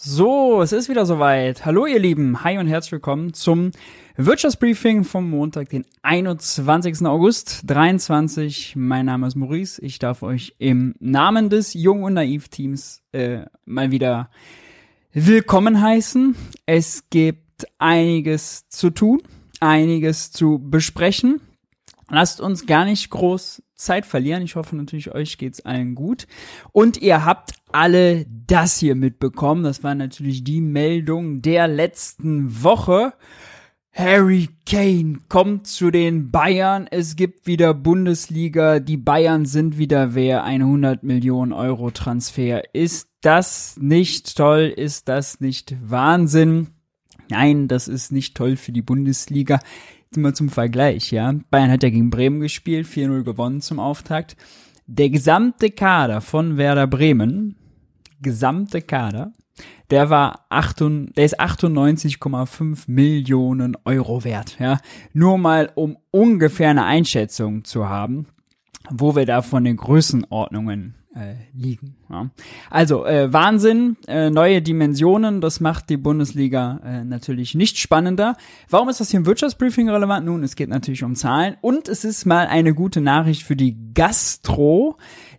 So, es ist wieder soweit. Hallo ihr Lieben, hi und herzlich willkommen zum Wirtschaftsbriefing vom Montag, den 21. August 23. Mein Name ist Maurice. Ich darf euch im Namen des Jung und Naiv Teams äh, mal wieder willkommen heißen. Es gibt einiges zu tun, einiges zu besprechen. Lasst uns gar nicht groß Zeit verlieren. Ich hoffe natürlich, euch geht's allen gut. Und ihr habt alle das hier mitbekommen. Das war natürlich die Meldung der letzten Woche. Harry Kane kommt zu den Bayern. Es gibt wieder Bundesliga. Die Bayern sind wieder wer. Ein 100 Millionen Euro Transfer. Ist das nicht toll? Ist das nicht Wahnsinn? Nein, das ist nicht toll für die Bundesliga. Mal zum Vergleich, ja. Bayern hat ja gegen Bremen gespielt, 4-0 gewonnen zum Auftakt. Der gesamte Kader von Werder Bremen, gesamte Kader, der war 8, der ist 98,5 Millionen Euro wert, ja. Nur mal um ungefähr eine Einschätzung zu haben, wo wir da von den Größenordnungen äh, liegen. Ja. Also äh, Wahnsinn, äh, neue Dimensionen, das macht die Bundesliga äh, natürlich nicht spannender. Warum ist das hier im Wirtschaftsbriefing relevant? Nun, es geht natürlich um Zahlen und es ist mal eine gute Nachricht für die Gastro.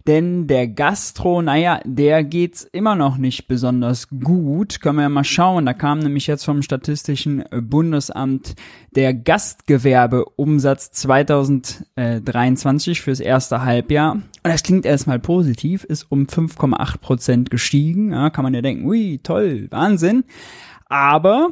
Denn der Gastro, naja, der geht's immer noch nicht besonders gut. Können wir ja mal schauen. Da kam nämlich jetzt vom Statistischen Bundesamt der Gastgewerbeumsatz 2023 fürs erste Halbjahr. Das klingt erstmal positiv, ist um 5,8 Prozent gestiegen. Ja, kann man ja denken, ui, toll, Wahnsinn. Aber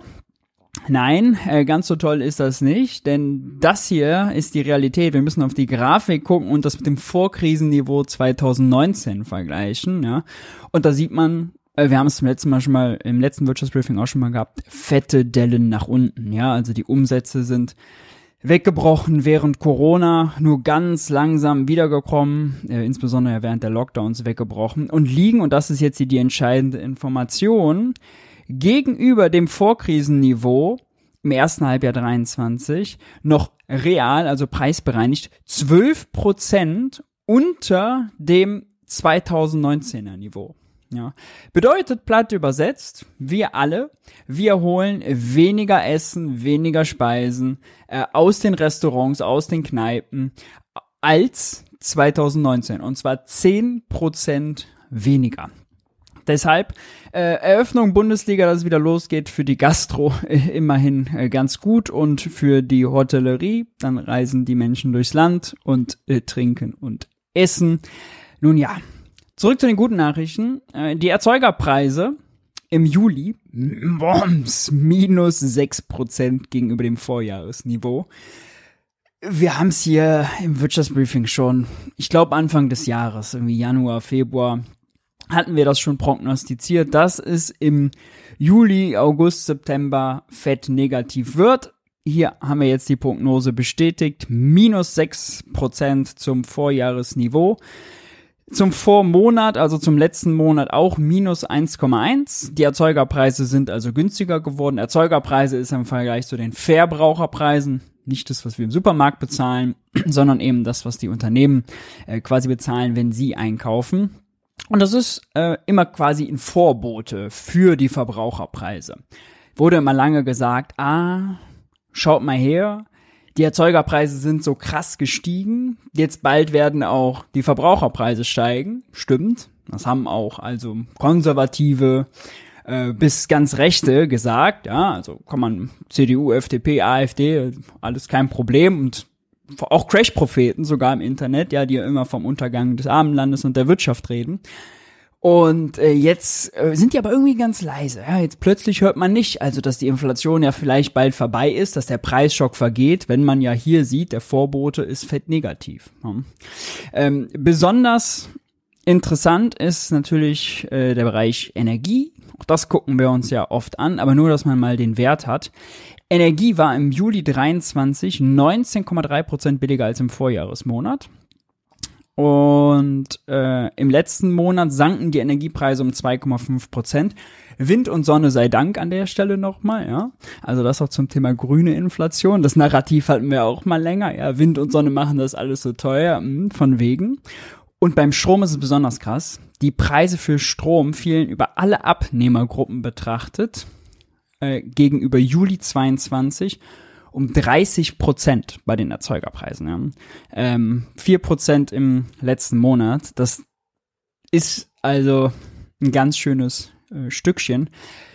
Nein, äh, ganz so toll ist das nicht, denn das hier ist die Realität. Wir müssen auf die Grafik gucken und das mit dem Vorkrisenniveau 2019 vergleichen, ja. Und da sieht man, äh, wir haben es zum letzten Mal schon mal im letzten Wirtschaftsbriefing auch schon mal gehabt, fette Dellen nach unten, ja. Also die Umsätze sind weggebrochen während Corona, nur ganz langsam wiedergekommen, äh, insbesondere während der Lockdowns weggebrochen und liegen, und das ist jetzt die, die entscheidende Information, gegenüber dem Vorkrisenniveau im ersten Halbjahr 23 noch real, also preisbereinigt, 12 Prozent unter dem 2019er Niveau. Ja. Bedeutet platt übersetzt, wir alle, wir holen weniger Essen, weniger Speisen äh, aus den Restaurants, aus den Kneipen als 2019 und zwar 10% weniger. Deshalb äh, Eröffnung Bundesliga, dass es wieder losgeht, für die Gastro äh, immerhin äh, ganz gut und für die Hotellerie, dann reisen die Menschen durchs Land und äh, trinken und essen. Nun ja, zurück zu den guten Nachrichten. Äh, die Erzeugerpreise im Juli, bombs, minus sechs Prozent gegenüber dem Vorjahresniveau. Wir haben es hier im Wirtschaftsbriefing schon, ich glaube Anfang des Jahres, irgendwie Januar, Februar, hatten wir das schon prognostiziert, dass es im Juli, August, September fett negativ wird. Hier haben wir jetzt die Prognose bestätigt. Minus sechs Prozent zum Vorjahresniveau. Zum Vormonat, also zum letzten Monat auch minus 1,1. Die Erzeugerpreise sind also günstiger geworden. Erzeugerpreise ist im Vergleich zu den Verbraucherpreisen nicht das, was wir im Supermarkt bezahlen, sondern eben das, was die Unternehmen äh, quasi bezahlen, wenn sie einkaufen. Und das ist äh, immer quasi ein Vorbote für die Verbraucherpreise. Wurde immer lange gesagt, ah, schaut mal her, die Erzeugerpreise sind so krass gestiegen, jetzt bald werden auch die Verbraucherpreise steigen. Stimmt, das haben auch also konservative äh, bis ganz Rechte gesagt, ja, also kann man CDU, FDP, AfD, alles kein Problem und auch Crash-Propheten sogar im Internet, ja, die ja immer vom Untergang des Armenlandes und der Wirtschaft reden. Und äh, jetzt äh, sind die aber irgendwie ganz leise. Ja, jetzt plötzlich hört man nicht, also dass die Inflation ja vielleicht bald vorbei ist, dass der Preisschock vergeht, wenn man ja hier sieht, der Vorbote ist fett negativ. Ja. Ähm, besonders interessant ist natürlich äh, der Bereich Energie. Auch das gucken wir uns ja oft an, aber nur, dass man mal den Wert hat. Energie war im Juli 23 19,3 Prozent billiger als im Vorjahresmonat. Und äh, im letzten Monat sanken die Energiepreise um 2,5 Prozent. Wind und Sonne sei Dank an der Stelle nochmal, ja. Also das auch zum Thema grüne Inflation. Das Narrativ hatten wir auch mal länger. Ja, Wind und Sonne machen das alles so teuer, mh, hm, von wegen. Und beim Strom ist es besonders krass. die Preise für Strom fielen über alle Abnehmergruppen betrachtet äh, gegenüber Juli 22 um 30 Prozent bei den Erzeugerpreisen. Ja. Ähm, 4 Prozent im letzten Monat. Das ist also ein ganz schönes äh, Stückchen.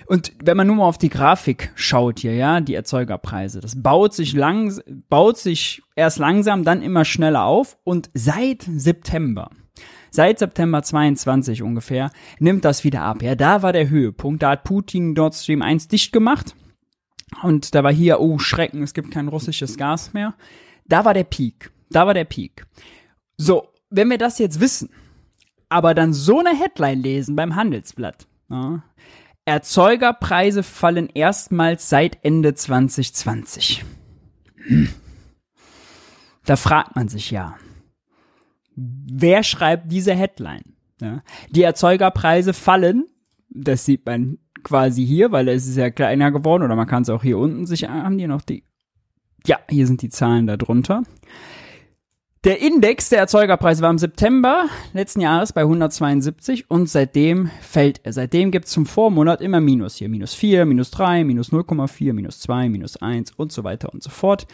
Und wenn man nur mal auf die Grafik schaut hier, ja, die Erzeugerpreise, das baut sich lang, baut sich erst langsam, dann immer schneller auf und seit September, seit September 22 ungefähr, nimmt das wieder ab. Ja, da war der Höhepunkt, da hat Putin Nord Stream 1 dicht gemacht und da war hier, oh Schrecken, es gibt kein russisches Gas mehr. Da war der Peak, da war der Peak. So, wenn wir das jetzt wissen, aber dann so eine Headline lesen beim Handelsblatt, ja, Erzeugerpreise fallen erstmals seit Ende 2020. Hm. Da fragt man sich ja, wer schreibt diese Headline? Ja, die Erzeugerpreise fallen, das sieht man quasi hier, weil es ist ja kleiner geworden oder man kann es auch hier unten sich, haben die noch die, ja, hier sind die Zahlen da drunter. Der Index der Erzeugerpreise war im September letzten Jahres bei 172 und seitdem fällt er. Seitdem gibt es zum Vormonat immer Minus hier. Minus 4, minus 3, minus 0,4, minus 2, minus 1 und so weiter und so fort.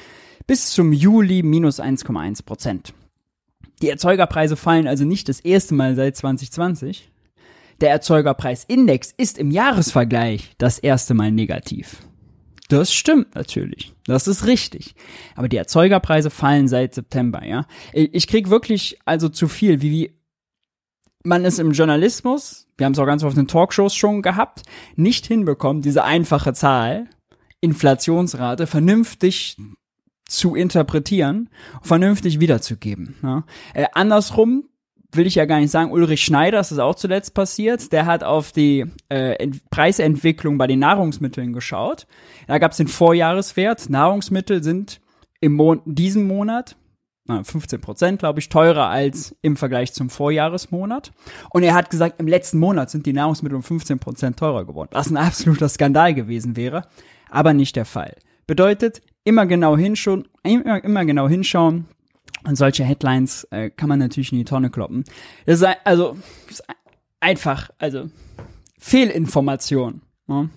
Bis zum Juli minus 1,1 Prozent. Die Erzeugerpreise fallen also nicht das erste Mal seit 2020. Der Erzeugerpreisindex ist im Jahresvergleich das erste Mal negativ. Das stimmt natürlich. Das ist richtig. Aber die Erzeugerpreise fallen seit September, ja. Ich krieg wirklich also zu viel, wie, wie man es im Journalismus, wir haben es auch ganz oft in Talkshows schon gehabt, nicht hinbekommt, diese einfache Zahl, Inflationsrate, vernünftig zu interpretieren, vernünftig wiederzugeben. Ja. Äh, andersrum will ich ja gar nicht sagen, Ulrich Schneider, das ist auch zuletzt passiert, der hat auf die äh, Preisentwicklung bei den Nahrungsmitteln geschaut. Da gab es den Vorjahreswert. Nahrungsmittel sind im Mon diesem Monat 15 Prozent, glaube ich, teurer als im Vergleich zum Vorjahresmonat. Und er hat gesagt, im letzten Monat sind die Nahrungsmittel um 15 Prozent teurer geworden, was ein absoluter Skandal gewesen wäre, aber nicht der Fall. Bedeutet, immer genau hinschauen, immer, immer genau hinschauen, und solche Headlines äh, kann man natürlich in die Tonne kloppen. Das ist also das ist einfach, also Fehlinformation. Ne?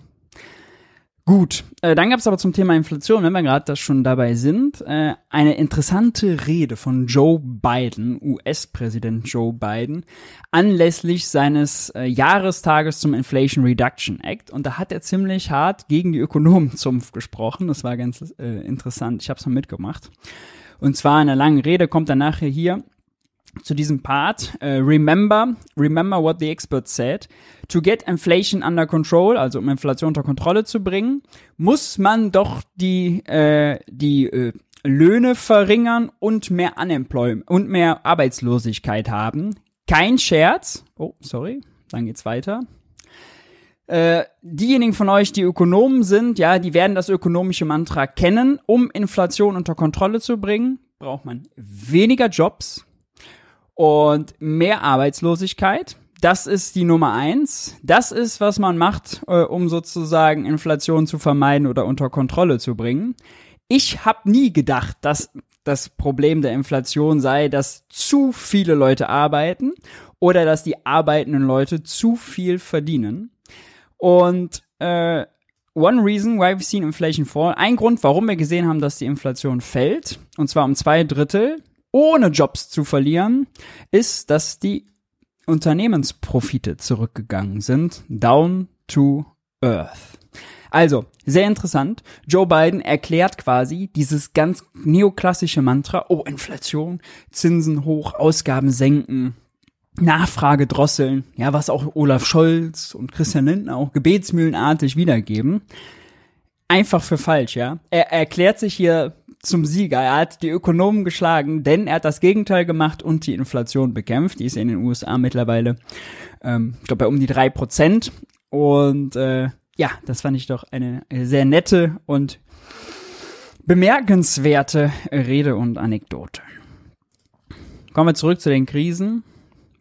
Gut, äh, dann gab es aber zum Thema Inflation, wenn wir gerade da schon dabei sind, äh, eine interessante Rede von Joe Biden, US-Präsident Joe Biden, anlässlich seines äh, Jahrestages zum Inflation Reduction Act. Und da hat er ziemlich hart gegen die Ökonomenzunft gesprochen. Das war ganz äh, interessant. Ich habe es mal mitgemacht. Und zwar in einer langen Rede kommt er nachher hier zu diesem Part. Uh, remember, remember what the expert said. To get inflation under control, also um Inflation unter Kontrolle zu bringen, muss man doch die, äh, die äh, Löhne verringern und mehr Unemployment und mehr Arbeitslosigkeit haben. Kein Scherz. Oh, sorry. Dann geht's weiter. Äh, diejenigen von euch, die Ökonomen sind, ja, die werden das ökonomische Mantra kennen. Um Inflation unter Kontrolle zu bringen, braucht man weniger Jobs und mehr Arbeitslosigkeit. Das ist die Nummer eins. Das ist, was man macht, äh, um sozusagen Inflation zu vermeiden oder unter Kontrolle zu bringen. Ich habe nie gedacht, dass das Problem der Inflation sei, dass zu viele Leute arbeiten oder dass die arbeitenden Leute zu viel verdienen. Und äh, One reason why we've seen inflation fall. Ein Grund, warum wir gesehen haben, dass die Inflation fällt, und zwar um zwei Drittel, ohne Jobs zu verlieren, ist, dass die Unternehmensprofite zurückgegangen sind. Down to earth. Also, sehr interessant. Joe Biden erklärt quasi dieses ganz neoklassische Mantra, oh, Inflation, Zinsen hoch, Ausgaben senken, Nachfrage drosseln, ja, was auch Olaf Scholz und Christian Lindner auch gebetsmühlenartig wiedergeben. Einfach für falsch, ja. Er, er erklärt sich hier zum Sieger. Er hat die Ökonomen geschlagen, denn er hat das Gegenteil gemacht und die Inflation bekämpft. Die ist in den USA mittlerweile, ähm, ich glaube, bei um die drei Prozent. Und äh, ja, das fand ich doch eine sehr nette und bemerkenswerte Rede und Anekdote. Kommen wir zurück zu den Krisen.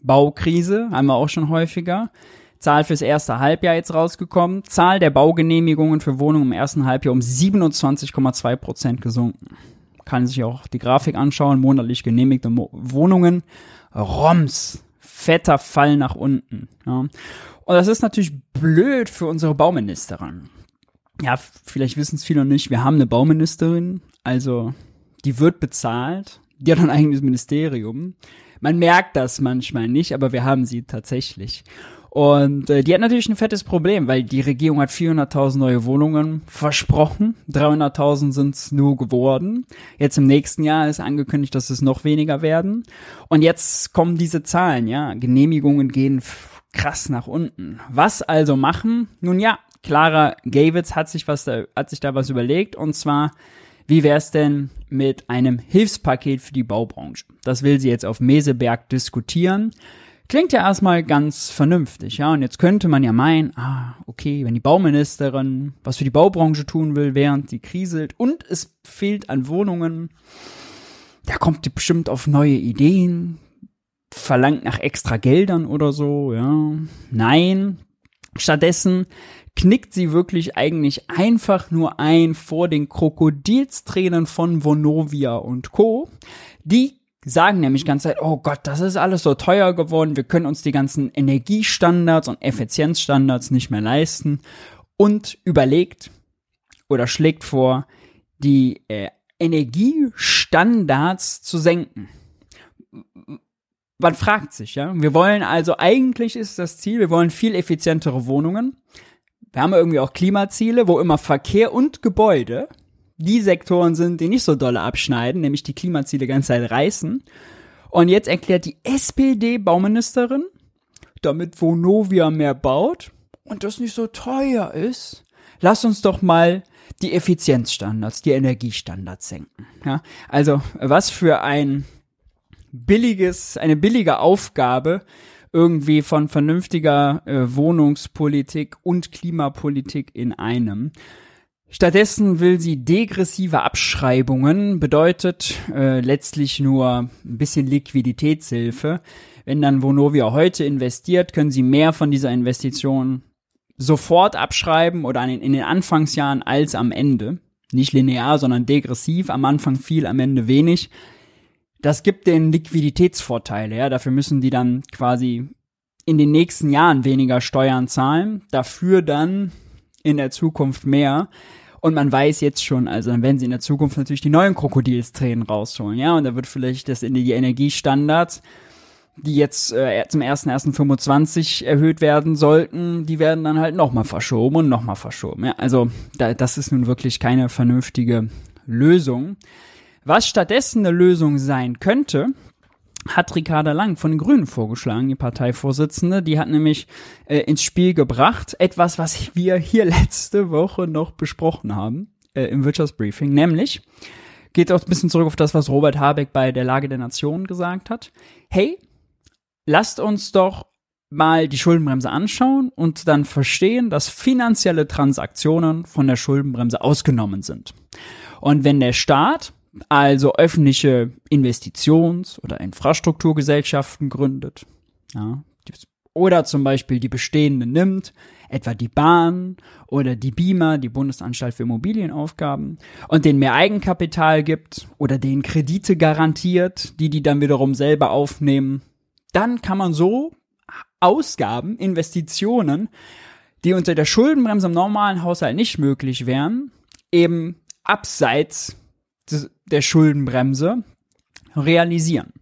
Baukrise, haben wir auch schon häufiger. Zahl fürs erste Halbjahr jetzt rausgekommen. Zahl der Baugenehmigungen für Wohnungen im ersten Halbjahr um 27,2 Prozent gesunken. Kann sich auch die Grafik anschauen. Monatlich genehmigte Mo Wohnungen. Roms fetter Fall nach unten. Ja. Und das ist natürlich blöd für unsere Bauministerin. Ja, vielleicht wissen es viele noch nicht, wir haben eine Bauministerin, also die wird bezahlt, die hat ein eigenes Ministerium. Man merkt das manchmal nicht, aber wir haben sie tatsächlich. Und äh, die hat natürlich ein fettes Problem, weil die Regierung hat 400.000 neue Wohnungen versprochen. 300.000 sind es nur geworden. Jetzt im nächsten Jahr ist angekündigt, dass es noch weniger werden. Und jetzt kommen diese Zahlen, ja. Genehmigungen gehen krass nach unten. Was also machen? Nun ja, Clara Gavitz hat sich was da, hat sich da was überlegt und zwar wie wär's denn mit einem Hilfspaket für die Baubranche? Das will sie jetzt auf Meseberg diskutieren. Klingt ja erstmal ganz vernünftig, ja. Und jetzt könnte man ja meinen, ah, okay, wenn die Bauministerin was für die Baubranche tun will, während sie kriselt und es fehlt an Wohnungen, da kommt die bestimmt auf neue Ideen, verlangt nach extra Geldern oder so, ja. Nein. Stattdessen knickt sie wirklich eigentlich einfach nur ein vor den Krokodilstränen von Vonovia und Co. Die sagen nämlich ganz Zeit, oh Gott, das ist alles so teuer geworden, wir können uns die ganzen Energiestandards und Effizienzstandards nicht mehr leisten und überlegt oder schlägt vor, die äh, Energiestandards zu senken. Man fragt sich, ja. Wir wollen also, eigentlich ist das Ziel, wir wollen viel effizientere Wohnungen. Wir haben irgendwie auch Klimaziele, wo immer Verkehr und Gebäude die Sektoren sind, die nicht so dolle abschneiden, nämlich die Klimaziele ganz Zeit reißen. Und jetzt erklärt die SPD-Bauministerin, damit Vonovia mehr baut und das nicht so teuer ist, lass uns doch mal die Effizienzstandards, die Energiestandards senken. Ja, also was für ein billiges, eine billige Aufgabe irgendwie von vernünftiger äh, Wohnungspolitik und Klimapolitik in einem. Stattdessen will sie degressive Abschreibungen, bedeutet äh, letztlich nur ein bisschen Liquiditätshilfe. Wenn dann Vonovia heute investiert, können sie mehr von dieser Investition sofort abschreiben oder in den Anfangsjahren als am Ende. Nicht linear, sondern degressiv. Am Anfang viel, am Ende wenig. Das gibt den Liquiditätsvorteile, ja. Dafür müssen die dann quasi in den nächsten Jahren weniger Steuern zahlen. Dafür dann in der Zukunft mehr. Und man weiß jetzt schon, also dann werden sie in der Zukunft natürlich die neuen Krokodilstränen rausholen, ja, und da wird vielleicht das in die Energiestandards, die jetzt äh, zum 1.1.25 erhöht werden sollten, die werden dann halt nochmal verschoben und nochmal verschoben, ja. Also da, das ist nun wirklich keine vernünftige Lösung. Was stattdessen eine Lösung sein könnte, hat Ricarda Lang von den Grünen vorgeschlagen, die Parteivorsitzende. Die hat nämlich äh, ins Spiel gebracht etwas, was wir hier letzte Woche noch besprochen haben äh, im Wirtschaftsbriefing, nämlich geht auch ein bisschen zurück auf das, was Robert Habeck bei der Lage der Nation gesagt hat. Hey, lasst uns doch mal die Schuldenbremse anschauen und dann verstehen, dass finanzielle Transaktionen von der Schuldenbremse ausgenommen sind. Und wenn der Staat also öffentliche Investitions- oder Infrastrukturgesellschaften gründet. Ja, oder zum Beispiel die bestehenden nimmt, etwa die Bahn oder die BIMA, die Bundesanstalt für Immobilienaufgaben, und denen mehr Eigenkapital gibt oder denen Kredite garantiert, die die dann wiederum selber aufnehmen, dann kann man so Ausgaben, Investitionen, die unter der Schuldenbremse im normalen Haushalt nicht möglich wären, eben abseits der Schuldenbremse realisieren.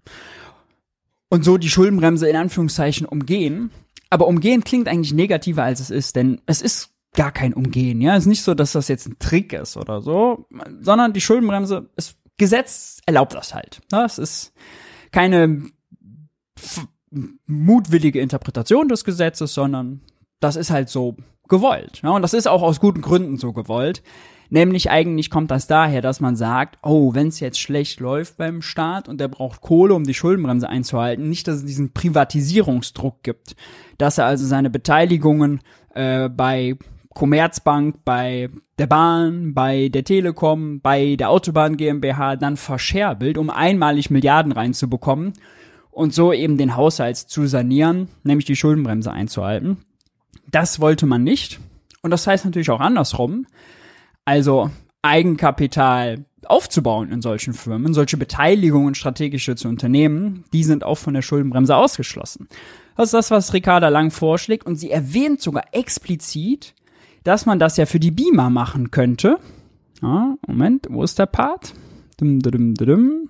Und so die Schuldenbremse in Anführungszeichen umgehen. Aber umgehen klingt eigentlich negativer, als es ist, denn es ist gar kein Umgehen, ja. Es ist nicht so, dass das jetzt ein Trick ist oder so, sondern die Schuldenbremse, das Gesetz erlaubt das halt. Ne? Es ist keine mutwillige Interpretation des Gesetzes, sondern das ist halt so gewollt. Ja? Und das ist auch aus guten Gründen so gewollt. Nämlich eigentlich kommt das daher, dass man sagt, oh, wenn es jetzt schlecht läuft beim Staat und der braucht Kohle, um die Schuldenbremse einzuhalten, nicht, dass es diesen Privatisierungsdruck gibt, dass er also seine Beteiligungen äh, bei Commerzbank, bei der Bahn, bei der Telekom, bei der Autobahn GmbH dann verscherbelt, um einmalig Milliarden reinzubekommen und so eben den Haushalt zu sanieren, nämlich die Schuldenbremse einzuhalten. Das wollte man nicht. Und das heißt natürlich auch andersrum. Also Eigenkapital aufzubauen in solchen Firmen, solche Beteiligungen strategische zu unternehmen, die sind auch von der Schuldenbremse ausgeschlossen. Das ist das, was Ricarda Lang vorschlägt und sie erwähnt sogar explizit, dass man das ja für die Beamer machen könnte. Ja, Moment, wo ist der Part? Dum, dum, dum,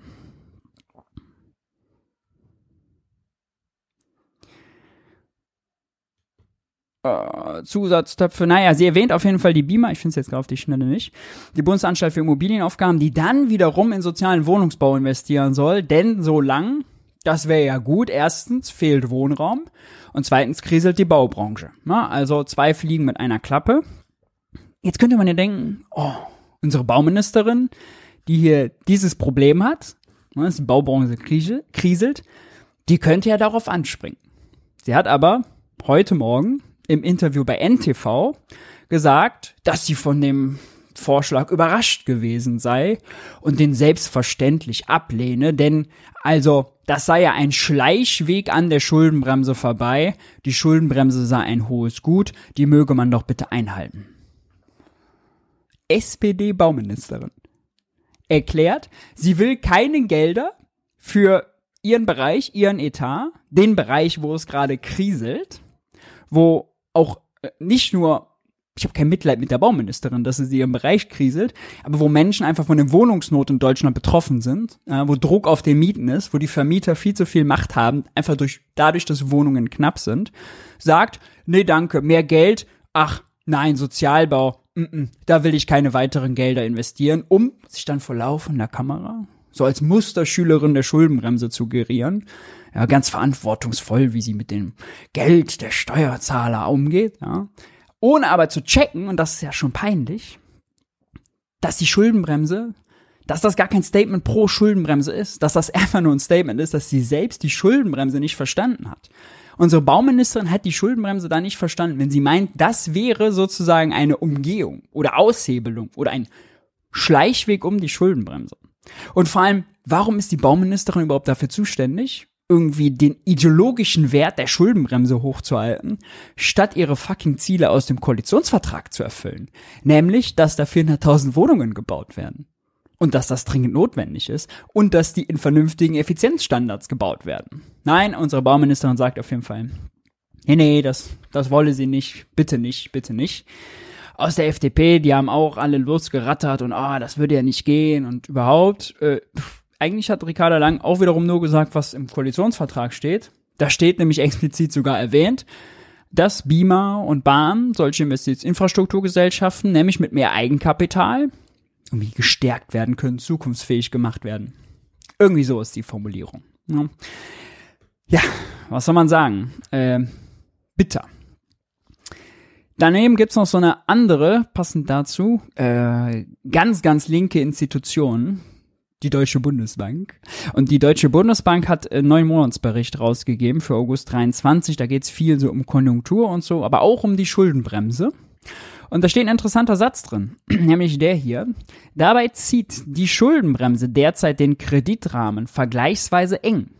äh, Zusatztöpfe. Naja, sie erwähnt auf jeden Fall die Beamer, ich finde es jetzt gerade auf die Schnelle nicht, die Bundesanstalt für Immobilienaufgaben, die dann wiederum in sozialen Wohnungsbau investieren soll, denn so lang, das wäre ja gut, erstens fehlt Wohnraum und zweitens kriselt die Baubranche. Na, also zwei Fliegen mit einer Klappe. Jetzt könnte man ja denken, oh, unsere Bauministerin, die hier dieses Problem hat, dass die Baubranche kriselt, die könnte ja darauf anspringen. Sie hat aber heute Morgen im Interview bei NTV gesagt, dass sie von dem Vorschlag überrascht gewesen sei und den selbstverständlich ablehne, denn also das sei ja ein Schleichweg an der Schuldenbremse vorbei, die Schuldenbremse sei ein hohes Gut, die möge man doch bitte einhalten. SPD-Bauministerin erklärt, sie will keine Gelder für ihren Bereich, ihren Etat, den Bereich, wo es gerade kriselt, wo auch äh, nicht nur ich habe kein Mitleid mit der Bauministerin, dass sie ihren Bereich kriselt, aber wo Menschen einfach von der Wohnungsnot in Deutschland betroffen sind, äh, wo Druck auf den Mieten ist, wo die Vermieter viel zu viel Macht haben, einfach durch, dadurch, dass Wohnungen knapp sind, sagt, nee, danke, mehr Geld, ach, nein, Sozialbau, mm -mm, da will ich keine weiteren Gelder investieren, um sich dann vor laufender Kamera, so als Musterschülerin der Schuldenbremse zu gerieren, ja, ganz verantwortungsvoll, wie sie mit dem Geld der Steuerzahler umgeht, ja. Ohne aber zu checken, und das ist ja schon peinlich, dass die Schuldenbremse, dass das gar kein Statement pro Schuldenbremse ist, dass das einfach nur ein Statement ist, dass sie selbst die Schuldenbremse nicht verstanden hat. Unsere Bauministerin hat die Schuldenbremse da nicht verstanden, wenn sie meint, das wäre sozusagen eine Umgehung oder Aushebelung oder ein Schleichweg um die Schuldenbremse. Und vor allem, warum ist die Bauministerin überhaupt dafür zuständig? Irgendwie den ideologischen Wert der Schuldenbremse hochzuhalten, statt ihre fucking Ziele aus dem Koalitionsvertrag zu erfüllen. Nämlich, dass da 400.000 Wohnungen gebaut werden. Und dass das dringend notwendig ist. Und dass die in vernünftigen Effizienzstandards gebaut werden. Nein, unsere Bauministerin sagt auf jeden Fall, nee, nee, das, das wolle sie nicht. Bitte nicht, bitte nicht. Aus der FDP, die haben auch alle losgerattert und ah, oh, das würde ja nicht gehen und überhaupt. Äh, eigentlich hat Ricarda Lang auch wiederum nur gesagt, was im Koalitionsvertrag steht. Da steht nämlich explizit sogar erwähnt, dass Beamer und Bahn, solche Investitionsinfrastrukturgesellschaften, nämlich mit mehr Eigenkapital irgendwie gestärkt werden können, zukunftsfähig gemacht werden. Irgendwie so ist die Formulierung. Ja, ja was soll man sagen? Äh, bitter. Daneben gibt's noch so eine andere, passend dazu, äh, ganz, ganz linke Institution, die Deutsche Bundesbank. Und die Deutsche Bundesbank hat einen neuen Monatsbericht rausgegeben für August 23. Da geht es viel so um Konjunktur und so, aber auch um die Schuldenbremse. Und da steht ein interessanter Satz drin, nämlich der hier. Dabei zieht die Schuldenbremse derzeit den Kreditrahmen vergleichsweise eng.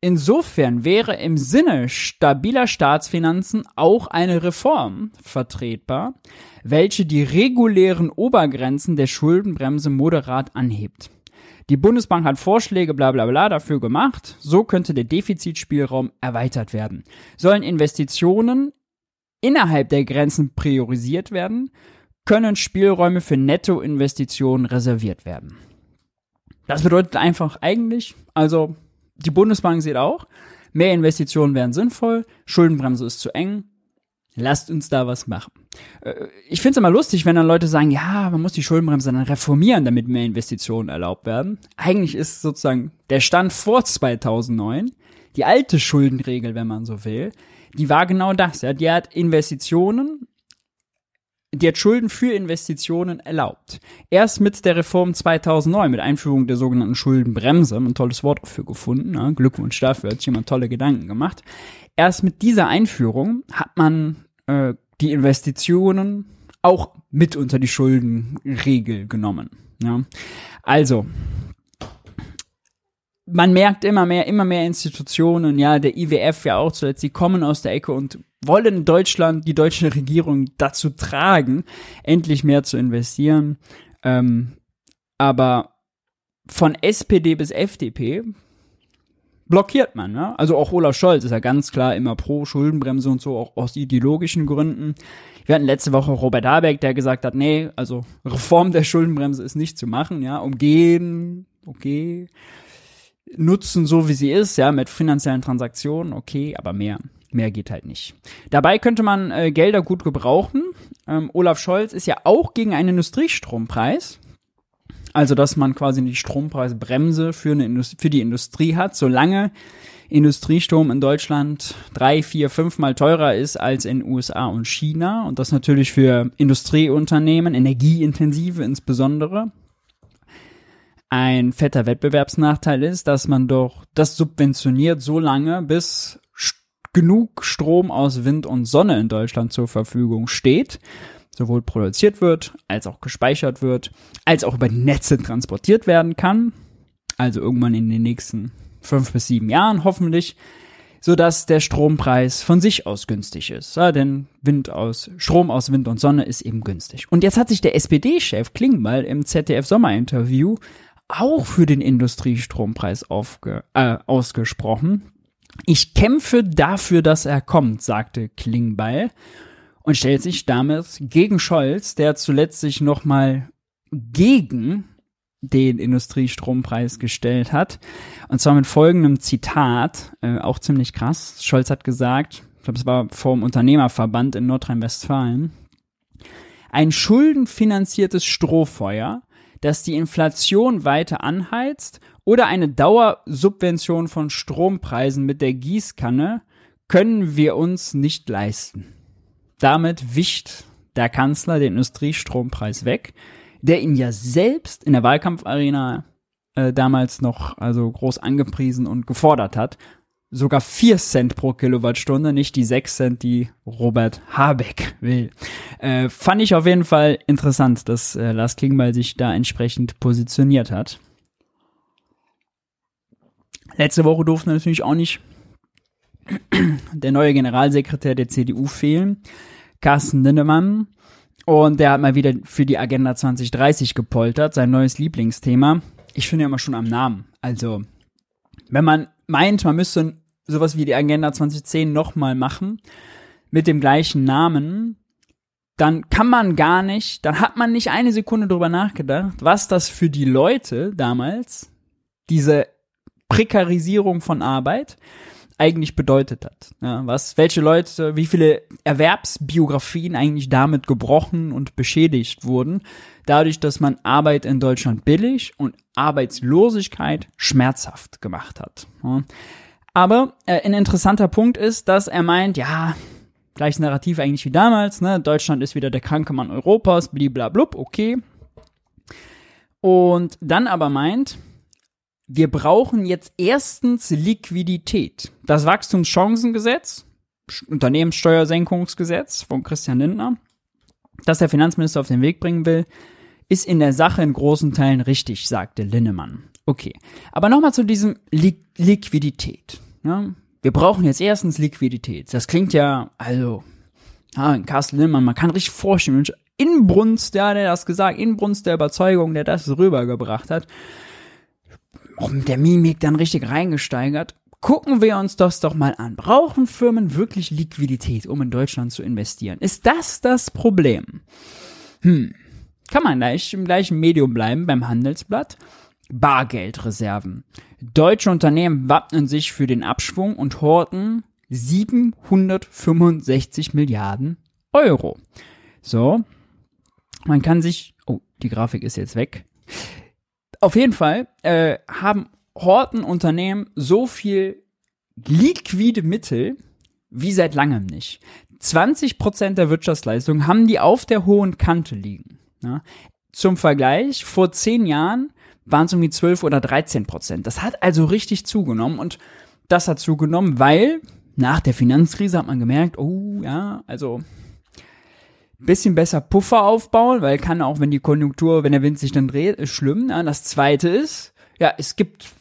Insofern wäre im Sinne stabiler Staatsfinanzen auch eine Reform vertretbar, welche die regulären Obergrenzen der Schuldenbremse moderat anhebt. Die Bundesbank hat Vorschläge bla bla bla dafür gemacht. So könnte der Defizitspielraum erweitert werden. Sollen Investitionen innerhalb der Grenzen priorisiert werden, können Spielräume für Nettoinvestitionen reserviert werden. Das bedeutet einfach eigentlich, also die Bundesbank sieht auch, mehr Investitionen wären sinnvoll, Schuldenbremse ist zu eng, Lasst uns da was machen. Äh, ich finde es immer lustig, wenn dann Leute sagen, ja, man muss die Schuldenbremse dann reformieren, damit mehr Investitionen erlaubt werden. Eigentlich ist sozusagen der Stand vor 2009, die alte Schuldenregel, wenn man so will, die war genau das. Ja. Die hat Investitionen, die hat Schulden für Investitionen erlaubt. Erst mit der Reform 2009, mit Einführung der sogenannten Schuldenbremse, ein tolles Wort dafür gefunden, ja, Glückwunsch dafür, hat sich jemand tolle Gedanken gemacht. Erst mit dieser Einführung hat man äh, die Investitionen auch mit unter die Schuldenregel genommen. Ja. Also, man merkt immer mehr, immer mehr Institutionen, ja, der IWF ja auch zuletzt, die kommen aus der Ecke und wollen Deutschland, die deutsche Regierung dazu tragen, endlich mehr zu investieren. Ähm, aber von SPD bis FDP blockiert man. Ne? Also auch Olaf Scholz ist ja ganz klar immer pro Schuldenbremse und so, auch aus ideologischen Gründen. Wir hatten letzte Woche Robert Habeck, der gesagt hat, nee, also Reform der Schuldenbremse ist nicht zu machen, ja, umgehen, okay, nutzen so wie sie ist, ja, mit finanziellen Transaktionen, okay, aber mehr, mehr geht halt nicht. Dabei könnte man äh, Gelder gut gebrauchen. Ähm, Olaf Scholz ist ja auch gegen einen Industriestrompreis. Also, dass man quasi die Strompreisbremse für, eine Indust für die Industrie hat, solange Industriestrom in Deutschland drei, vier, fünfmal teurer ist als in USA und China. Und das natürlich für Industrieunternehmen, energieintensive insbesondere, ein fetter Wettbewerbsnachteil ist, dass man doch das subventioniert so lange, bis genug Strom aus Wind und Sonne in Deutschland zur Verfügung steht sowohl produziert wird, als auch gespeichert wird, als auch über Netze transportiert werden kann. Also irgendwann in den nächsten fünf bis sieben Jahren hoffentlich, so dass der Strompreis von sich aus günstig ist. Ja, denn Wind aus, Strom aus Wind und Sonne ist eben günstig. Und jetzt hat sich der SPD-Chef Klingbeil im ZDF-Sommerinterview auch für den Industriestrompreis aufge, äh, ausgesprochen. Ich kämpfe dafür, dass er kommt, sagte Klingbeil und stellt sich damit gegen Scholz, der zuletzt sich nochmal gegen den Industriestrompreis gestellt hat. Und zwar mit folgendem Zitat, äh, auch ziemlich krass. Scholz hat gesagt, ich glaube, es war vor dem Unternehmerverband in Nordrhein-Westfalen, ein schuldenfinanziertes Strohfeuer, das die Inflation weiter anheizt oder eine Dauersubvention von Strompreisen mit der Gießkanne können wir uns nicht leisten. Damit wischt der Kanzler den Industriestrompreis weg, der ihn ja selbst in der Wahlkampfarena äh, damals noch also groß angepriesen und gefordert hat. Sogar vier Cent pro Kilowattstunde, nicht die sechs Cent, die Robert Habeck will. Äh, fand ich auf jeden Fall interessant, dass äh, Lars Klingbeil sich da entsprechend positioniert hat. Letzte Woche durften natürlich auch nicht der neue Generalsekretär der CDU fehlen, Carsten Lindemann. Und der hat mal wieder für die Agenda 2030 gepoltert, sein neues Lieblingsthema. Ich finde ja immer schon am Namen. Also, wenn man meint, man müsste sowas wie die Agenda 2010 nochmal machen, mit dem gleichen Namen, dann kann man gar nicht, dann hat man nicht eine Sekunde drüber nachgedacht, was das für die Leute damals, diese Prekarisierung von Arbeit, eigentlich bedeutet hat. Ja, was, welche Leute, wie viele Erwerbsbiografien eigentlich damit gebrochen und beschädigt wurden, dadurch, dass man Arbeit in Deutschland billig und Arbeitslosigkeit schmerzhaft gemacht hat. Ja. Aber äh, ein interessanter Punkt ist, dass er meint, ja, gleiches Narrativ eigentlich wie damals, ne? Deutschland ist wieder der kranke Mann Europas, bliblablub, okay. Und dann aber meint, wir brauchen jetzt erstens Liquidität. Das Wachstumschancengesetz, Unternehmenssteuersenkungsgesetz von Christian Lindner, das der Finanzminister auf den Weg bringen will, ist in der Sache in großen Teilen richtig, sagte Linnemann. Okay. Aber nochmal zu diesem Li Liquidität. Ja? Wir brauchen jetzt erstens Liquidität. Das klingt ja, also, ja, Carsten Linnemann, man kann richtig vorstellen, Inbrunst, ja, der das gesagt, Inbrunst der Überzeugung, der das rübergebracht hat mit der Mimik dann richtig reingesteigert. Gucken wir uns das doch mal an. Brauchen Firmen wirklich Liquidität, um in Deutschland zu investieren? Ist das das Problem? Hm. Kann man gleich im gleichen Medium bleiben beim Handelsblatt? Bargeldreserven. Deutsche Unternehmen wappnen sich für den Abschwung und horten 765 Milliarden Euro. So. Man kann sich, oh, die Grafik ist jetzt weg. Auf jeden Fall äh, haben Hortenunternehmen so viel liquide Mittel wie seit langem nicht. 20 Prozent der Wirtschaftsleistung haben die auf der hohen Kante liegen. Ja. Zum Vergleich, vor zehn Jahren waren es die 12 oder 13 Prozent. Das hat also richtig zugenommen und das hat zugenommen, weil nach der Finanzkrise hat man gemerkt, oh ja, also bisschen besser Puffer aufbauen, weil kann auch, wenn die Konjunktur, wenn der Wind sich dann dreht, ist schlimm. Ja, das zweite ist, ja, es gibt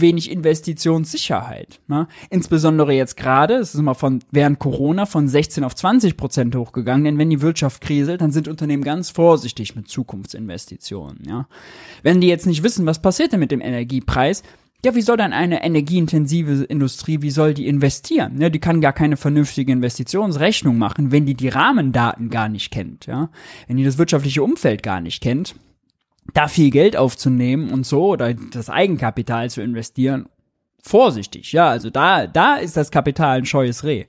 wenig Investitionssicherheit. Ne? Insbesondere jetzt gerade, es ist immer von während Corona von 16 auf 20 Prozent hochgegangen, denn wenn die Wirtschaft kriselt, dann sind Unternehmen ganz vorsichtig mit Zukunftsinvestitionen. Ja? Wenn die jetzt nicht wissen, was passiert denn mit dem Energiepreis, ja, wie soll dann eine energieintensive Industrie, wie soll die investieren? Ja, die kann gar keine vernünftige Investitionsrechnung machen, wenn die die Rahmendaten gar nicht kennt, ja. Wenn die das wirtschaftliche Umfeld gar nicht kennt da viel Geld aufzunehmen und so oder das Eigenkapital zu investieren, vorsichtig. Ja, also da, da ist das Kapital ein scheues Reh.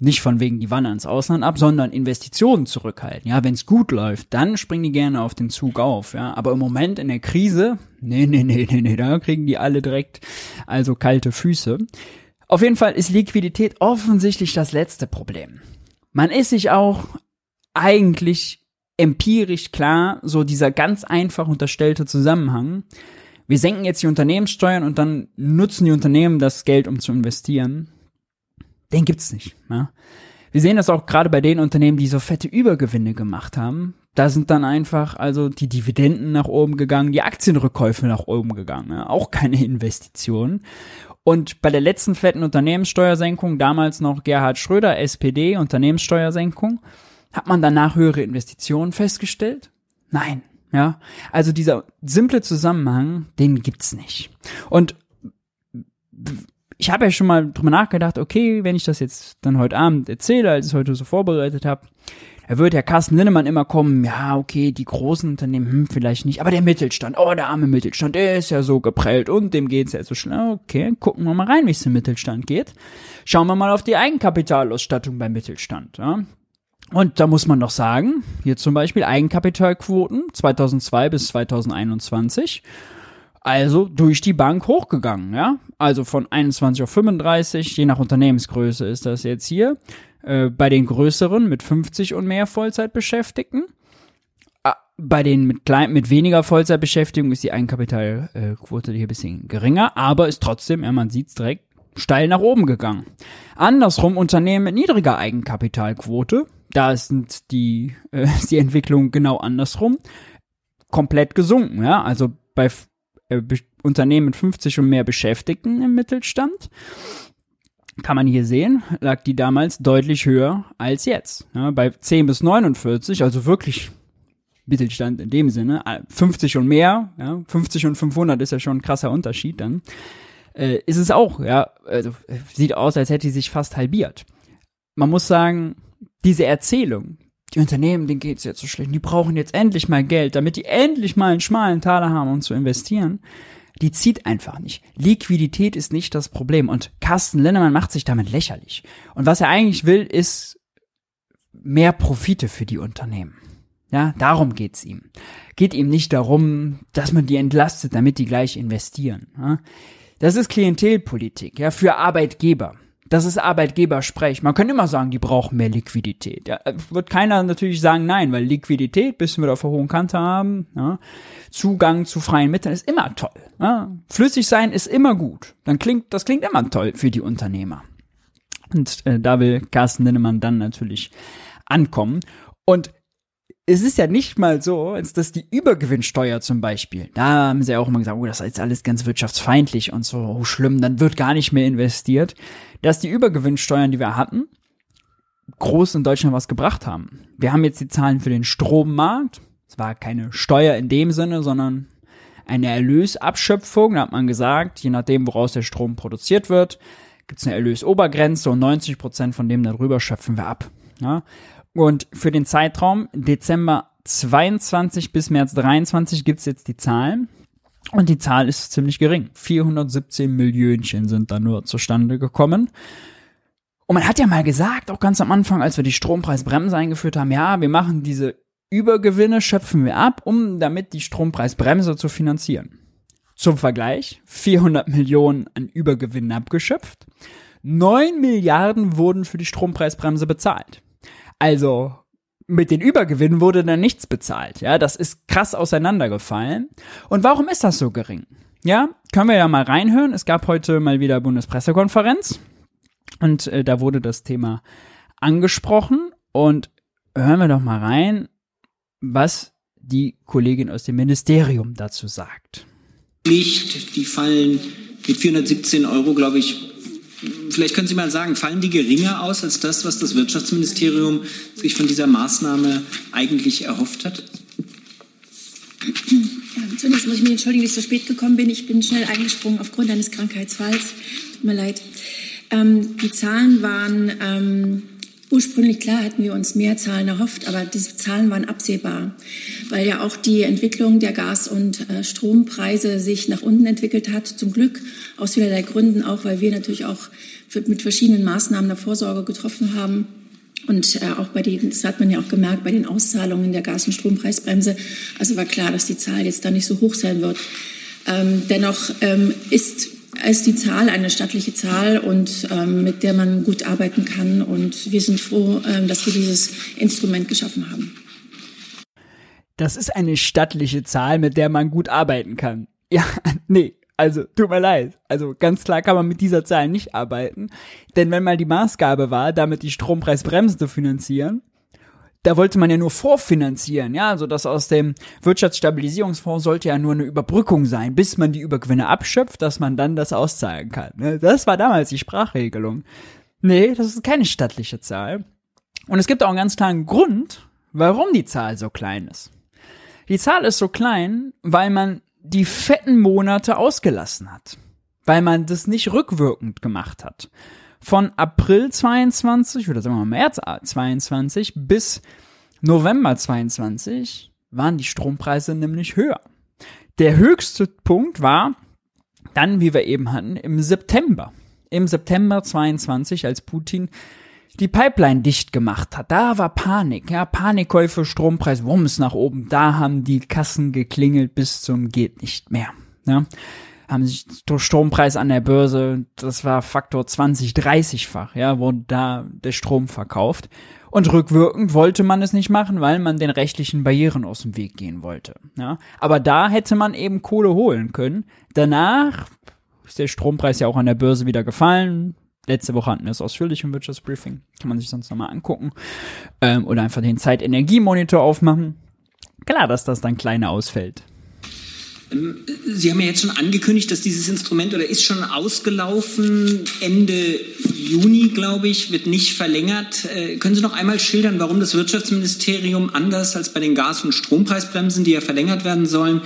Nicht von wegen die wandern ins Ausland ab, sondern Investitionen zurückhalten. Ja, wenn es gut läuft, dann springen die gerne auf den Zug auf. Ja, aber im Moment in der Krise, nee, nee, nee, nee, nee, da kriegen die alle direkt also kalte Füße. Auf jeden Fall ist Liquidität offensichtlich das letzte Problem. Man ist sich auch eigentlich empirisch klar, so dieser ganz einfach unterstellte Zusammenhang. Wir senken jetzt die Unternehmenssteuern und dann nutzen die Unternehmen das Geld, um zu investieren. Den gibt's nicht. Ja? Wir sehen das auch gerade bei den Unternehmen, die so fette Übergewinne gemacht haben. Da sind dann einfach also die Dividenden nach oben gegangen, die Aktienrückkäufe nach oben gegangen. Ja? Auch keine Investitionen. Und bei der letzten fetten Unternehmenssteuersenkung, damals noch Gerhard Schröder, SPD, Unternehmenssteuersenkung, hat man danach höhere Investitionen festgestellt? Nein. Ja, also dieser simple Zusammenhang, den gibt's nicht. Und ich habe ja schon mal drüber nachgedacht, okay, wenn ich das jetzt dann heute Abend erzähle, als ich es heute so vorbereitet habe, da wird Herr Carsten Linnemann immer kommen, ja, okay, die großen Unternehmen, hm, vielleicht nicht, aber der Mittelstand, oh, der arme Mittelstand, der ist ja so geprellt und dem geht's ja so schnell. Okay, gucken wir mal rein, wie es im Mittelstand geht. Schauen wir mal auf die Eigenkapitalausstattung beim Mittelstand. Ja. Und da muss man doch sagen, hier zum Beispiel Eigenkapitalquoten 2002 bis 2021, also durch die Bank hochgegangen, ja. Also von 21 auf 35, je nach Unternehmensgröße ist das jetzt hier. Äh, bei den größeren mit 50 und mehr Vollzeitbeschäftigten. Ah, bei den mit, klein, mit weniger Vollzeitbeschäftigung ist die Eigenkapitalquote hier ein bisschen geringer, aber ist trotzdem, ja, man sieht's direkt, steil nach oben gegangen. Andersrum Unternehmen mit niedriger Eigenkapitalquote, da sind die, äh, die Entwicklung genau andersrum, komplett gesunken. Ja? Also bei äh, Unternehmen mit 50 und mehr Beschäftigten im Mittelstand, kann man hier sehen, lag die damals deutlich höher als jetzt. Ja, bei 10 bis 49, also wirklich Mittelstand in dem Sinne, 50 äh, und mehr, ja, 50 und 500 ist ja schon ein krasser Unterschied dann, äh, ist es auch, ja, also sieht aus, als hätte sie sich fast halbiert. Man muss sagen, diese Erzählung, die Unternehmen, denen geht's jetzt so schlecht, die brauchen jetzt endlich mal Geld, damit die endlich mal einen schmalen Taler haben, um zu investieren, die zieht einfach nicht. Liquidität ist nicht das Problem und Carsten Linnemann macht sich damit lächerlich. Und was er eigentlich will, ist mehr Profite für die Unternehmen. Ja, darum geht's ihm. Geht ihm nicht darum, dass man die entlastet, damit die gleich investieren. Das ist Klientelpolitik, ja, für Arbeitgeber. Das ist Arbeitgebersprech. Man kann immer sagen, die brauchen mehr Liquidität. Ja, wird keiner natürlich sagen, nein, weil Liquidität, bis wir da auf der hohen Kante haben, ja, Zugang zu freien Mitteln ist immer toll. Ja. Flüssig sein ist immer gut. Dann klingt, das klingt immer toll für die Unternehmer. Und äh, da will Carsten Linnemann dann natürlich ankommen. Und es ist ja nicht mal so, dass die Übergewinnsteuer zum Beispiel, da haben sie ja auch immer gesagt, oh, das ist alles ganz wirtschaftsfeindlich und so oh, schlimm, dann wird gar nicht mehr investiert, dass die Übergewinnsteuern, die wir hatten, groß in Deutschland was gebracht haben. Wir haben jetzt die Zahlen für den Strommarkt. Es war keine Steuer in dem Sinne, sondern eine Erlösabschöpfung. Da hat man gesagt, je nachdem, woraus der Strom produziert wird, gibt es eine Erlösobergrenze und 90 Prozent von dem darüber schöpfen wir ab. Ja? Und für den Zeitraum Dezember 22 bis März 23 gibt's jetzt die Zahlen. Und die Zahl ist ziemlich gering. 417 Millionchen sind da nur zustande gekommen. Und man hat ja mal gesagt, auch ganz am Anfang, als wir die Strompreisbremse eingeführt haben, ja, wir machen diese Übergewinne, schöpfen wir ab, um damit die Strompreisbremse zu finanzieren. Zum Vergleich, 400 Millionen an Übergewinnen abgeschöpft, 9 Milliarden wurden für die Strompreisbremse bezahlt. Also mit den Übergewinnen wurde dann nichts bezahlt. Ja, das ist krass auseinandergefallen. Und warum ist das so gering? Ja, können wir ja mal reinhören. Es gab heute mal wieder Bundespressekonferenz und äh, da wurde das Thema angesprochen und hören wir doch mal rein, was die Kollegin aus dem Ministerium dazu sagt. Nicht, die fallen mit 417 Euro, glaube ich, vielleicht können Sie mal sagen, fallen die geringer aus als das, was das Wirtschaftsministerium sich von dieser Maßnahme eigentlich erhofft hat? Ja, zunächst muss ich mich entschuldigen, dass ich so spät gekommen bin. Ich bin schnell eingesprungen aufgrund eines Krankheitsfalls. Tut mir leid. Ähm, die Zahlen waren ähm, Ursprünglich, klar, hatten wir uns mehr Zahlen erhofft, aber diese Zahlen waren absehbar, weil ja auch die Entwicklung der Gas- und äh, Strompreise sich nach unten entwickelt hat. Zum Glück aus vielerlei Gründen, auch weil wir natürlich auch mit verschiedenen Maßnahmen der Vorsorge getroffen haben. Und äh, auch bei den, das hat man ja auch gemerkt, bei den Auszahlungen der Gas- und Strompreisbremse. Also war klar, dass die Zahl jetzt da nicht so hoch sein wird. Ähm, dennoch ähm, ist ist die Zahl eine stattliche Zahl und ähm, mit der man gut arbeiten kann. Und wir sind froh, ähm, dass wir dieses Instrument geschaffen haben. Das ist eine stattliche Zahl, mit der man gut arbeiten kann. Ja, nee, also tut mir leid. Also ganz klar kann man mit dieser Zahl nicht arbeiten. Denn wenn mal die Maßgabe war, damit die Strompreisbremse zu finanzieren, da wollte man ja nur vorfinanzieren, ja, also das aus dem Wirtschaftsstabilisierungsfonds sollte ja nur eine Überbrückung sein, bis man die Übergewinne abschöpft, dass man dann das auszahlen kann. Ne? Das war damals die Sprachregelung. Nee, das ist keine stattliche Zahl. Und es gibt auch einen ganz klaren Grund, warum die Zahl so klein ist. Die Zahl ist so klein, weil man die fetten Monate ausgelassen hat. Weil man das nicht rückwirkend gemacht hat von April 22 oder sagen wir mal März 22 bis November 22 waren die Strompreise nämlich höher. Der höchste Punkt war dann, wie wir eben hatten, im September. Im September 22, als Putin die Pipeline dicht gemacht hat. Da war Panik, ja, Panikkäufe, Strompreis, wumms nach oben. Da haben die Kassen geklingelt bis zum geht nicht mehr. Ja haben sich durch Strompreis an der Börse, das war Faktor 20, 30-fach, ja, wurde da der Strom verkauft. Und rückwirkend wollte man es nicht machen, weil man den rechtlichen Barrieren aus dem Weg gehen wollte. Ja. Aber da hätte man eben Kohle holen können. Danach ist der Strompreis ja auch an der Börse wieder gefallen. Letzte Woche hatten wir es ausführlich im Wirtschaftsbriefing. Kann man sich sonst nochmal angucken. Ähm, oder einfach den Zeitenergiemonitor aufmachen. Klar, dass das dann kleiner ausfällt. Ähm, Sie haben ja jetzt schon angekündigt, dass dieses Instrument oder ist schon ausgelaufen. Ende Juni, glaube ich, wird nicht verlängert. Äh, können Sie noch einmal schildern, warum das Wirtschaftsministerium anders als bei den Gas- und Strompreisbremsen, die ja verlängert werden sollen,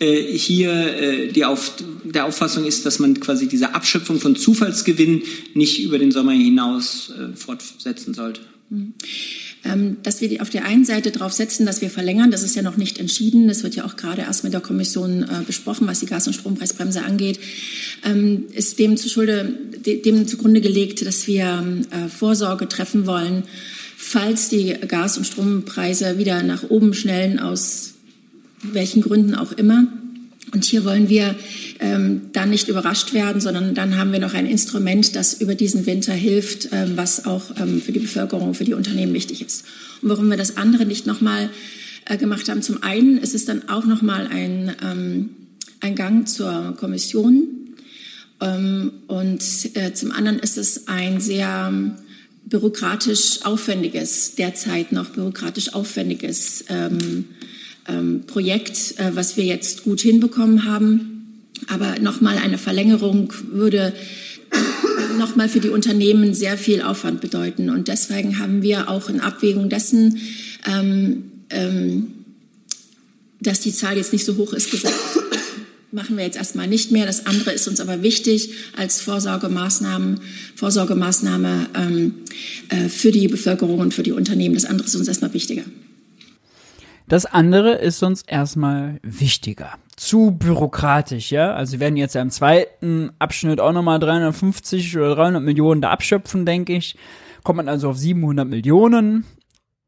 äh, hier äh, die Auf der Auffassung ist, dass man quasi diese Abschöpfung von Zufallsgewinn nicht über den Sommer hinaus fortsetzen sollte? Mhm. Ähm, dass wir auf der einen Seite darauf setzen, dass wir verlängern, das ist ja noch nicht entschieden, das wird ja auch gerade erst mit der Kommission äh, besprochen, was die Gas- und Strompreisbremse angeht, ähm, ist dem, zuschulde, dem zugrunde gelegt, dass wir äh, Vorsorge treffen wollen, falls die Gas- und Strompreise wieder nach oben schnellen, aus welchen Gründen auch immer. Und hier wollen wir ähm, dann nicht überrascht werden, sondern dann haben wir noch ein Instrument, das über diesen Winter hilft, ähm, was auch ähm, für die Bevölkerung, für die Unternehmen wichtig ist. Und warum wir das andere nicht nochmal äh, gemacht haben, zum einen ist es dann auch nochmal ein, ähm, ein Gang zur Kommission ähm, und äh, zum anderen ist es ein sehr bürokratisch aufwendiges, derzeit noch bürokratisch aufwendiges ähm, ähm, Projekt, äh, was wir jetzt gut hinbekommen haben. Aber nochmal eine Verlängerung würde nochmal für die Unternehmen sehr viel Aufwand bedeuten. Und deswegen haben wir auch in Abwägung dessen, ähm, ähm, dass die Zahl jetzt nicht so hoch ist, gesagt, machen wir jetzt erstmal nicht mehr. Das andere ist uns aber wichtig als Vorsorgemaßnahmen, Vorsorgemaßnahme ähm, äh, für die Bevölkerung und für die Unternehmen. Das andere ist uns erstmal wichtiger. Das andere ist uns erstmal wichtiger. Zu bürokratisch, ja. Also wir werden jetzt ja im zweiten Abschnitt auch nochmal 350 oder 300 Millionen da abschöpfen, denke ich. Kommt man also auf 700 Millionen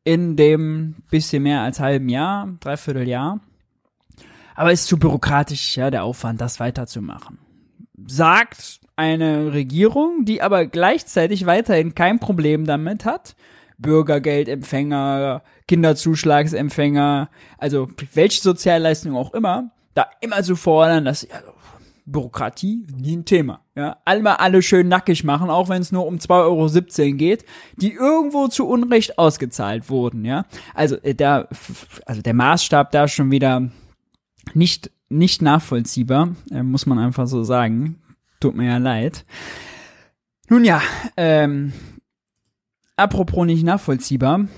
in dem bisschen mehr als halben Jahr, dreiviertel Jahr. Aber ist zu bürokratisch, ja, der Aufwand, das weiterzumachen. Sagt eine Regierung, die aber gleichzeitig weiterhin kein Problem damit hat, Bürgergeldempfänger, Kinderzuschlagsempfänger, also welche Sozialleistung auch immer, da immer zu fordern, dass ja, Bürokratie nie ein Thema. Ja, einmal alle schön nackig machen, auch wenn es nur um 2,17 Euro geht, die irgendwo zu Unrecht ausgezahlt wurden, ja. Also äh, der, also der Maßstab da schon wieder nicht, nicht nachvollziehbar, äh, muss man einfach so sagen. Tut mir ja leid. Nun ja, ähm, apropos nicht nachvollziehbar.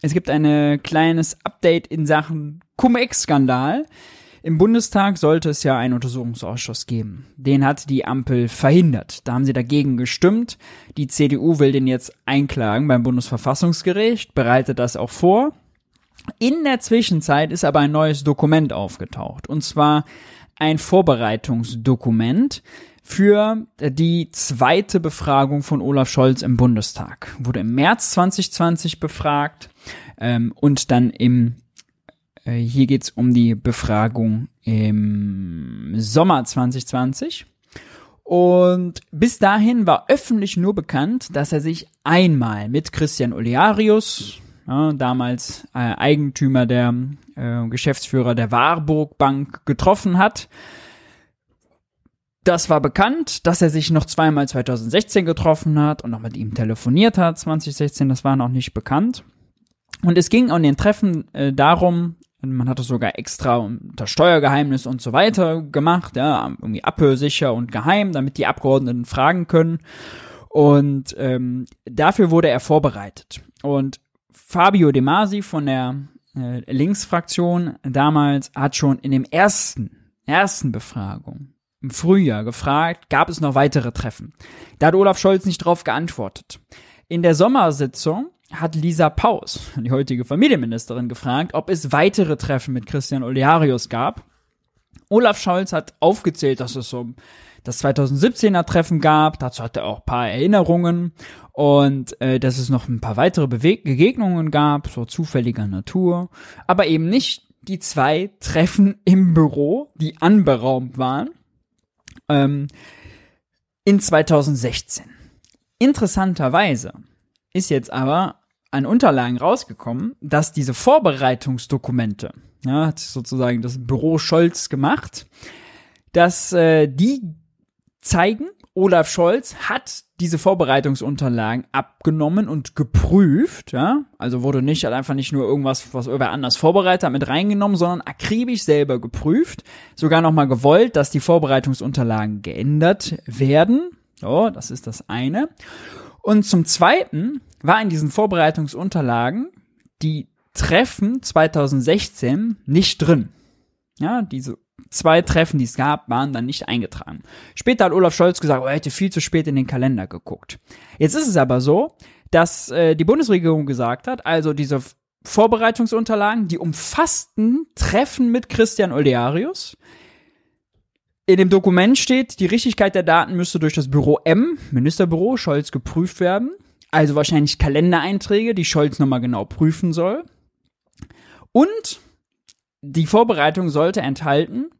Es gibt ein kleines Update in Sachen Cum-Ex-Skandal. Im Bundestag sollte es ja einen Untersuchungsausschuss geben. Den hat die Ampel verhindert. Da haben sie dagegen gestimmt. Die CDU will den jetzt einklagen beim Bundesverfassungsgericht, bereitet das auch vor. In der Zwischenzeit ist aber ein neues Dokument aufgetaucht. Und zwar ein Vorbereitungsdokument für die zweite Befragung von Olaf Scholz im Bundestag. Wurde im März 2020 befragt ähm, und dann im äh, hier geht's um die Befragung im Sommer 2020. Und bis dahin war öffentlich nur bekannt, dass er sich einmal mit Christian Olearius, ja, damals äh, Eigentümer der äh, Geschäftsführer der Warburg Bank, getroffen hat. Das war bekannt, dass er sich noch zweimal 2016 getroffen hat und noch mit ihm telefoniert hat 2016, das war noch nicht bekannt. Und es ging an den Treffen äh, darum, man hat es sogar extra unter Steuergeheimnis und so weiter gemacht, ja, irgendwie abhörsicher und geheim, damit die Abgeordneten fragen können. Und ähm, dafür wurde er vorbereitet. Und Fabio De Masi von der äh, Linksfraktion damals hat schon in dem ersten, ersten Befragung im Frühjahr gefragt, gab es noch weitere Treffen. Da hat Olaf Scholz nicht drauf geantwortet. In der Sommersitzung hat Lisa Paus, die heutige Familienministerin, gefragt, ob es weitere Treffen mit Christian Olearius gab. Olaf Scholz hat aufgezählt, dass es so das 2017er Treffen gab. Dazu hat er auch paar Erinnerungen und äh, dass es noch ein paar weitere Beweg Begegnungen gab, so zufälliger Natur, aber eben nicht die zwei Treffen im Büro, die anberaumt waren, ähm, in 2016. Interessanterweise ist jetzt aber an Unterlagen rausgekommen, dass diese Vorbereitungsdokumente, ja, hat sozusagen das Büro Scholz gemacht, dass äh, die zeigen, Olaf Scholz hat diese Vorbereitungsunterlagen abgenommen und geprüft, ja, also wurde nicht einfach nicht nur irgendwas, was irgendwer anders vorbereitet hat, mit reingenommen, sondern akribisch selber geprüft, sogar nochmal gewollt, dass die Vorbereitungsunterlagen geändert werden. So, das ist das eine. Und zum Zweiten war in diesen Vorbereitungsunterlagen die Treffen 2016 nicht drin. Ja, diese zwei Treffen, die es gab, waren dann nicht eingetragen. Später hat Olaf Scholz gesagt, oh, er hätte viel zu spät in den Kalender geguckt. Jetzt ist es aber so, dass äh, die Bundesregierung gesagt hat, also diese Vorbereitungsunterlagen, die umfassten Treffen mit Christian Olearius, in dem Dokument steht, die Richtigkeit der Daten müsste durch das Büro M, Ministerbüro, Scholz geprüft werden. Also wahrscheinlich Kalendereinträge, die Scholz nochmal genau prüfen soll. Und die Vorbereitung sollte enthalten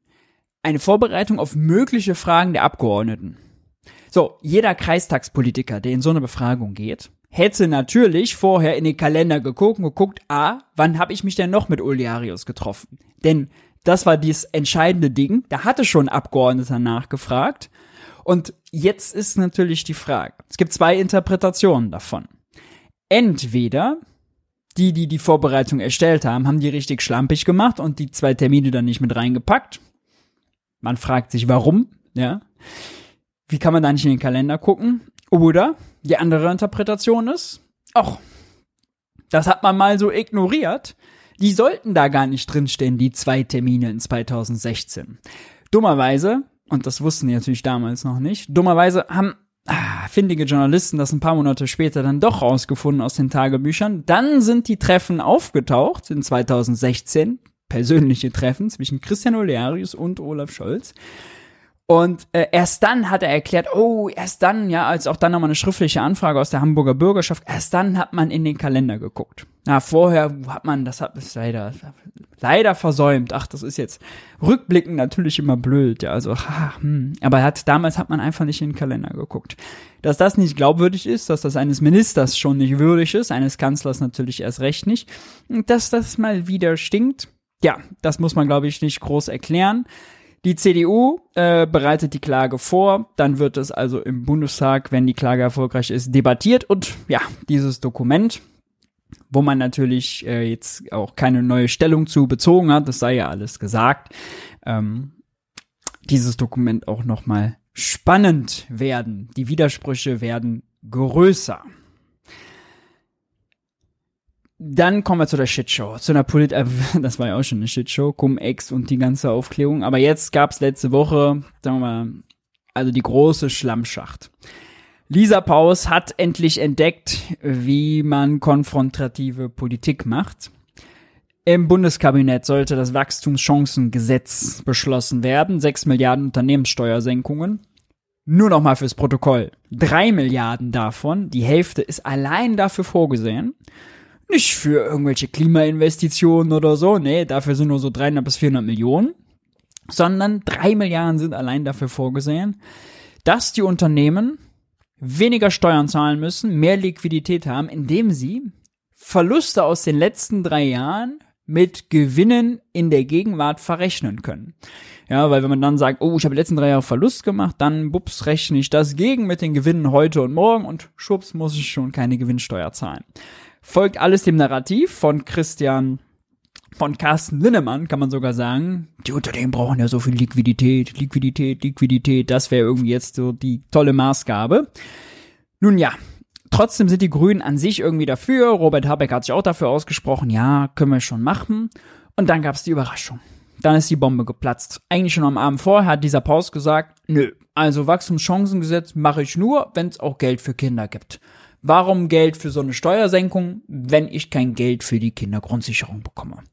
eine Vorbereitung auf mögliche Fragen der Abgeordneten. So, jeder Kreistagspolitiker, der in so eine Befragung geht, hätte natürlich vorher in den Kalender geguckt und geguckt, ah, wann habe ich mich denn noch mit Olearius getroffen? Denn das war dieses entscheidende Ding. Da hatte schon ein Abgeordneter nachgefragt. Und jetzt ist natürlich die Frage. Es gibt zwei Interpretationen davon. Entweder die, die die Vorbereitung erstellt haben, haben die richtig schlampig gemacht und die zwei Termine dann nicht mit reingepackt. Man fragt sich, warum, ja. Wie kann man da nicht in den Kalender gucken? Oder die andere Interpretation ist, ach, das hat man mal so ignoriert die sollten da gar nicht drinstehen, die zwei Termine in 2016. Dummerweise, und das wussten die natürlich damals noch nicht, dummerweise haben ah, findige Journalisten das ein paar Monate später dann doch rausgefunden aus den Tagebüchern. Dann sind die Treffen aufgetaucht in 2016, persönliche Treffen zwischen Christian Olearius und Olaf Scholz. Und äh, erst dann hat er erklärt, oh, erst dann, ja, als auch dann nochmal eine schriftliche Anfrage aus der Hamburger Bürgerschaft, erst dann hat man in den Kalender geguckt. Na, vorher hat man, das hat es leider, leider versäumt. Ach, das ist jetzt rückblickend natürlich immer blöd, ja, also, ha, hm. aber hat, damals hat man einfach nicht in den Kalender geguckt. Dass das nicht glaubwürdig ist, dass das eines Ministers schon nicht würdig ist, eines Kanzlers natürlich erst recht nicht, dass das mal wieder stinkt, ja, das muss man, glaube ich, nicht groß erklären. Die CDU äh, bereitet die Klage vor, dann wird es also im Bundestag, wenn die Klage erfolgreich ist, debattiert und ja, dieses Dokument, wo man natürlich äh, jetzt auch keine neue Stellung zu bezogen hat, das sei ja alles gesagt, ähm, dieses Dokument auch nochmal spannend werden. Die Widersprüche werden größer. Dann kommen wir zu der Shitshow, zu einer Polit, äh, das war ja auch schon eine Shitshow, Cum-Ex und die ganze Aufklärung. Aber jetzt gab's letzte Woche, sagen wir mal, also die große Schlammschacht. Lisa Paus hat endlich entdeckt, wie man konfrontative Politik macht. Im Bundeskabinett sollte das Wachstumschancengesetz beschlossen werden. Sechs Milliarden Unternehmenssteuersenkungen. Nur noch mal fürs Protokoll. Drei Milliarden davon, die Hälfte ist allein dafür vorgesehen. Nicht für irgendwelche Klimainvestitionen oder so. Nee, dafür sind nur so 300 bis 400 Millionen. Sondern drei Milliarden sind allein dafür vorgesehen, dass die Unternehmen weniger Steuern zahlen müssen, mehr Liquidität haben, indem sie Verluste aus den letzten drei Jahren mit Gewinnen in der Gegenwart verrechnen können. Ja, weil wenn man dann sagt, oh, ich habe die letzten drei Jahre Verlust gemacht, dann bups rechne ich das gegen mit den Gewinnen heute und morgen und schwupps muss ich schon keine Gewinnsteuer zahlen. Folgt alles dem Narrativ von Christian von Carsten Linnemann kann man sogar sagen, die Unternehmen brauchen ja so viel Liquidität, Liquidität, Liquidität, das wäre irgendwie jetzt so die tolle Maßgabe. Nun ja, trotzdem sind die Grünen an sich irgendwie dafür. Robert Habeck hat sich auch dafür ausgesprochen, ja, können wir schon machen. Und dann gab es die Überraschung. Dann ist die Bombe geplatzt. Eigentlich schon am Abend vorher hat dieser Paus gesagt, nö, also Wachstumschancengesetz mache ich nur, wenn es auch Geld für Kinder gibt. Warum Geld für so eine Steuersenkung, wenn ich kein Geld für die Kindergrundsicherung bekomme?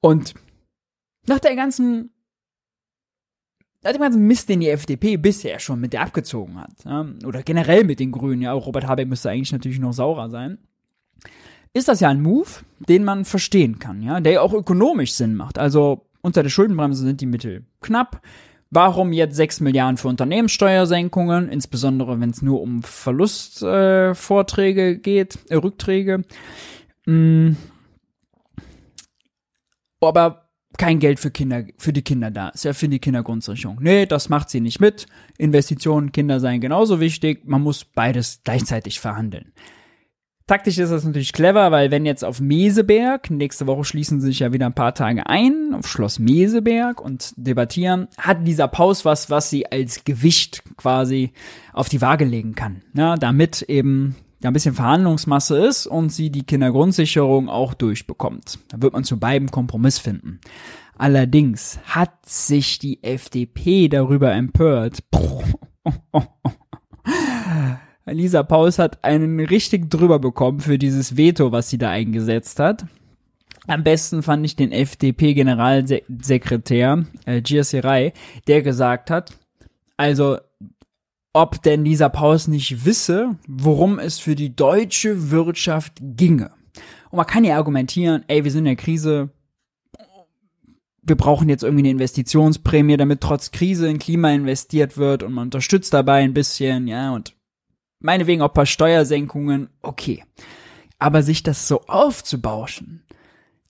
Und nach der ganzen nach dem ganzen Mist, den die FDP bisher schon mit der abgezogen hat, oder generell mit den Grünen, ja, auch Robert Habeck müsste eigentlich natürlich noch saurer sein, ist das ja ein Move, den man verstehen kann, ja, der ja auch ökonomisch Sinn macht. Also unter der Schuldenbremse sind die Mittel knapp. Warum jetzt 6 Milliarden für Unternehmenssteuersenkungen, insbesondere wenn es nur um Verlustvorträge äh, geht, äh, Rückträge? Mm. Aber kein Geld für Kinder, für die Kinder da. Ist ja für die Kindergrundsicherung. Nee, das macht sie nicht mit. Investitionen, Kinder seien genauso wichtig. Man muss beides gleichzeitig verhandeln. Taktisch ist das natürlich clever, weil wenn jetzt auf Meseberg, nächste Woche schließen sie sich ja wieder ein paar Tage ein, auf Schloss Meseberg und debattieren, hat dieser Paus was, was sie als Gewicht quasi auf die Waage legen kann. Ja, damit eben da ein bisschen Verhandlungsmasse ist und sie die Kindergrundsicherung auch durchbekommt. Da wird man zu beiden Kompromiss finden. Allerdings hat sich die FDP darüber empört. Lisa Paus hat einen richtig drüber bekommen für dieses Veto, was sie da eingesetzt hat. Am besten fand ich den FDP-Generalsekretär äh, Giasirai, der gesagt hat, also ob denn Lisa Paus nicht wisse, worum es für die deutsche Wirtschaft ginge. Und man kann ja argumentieren, ey, wir sind in der Krise, wir brauchen jetzt irgendwie eine Investitionsprämie, damit trotz Krise in Klima investiert wird und man unterstützt dabei ein bisschen, ja, und meinetwegen auch paar Steuersenkungen, okay. Aber sich das so aufzubauschen,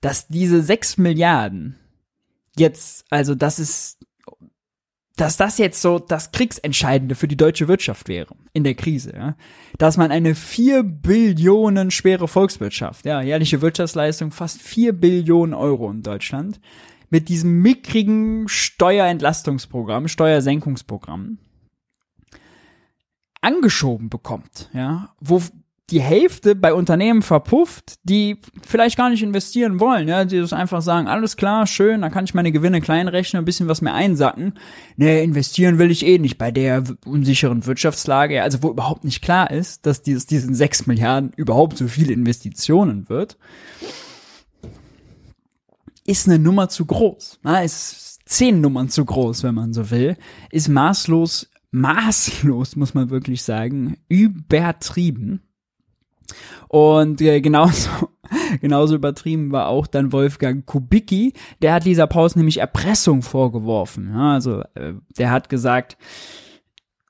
dass diese sechs Milliarden jetzt, also das ist, dass das jetzt so das Kriegsentscheidende für die deutsche Wirtschaft wäre in der Krise, ja? dass man eine vier Billionen schwere Volkswirtschaft, ja, jährliche Wirtschaftsleistung fast vier Billionen Euro in Deutschland, mit diesem mickrigen Steuerentlastungsprogramm, Steuersenkungsprogramm, angeschoben bekommt, ja, wo die Hälfte bei Unternehmen verpufft, die vielleicht gar nicht investieren wollen, ja, die das einfach sagen, alles klar, schön, dann kann ich meine Gewinne klein rechnen, ein bisschen was mehr einsacken. Nee, investieren will ich eh nicht bei der unsicheren Wirtschaftslage, also wo überhaupt nicht klar ist, dass dieses, diesen sechs Milliarden überhaupt so viele Investitionen wird, ist eine Nummer zu groß. Na, ist zehn Nummern zu groß, wenn man so will, ist maßlos maßlos, muss man wirklich sagen, übertrieben. Und äh, genauso, genauso übertrieben war auch dann Wolfgang Kubicki. Der hat Lisa Paus nämlich Erpressung vorgeworfen. Ja, also äh, der hat gesagt,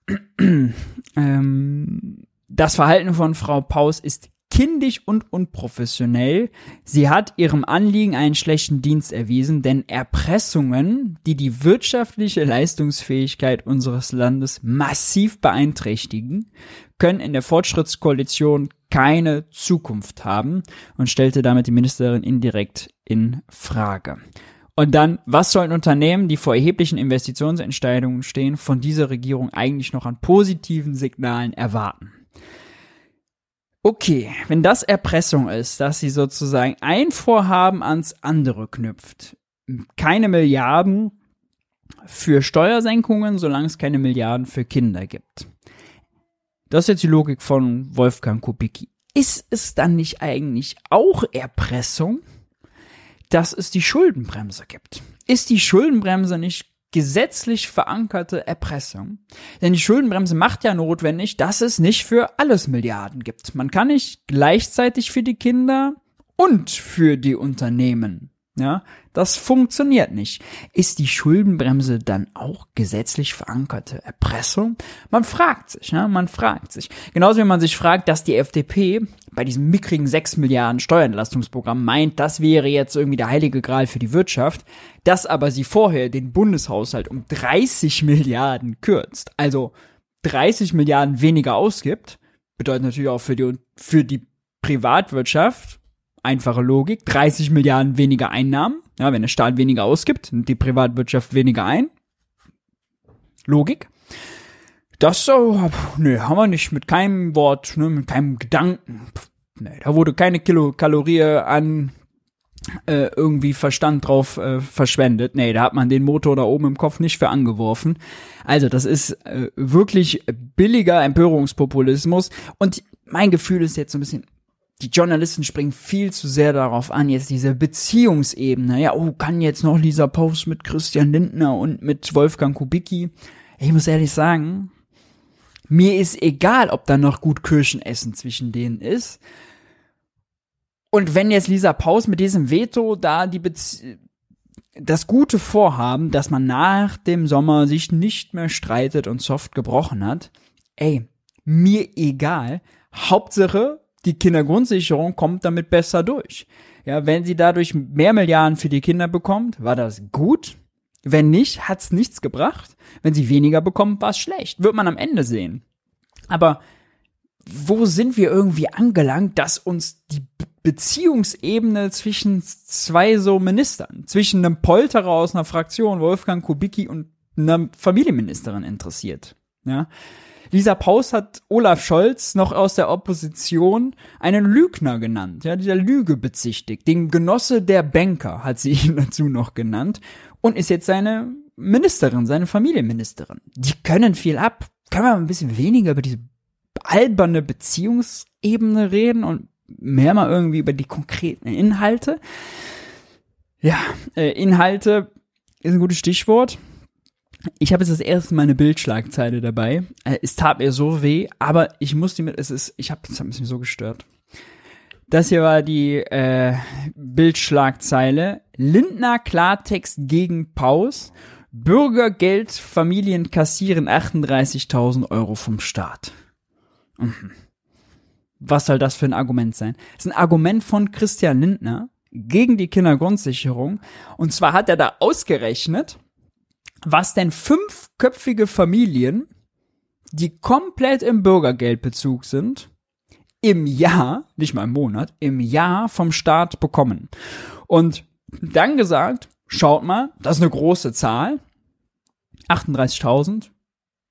ähm, das Verhalten von Frau Paus ist kindisch und unprofessionell. Sie hat ihrem Anliegen einen schlechten Dienst erwiesen, denn Erpressungen, die die wirtschaftliche Leistungsfähigkeit unseres Landes massiv beeinträchtigen, können in der Fortschrittskoalition keine Zukunft haben und stellte damit die Ministerin indirekt in Frage. Und dann, was sollen Unternehmen, die vor erheblichen Investitionsentscheidungen stehen, von dieser Regierung eigentlich noch an positiven Signalen erwarten? Okay, wenn das Erpressung ist, dass sie sozusagen ein Vorhaben ans andere knüpft, keine Milliarden für Steuersenkungen, solange es keine Milliarden für Kinder gibt. Das ist jetzt die Logik von Wolfgang Kubicki. Ist es dann nicht eigentlich auch Erpressung, dass es die Schuldenbremse gibt. Ist die Schuldenbremse nicht gesetzlich verankerte Erpressung? Denn die Schuldenbremse macht ja notwendig, dass es nicht für alles Milliarden gibt. Man kann nicht gleichzeitig für die Kinder und für die Unternehmen ja, das funktioniert nicht. Ist die Schuldenbremse dann auch gesetzlich verankerte Erpressung? Man fragt sich, ja, man fragt sich. Genauso wie man sich fragt, dass die FDP bei diesem mickrigen 6 Milliarden Steuerentlastungsprogramm meint, das wäre jetzt irgendwie der heilige Gral für die Wirtschaft, dass aber sie vorher den Bundeshaushalt um 30 Milliarden kürzt, also 30 Milliarden weniger ausgibt, bedeutet natürlich auch für die, für die Privatwirtschaft einfache Logik. 30 Milliarden weniger Einnahmen. Ja, wenn der Staat weniger ausgibt, nimmt die Privatwirtschaft weniger ein. Logik. Das so, nö, haben wir nicht mit keinem Wort, ne, mit keinem Gedanken. Nee, da wurde keine Kilokalorie an äh, irgendwie Verstand drauf äh, verschwendet. Nee, da hat man den Motor da oben im Kopf nicht für angeworfen. Also, das ist äh, wirklich billiger Empörungspopulismus. Und mein Gefühl ist jetzt so ein bisschen, die Journalisten springen viel zu sehr darauf an, jetzt diese Beziehungsebene. Ja, oh, kann jetzt noch Lisa Post mit Christian Lindner und mit Wolfgang Kubicki. Ich muss ehrlich sagen, mir ist egal, ob da noch gut Kirschenessen zwischen denen ist. Und wenn jetzt Lisa Paus mit diesem Veto da die Bezie das gute Vorhaben, dass man nach dem Sommer sich nicht mehr streitet und soft gebrochen hat, ey, mir egal. Hauptsache, die Kindergrundsicherung kommt damit besser durch. Ja, wenn sie dadurch mehr Milliarden für die Kinder bekommt, war das gut. Wenn nicht, hat's nichts gebracht. Wenn sie weniger bekommt, war's schlecht. Wird man am Ende sehen. Aber wo sind wir irgendwie angelangt, dass uns die Beziehungsebene zwischen zwei so Ministern, zwischen einem Polterer aus einer Fraktion, Wolfgang Kubicki und einer Familienministerin interessiert? Ja, Lisa Paus hat Olaf Scholz noch aus der Opposition einen Lügner genannt, ja, der Lüge bezichtigt. Den Genosse der Banker hat sie ihn dazu noch genannt und ist jetzt seine Ministerin, seine Familienministerin. Die können viel ab. Können wir ein bisschen weniger über diese alberne Beziehungsebene reden und mehr mal irgendwie über die konkreten Inhalte? Ja, äh, Inhalte ist ein gutes Stichwort. Ich habe jetzt das erste Mal eine Bildschlagzeile dabei. Äh, es tat mir so weh, aber ich musste mit, es ist, ich habe, das hat mich so gestört. Das hier war die äh, Bildschlagzeile. Lindner Klartext gegen Paus. Bürgergeld Familien kassieren 38.000 Euro vom Staat. Mhm. Was soll das für ein Argument sein? Das ist ein Argument von Christian Lindner gegen die Kindergrundsicherung. Und zwar hat er da ausgerechnet, was denn fünfköpfige Familien, die komplett im Bürgergeldbezug sind, im Jahr, nicht mal im Monat, im Jahr vom Staat bekommen. Und dann gesagt, schaut mal, das ist eine große Zahl, 38.000,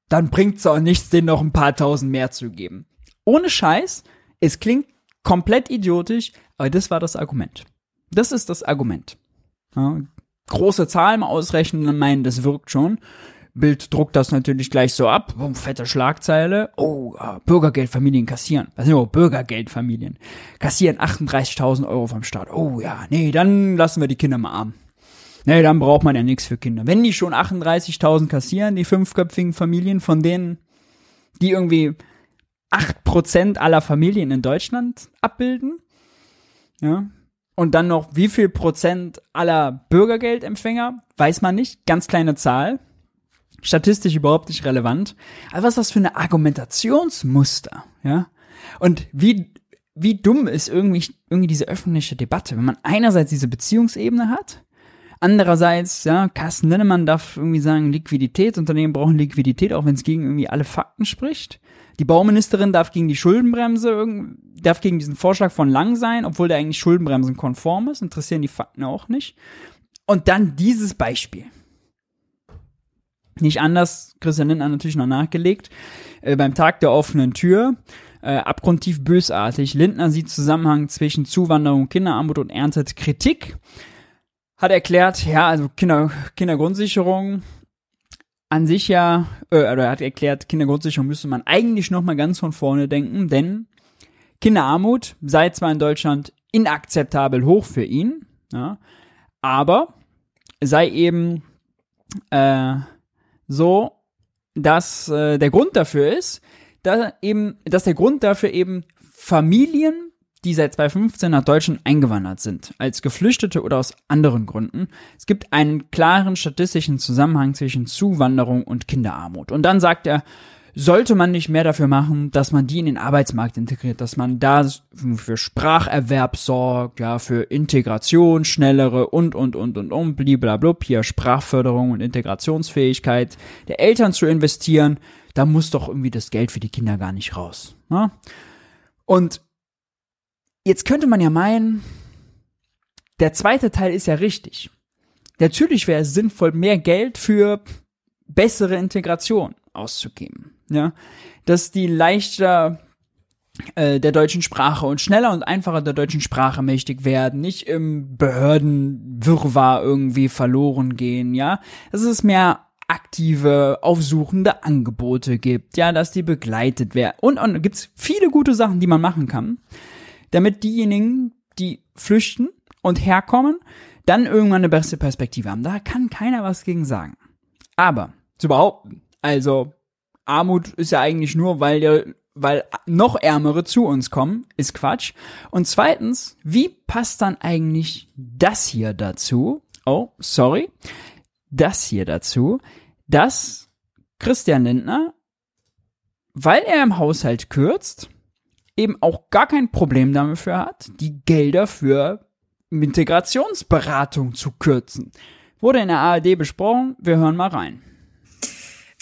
dann bringt es auch nichts, denen noch ein paar tausend mehr zu geben. Ohne Scheiß, es klingt komplett idiotisch, aber das war das Argument. Das ist das Argument. Ja, große Zahlen ausrechnen und meinen, das wirkt schon. Bild druckt das natürlich gleich so ab. Oh, fette Schlagzeile. Oh, uh, Bürgergeldfamilien kassieren. Was sind Bürgergeldfamilien? Kassieren 38.000 Euro vom Staat. Oh ja, nee, dann lassen wir die Kinder mal arm. Nee, dann braucht man ja nichts für Kinder. Wenn die schon 38.000 kassieren, die fünfköpfigen Familien, von denen, die irgendwie 8% aller Familien in Deutschland abbilden, ja, und dann noch, wie viel Prozent aller Bürgergeldempfänger, weiß man nicht, ganz kleine Zahl. Statistisch überhaupt nicht relevant. Aber was ist das für eine Argumentationsmuster, ja? Und wie, wie dumm ist irgendwie, irgendwie diese öffentliche Debatte, wenn man einerseits diese Beziehungsebene hat, andererseits, ja, Carsten Linnemann darf irgendwie sagen, Liquidität, Unternehmen brauchen Liquidität, auch wenn es gegen irgendwie alle Fakten spricht. Die Bauministerin darf gegen die Schuldenbremse, darf gegen diesen Vorschlag von Lang sein, obwohl der eigentlich schuldenbremsenkonform ist. Interessieren die Fakten auch nicht. Und dann dieses Beispiel. Nicht anders, Christian Lindner natürlich noch nachgelegt, äh, beim Tag der offenen Tür, äh, abgrundtief bösartig. Lindner sieht Zusammenhang zwischen Zuwanderung, Kinderarmut und erntet Kritik. Hat erklärt, ja, also Kinder, Kindergrundsicherung an sich ja, äh, oder er hat erklärt, Kindergrundsicherung müsste man eigentlich nochmal ganz von vorne denken, denn Kinderarmut sei zwar in Deutschland inakzeptabel hoch für ihn, ja, aber sei eben äh, so, dass äh, der Grund dafür ist, dass eben, dass der Grund dafür eben Familien, die seit 2015 nach Deutschland eingewandert sind, als Geflüchtete oder aus anderen Gründen. Es gibt einen klaren statistischen Zusammenhang zwischen Zuwanderung und Kinderarmut. Und dann sagt er, sollte man nicht mehr dafür machen, dass man die in den Arbeitsmarkt integriert, dass man da für Spracherwerb sorgt, ja, für Integration, schnellere und, und, und, und, und, bliblablub, hier Sprachförderung und Integrationsfähigkeit der Eltern zu investieren, da muss doch irgendwie das Geld für die Kinder gar nicht raus. Ja? Und jetzt könnte man ja meinen, der zweite Teil ist ja richtig. Natürlich wäre es sinnvoll, mehr Geld für bessere Integration auszugeben ja, dass die leichter äh, der deutschen Sprache und schneller und einfacher der deutschen Sprache mächtig werden, nicht im Behördenwirrwarr irgendwie verloren gehen, ja, dass es mehr aktive, aufsuchende Angebote gibt, ja, dass die begleitet werden und, und gibt's viele gute Sachen, die man machen kann, damit diejenigen, die flüchten und herkommen, dann irgendwann eine bessere Perspektive haben. Da kann keiner was gegen sagen. Aber zu behaupten, also Armut ist ja eigentlich nur, weil der weil noch Ärmere zu uns kommen, ist Quatsch. Und zweitens, wie passt dann eigentlich das hier dazu? Oh, sorry. Das hier dazu, dass Christian Lindner, weil er im Haushalt kürzt, eben auch gar kein Problem dafür hat, die Gelder für Integrationsberatung zu kürzen. Wurde in der ARD besprochen, wir hören mal rein.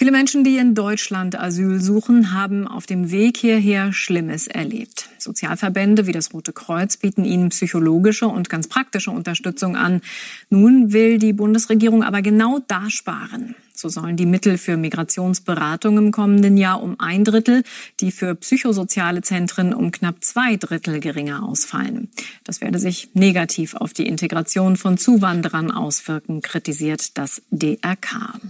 Viele Menschen, die in Deutschland Asyl suchen, haben auf dem Weg hierher Schlimmes erlebt. Sozialverbände wie das Rote Kreuz bieten ihnen psychologische und ganz praktische Unterstützung an. Nun will die Bundesregierung aber genau da sparen. So sollen die Mittel für Migrationsberatung im kommenden Jahr um ein Drittel, die für psychosoziale Zentren um knapp zwei Drittel geringer ausfallen. Das werde sich negativ auf die Integration von Zuwanderern auswirken, kritisiert das DRK.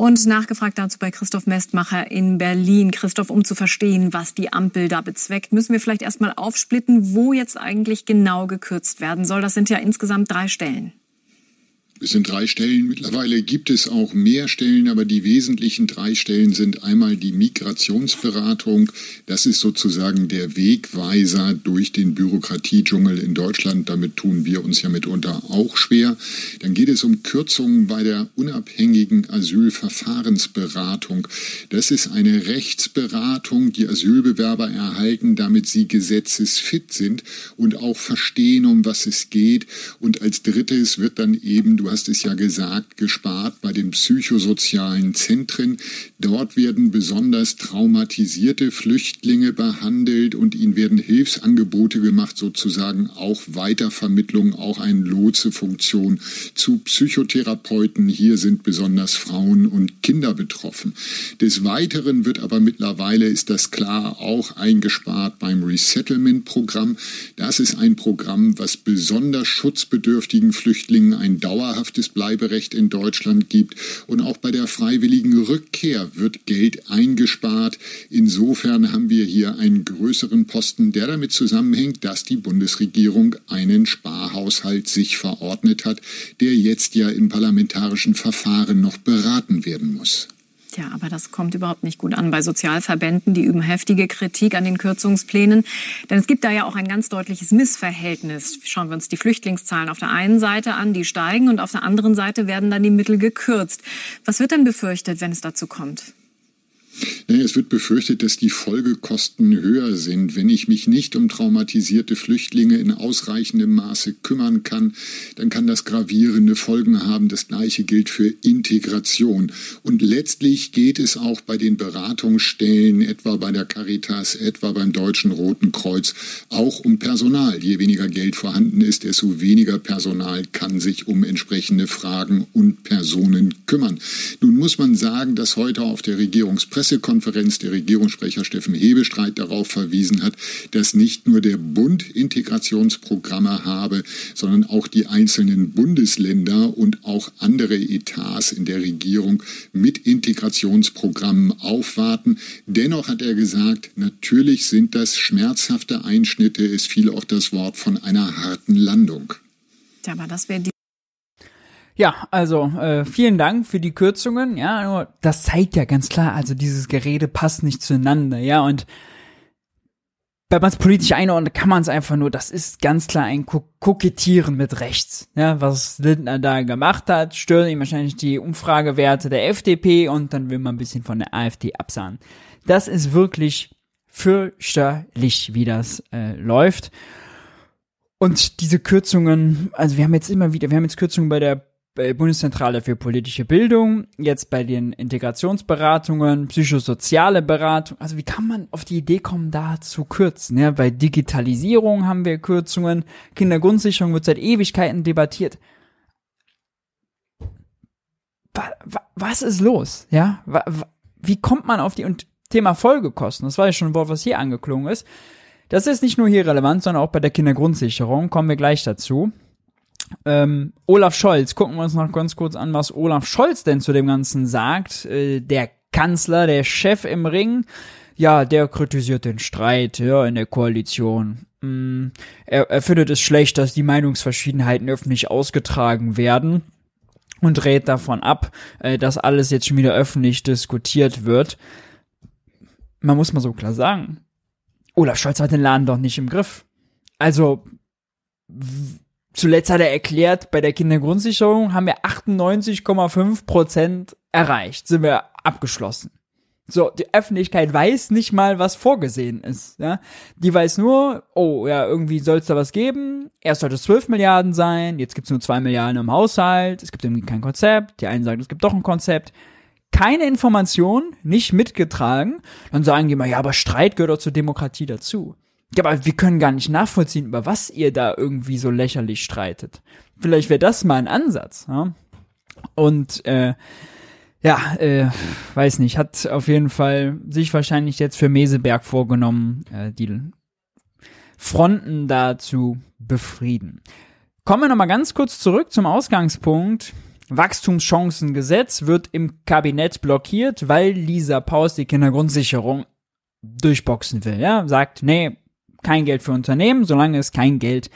Und nachgefragt dazu bei Christoph Mestmacher in Berlin. Christoph, um zu verstehen, was die Ampel da bezweckt, müssen wir vielleicht erstmal aufsplitten, wo jetzt eigentlich genau gekürzt werden soll. Das sind ja insgesamt drei Stellen. Es sind drei Stellen. Mittlerweile gibt es auch mehr Stellen, aber die wesentlichen drei Stellen sind einmal die Migrationsberatung. Das ist sozusagen der Wegweiser durch den Bürokratiedschungel in Deutschland. Damit tun wir uns ja mitunter auch schwer. Dann geht es um Kürzungen bei der unabhängigen Asylverfahrensberatung. Das ist eine Rechtsberatung, die Asylbewerber erhalten, damit sie gesetzesfit sind und auch verstehen, um was es geht. Und als drittes wird dann eben, du hast es ja gesagt, gespart bei den psychosozialen Zentren. Dort werden besonders traumatisierte Flüchtlinge behandelt und ihnen werden Hilfsangebote gemacht, sozusagen auch Weitervermittlung, auch eine Lotsefunktion zu Psychotherapeuten. Hier sind besonders Frauen und Kinder betroffen. Des Weiteren wird aber mittlerweile, ist das klar, auch eingespart beim Resettlement-Programm. Das ist ein Programm, was besonders schutzbedürftigen Flüchtlingen ein dauerhaftes dauerhaftes Bleiberecht in Deutschland gibt. Und auch bei der freiwilligen Rückkehr wird Geld eingespart. Insofern haben wir hier einen größeren Posten, der damit zusammenhängt, dass die Bundesregierung einen Sparhaushalt sich verordnet hat, der jetzt ja im parlamentarischen Verfahren noch beraten werden muss. Ja, aber das kommt überhaupt nicht gut an bei Sozialverbänden. Die üben heftige Kritik an den Kürzungsplänen. Denn es gibt da ja auch ein ganz deutliches Missverhältnis. Schauen wir uns die Flüchtlingszahlen auf der einen Seite an, die steigen und auf der anderen Seite werden dann die Mittel gekürzt. Was wird denn befürchtet, wenn es dazu kommt? Es wird befürchtet, dass die Folgekosten höher sind. Wenn ich mich nicht um traumatisierte Flüchtlinge in ausreichendem Maße kümmern kann, dann kann das gravierende Folgen haben. Das Gleiche gilt für Integration. Und letztlich geht es auch bei den Beratungsstellen, etwa bei der Caritas, etwa beim Deutschen Roten Kreuz, auch um Personal. Je weniger Geld vorhanden ist, desto weniger Personal kann sich um entsprechende Fragen und Personen kümmern. Nun muss man sagen, dass heute auf der Regierungspressekonferenz der Regierungssprecher Steffen Hebestreit darauf verwiesen hat, dass nicht nur der Bund Integrationsprogramme habe, sondern auch die einzelnen Bundesländer und auch andere Etats in der Regierung mit Integrationsprogrammen aufwarten. Dennoch hat er gesagt, natürlich sind das schmerzhafte Einschnitte. Es fiel auch das Wort von einer harten Landung. Aber das ja, also äh, vielen Dank für die Kürzungen. Ja, nur das zeigt ja ganz klar, also dieses Gerede passt nicht zueinander. Ja, und wenn man es politisch einordnet, kann man es einfach nur, das ist ganz klar ein Ko Kokettieren mit rechts. Ja, was Lindner da gemacht hat, stört ihm wahrscheinlich die Umfragewerte der FDP und dann will man ein bisschen von der AfD absahen. Das ist wirklich fürchterlich, wie das äh, läuft. Und diese Kürzungen, also wir haben jetzt immer wieder, wir haben jetzt Kürzungen bei der Bundeszentrale für politische Bildung, jetzt bei den Integrationsberatungen, psychosoziale Beratung. Also wie kann man auf die Idee kommen, da zu kürzen? Ja, bei Digitalisierung haben wir Kürzungen, Kindergrundsicherung wird seit Ewigkeiten debattiert. Was ist los? Ja, wie kommt man auf die und Thema Folgekosten? Das war ja schon ein Wort, was hier angeklungen ist. Das ist nicht nur hier relevant, sondern auch bei der Kindergrundsicherung. Kommen wir gleich dazu. Ähm, Olaf Scholz, gucken wir uns noch ganz kurz an, was Olaf Scholz denn zu dem Ganzen sagt. Äh, der Kanzler, der Chef im Ring, ja, der kritisiert den Streit ja, in der Koalition. Mm, er, er findet es schlecht, dass die Meinungsverschiedenheiten öffentlich ausgetragen werden und rät davon ab, äh, dass alles jetzt schon wieder öffentlich diskutiert wird. Man muss mal so klar sagen, Olaf Scholz hat den Laden doch nicht im Griff. Also, Zuletzt hat er erklärt, bei der Kindergrundsicherung haben wir 98,5 Prozent erreicht, sind wir abgeschlossen. So, die Öffentlichkeit weiß nicht mal, was vorgesehen ist. Ja? Die weiß nur, oh, ja, irgendwie soll es da was geben. Erst sollte es 12 Milliarden sein, jetzt gibt es nur 2 Milliarden im Haushalt, es gibt irgendwie kein Konzept. Die einen sagen, es gibt doch ein Konzept. Keine Information, nicht mitgetragen. Dann sagen die mal, ja, aber Streit gehört doch zur Demokratie dazu. Ja, aber wir können gar nicht nachvollziehen, über was ihr da irgendwie so lächerlich streitet. Vielleicht wäre das mal ein Ansatz. Ja? Und äh, ja, äh, weiß nicht, hat auf jeden Fall sich wahrscheinlich jetzt für Meseberg vorgenommen, äh, die Fronten da zu befrieden. Kommen wir nochmal ganz kurz zurück zum Ausgangspunkt. Wachstumschancengesetz wird im Kabinett blockiert, weil Lisa Paus die Kindergrundsicherung durchboxen will. Ja, sagt, nee, kein Geld für Unternehmen, solange es kein Geld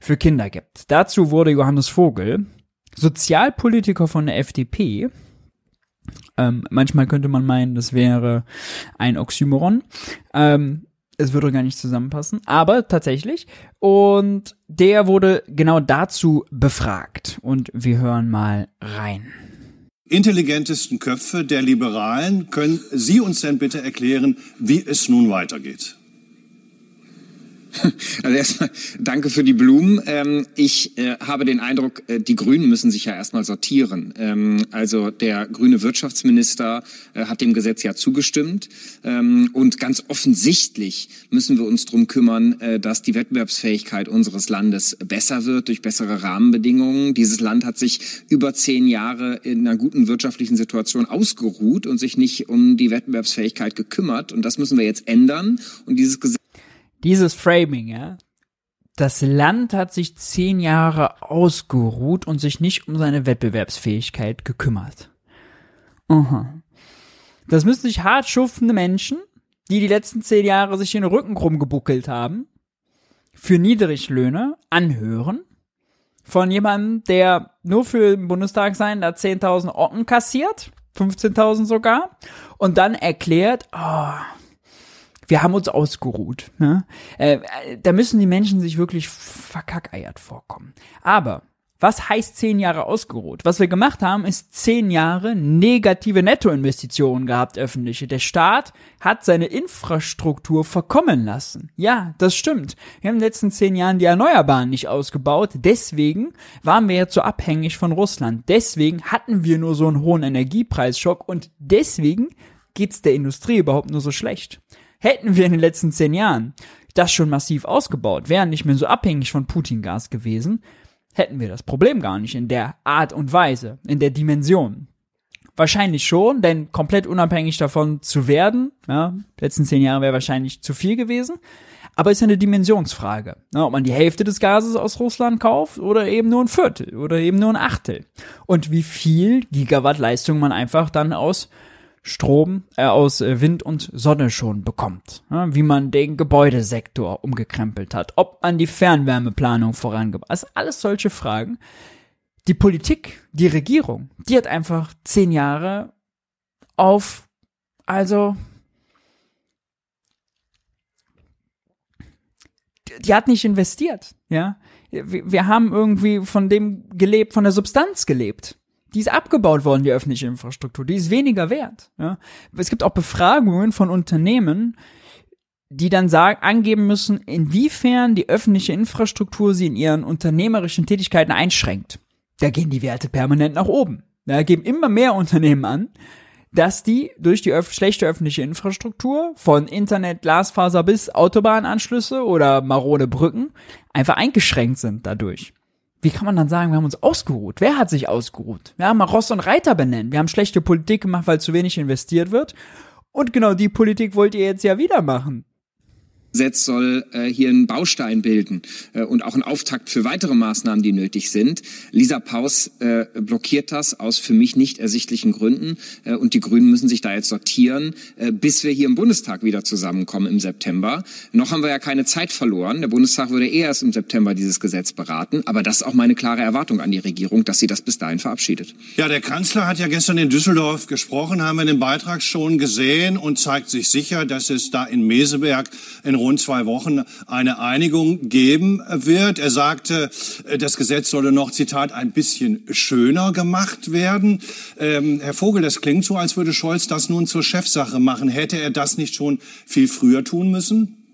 für Kinder gibt. Dazu wurde Johannes Vogel, Sozialpolitiker von der FDP, ähm, manchmal könnte man meinen, das wäre ein Oxymoron. Ähm, es würde gar nicht zusammenpassen, aber tatsächlich. Und der wurde genau dazu befragt. Und wir hören mal rein. Intelligentesten Köpfe der Liberalen, können Sie uns denn bitte erklären, wie es nun weitergeht? Also erstmal danke für die Blumen. Ähm, ich äh, habe den Eindruck, äh, die Grünen müssen sich ja erstmal sortieren. Ähm, also der grüne Wirtschaftsminister äh, hat dem Gesetz ja zugestimmt. Ähm, und ganz offensichtlich müssen wir uns darum kümmern, dass die Wettbewerbsfähigkeit unseres Landes besser wird durch bessere Rahmenbedingungen. Dieses Land hat sich über zehn Jahre in einer guten wirtschaftlichen Situation ausgeruht und sich nicht um die Wettbewerbsfähigkeit gekümmert. Und das müssen wir jetzt ändern. Und dieses Gesetz dieses Framing, ja. Das Land hat sich zehn Jahre ausgeruht und sich nicht um seine Wettbewerbsfähigkeit gekümmert. Aha. Das müssen sich hart schuftende Menschen, die die letzten zehn Jahre sich den Rücken krumm gebuckelt haben, für Niedriglöhne anhören. Von jemandem, der nur für den Bundestag sein, da 10.000 Ocken kassiert, 15.000 sogar, und dann erklärt, oh, wir haben uns ausgeruht. Ne? Äh, da müssen die Menschen sich wirklich verkackeiert vorkommen. Aber Was heißt zehn Jahre ausgeruht? Was wir gemacht haben, ist zehn Jahre negative Nettoinvestitionen gehabt, öffentliche. Der Staat hat seine Infrastruktur verkommen lassen. Ja, das stimmt. Wir haben in den letzten zehn Jahren die Erneuerbaren nicht ausgebaut. Deswegen waren wir ja zu abhängig von Russland. Deswegen hatten wir nur so einen hohen Energiepreisschock und deswegen geht's der Industrie überhaupt nur so schlecht. Hätten wir in den letzten zehn Jahren das schon massiv ausgebaut, wären nicht mehr so abhängig von Putin-Gas gewesen, hätten wir das Problem gar nicht in der Art und Weise, in der Dimension. Wahrscheinlich schon, denn komplett unabhängig davon zu werden, ja, letzten zehn Jahre wäre wahrscheinlich zu viel gewesen. Aber ist ja eine Dimensionsfrage, ne, ob man die Hälfte des Gases aus Russland kauft oder eben nur ein Viertel oder eben nur ein Achtel. Und wie viel Gigawatt Leistung man einfach dann aus Strom äh, aus äh, Wind und Sonne schon bekommt. Ja, wie man den Gebäudesektor umgekrempelt hat, ob man die Fernwärmeplanung vorangebracht hat. Also alles solche Fragen. Die Politik, die Regierung, die hat einfach zehn Jahre auf, also, die hat nicht investiert, ja. Wir haben irgendwie von dem gelebt, von der Substanz gelebt. Die ist abgebaut worden, die öffentliche Infrastruktur. Die ist weniger wert. Ja. Es gibt auch Befragungen von Unternehmen, die dann sagen, angeben müssen, inwiefern die öffentliche Infrastruktur sie in ihren unternehmerischen Tätigkeiten einschränkt. Da gehen die Werte permanent nach oben. Da geben immer mehr Unternehmen an, dass die durch die öf schlechte öffentliche Infrastruktur von Internet, Glasfaser bis Autobahnanschlüsse oder marode Brücken einfach eingeschränkt sind dadurch wie kann man dann sagen, wir haben uns ausgeruht? Wer hat sich ausgeruht? Wir haben mal Ross und Reiter benennen. Wir haben schlechte Politik gemacht, weil zu wenig investiert wird. Und genau die Politik wollt ihr jetzt ja wieder machen. Gesetz soll äh, hier einen Baustein bilden äh, und auch einen Auftakt für weitere Maßnahmen, die nötig sind. Lisa Paus äh, blockiert das aus für mich nicht ersichtlichen Gründen äh, und die Grünen müssen sich da jetzt sortieren, äh, bis wir hier im Bundestag wieder zusammenkommen im September. Noch haben wir ja keine Zeit verloren. Der Bundestag würde eh erst im September dieses Gesetz beraten, aber das ist auch meine klare Erwartung an die Regierung, dass sie das bis dahin verabschiedet. Ja, der Kanzler hat ja gestern in Düsseldorf gesprochen, haben wir den Beitrag schon gesehen und zeigt sich sicher, dass es da in Meseberg in rund zwei Wochen eine Einigung geben wird. Er sagte, äh, das Gesetz solle noch, Zitat, ein bisschen schöner gemacht werden. Ähm, Herr Vogel, das klingt so, als würde Scholz das nun zur Chefsache machen. Hätte er das nicht schon viel früher tun müssen?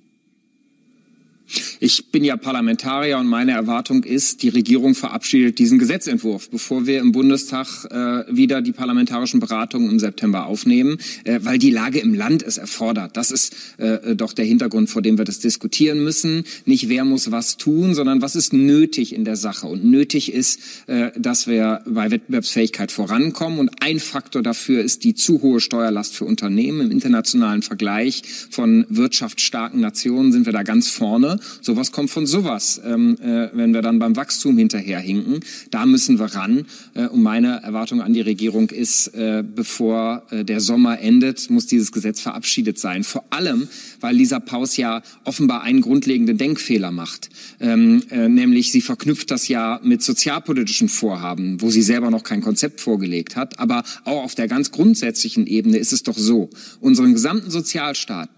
Ich bin ja Parlamentarier und meine Erwartung ist, die Regierung verabschiedet diesen Gesetzentwurf, bevor wir im Bundestag äh, wieder die parlamentarischen Beratungen im September aufnehmen, äh, weil die Lage im Land es erfordert. Das ist äh, doch der Hintergrund, vor dem wir das diskutieren müssen. Nicht wer muss was tun, sondern was ist nötig in der Sache. Und nötig ist, äh, dass wir bei Wettbewerbsfähigkeit vorankommen. Und ein Faktor dafür ist die zu hohe Steuerlast für Unternehmen. Im internationalen Vergleich von wirtschaftsstarken Nationen sind wir da ganz vorne. Sowas kommt von sowas, ähm, äh, wenn wir dann beim Wachstum hinterherhinken. Da müssen wir ran. Äh, und meine Erwartung an die Regierung ist, äh, bevor äh, der Sommer endet, muss dieses Gesetz verabschiedet sein. Vor allem, weil Lisa Paus ja offenbar einen grundlegenden Denkfehler macht. Ähm, äh, nämlich sie verknüpft das ja mit sozialpolitischen Vorhaben, wo sie selber noch kein Konzept vorgelegt hat. Aber auch auf der ganz grundsätzlichen Ebene ist es doch so, unseren gesamten Sozialstaat,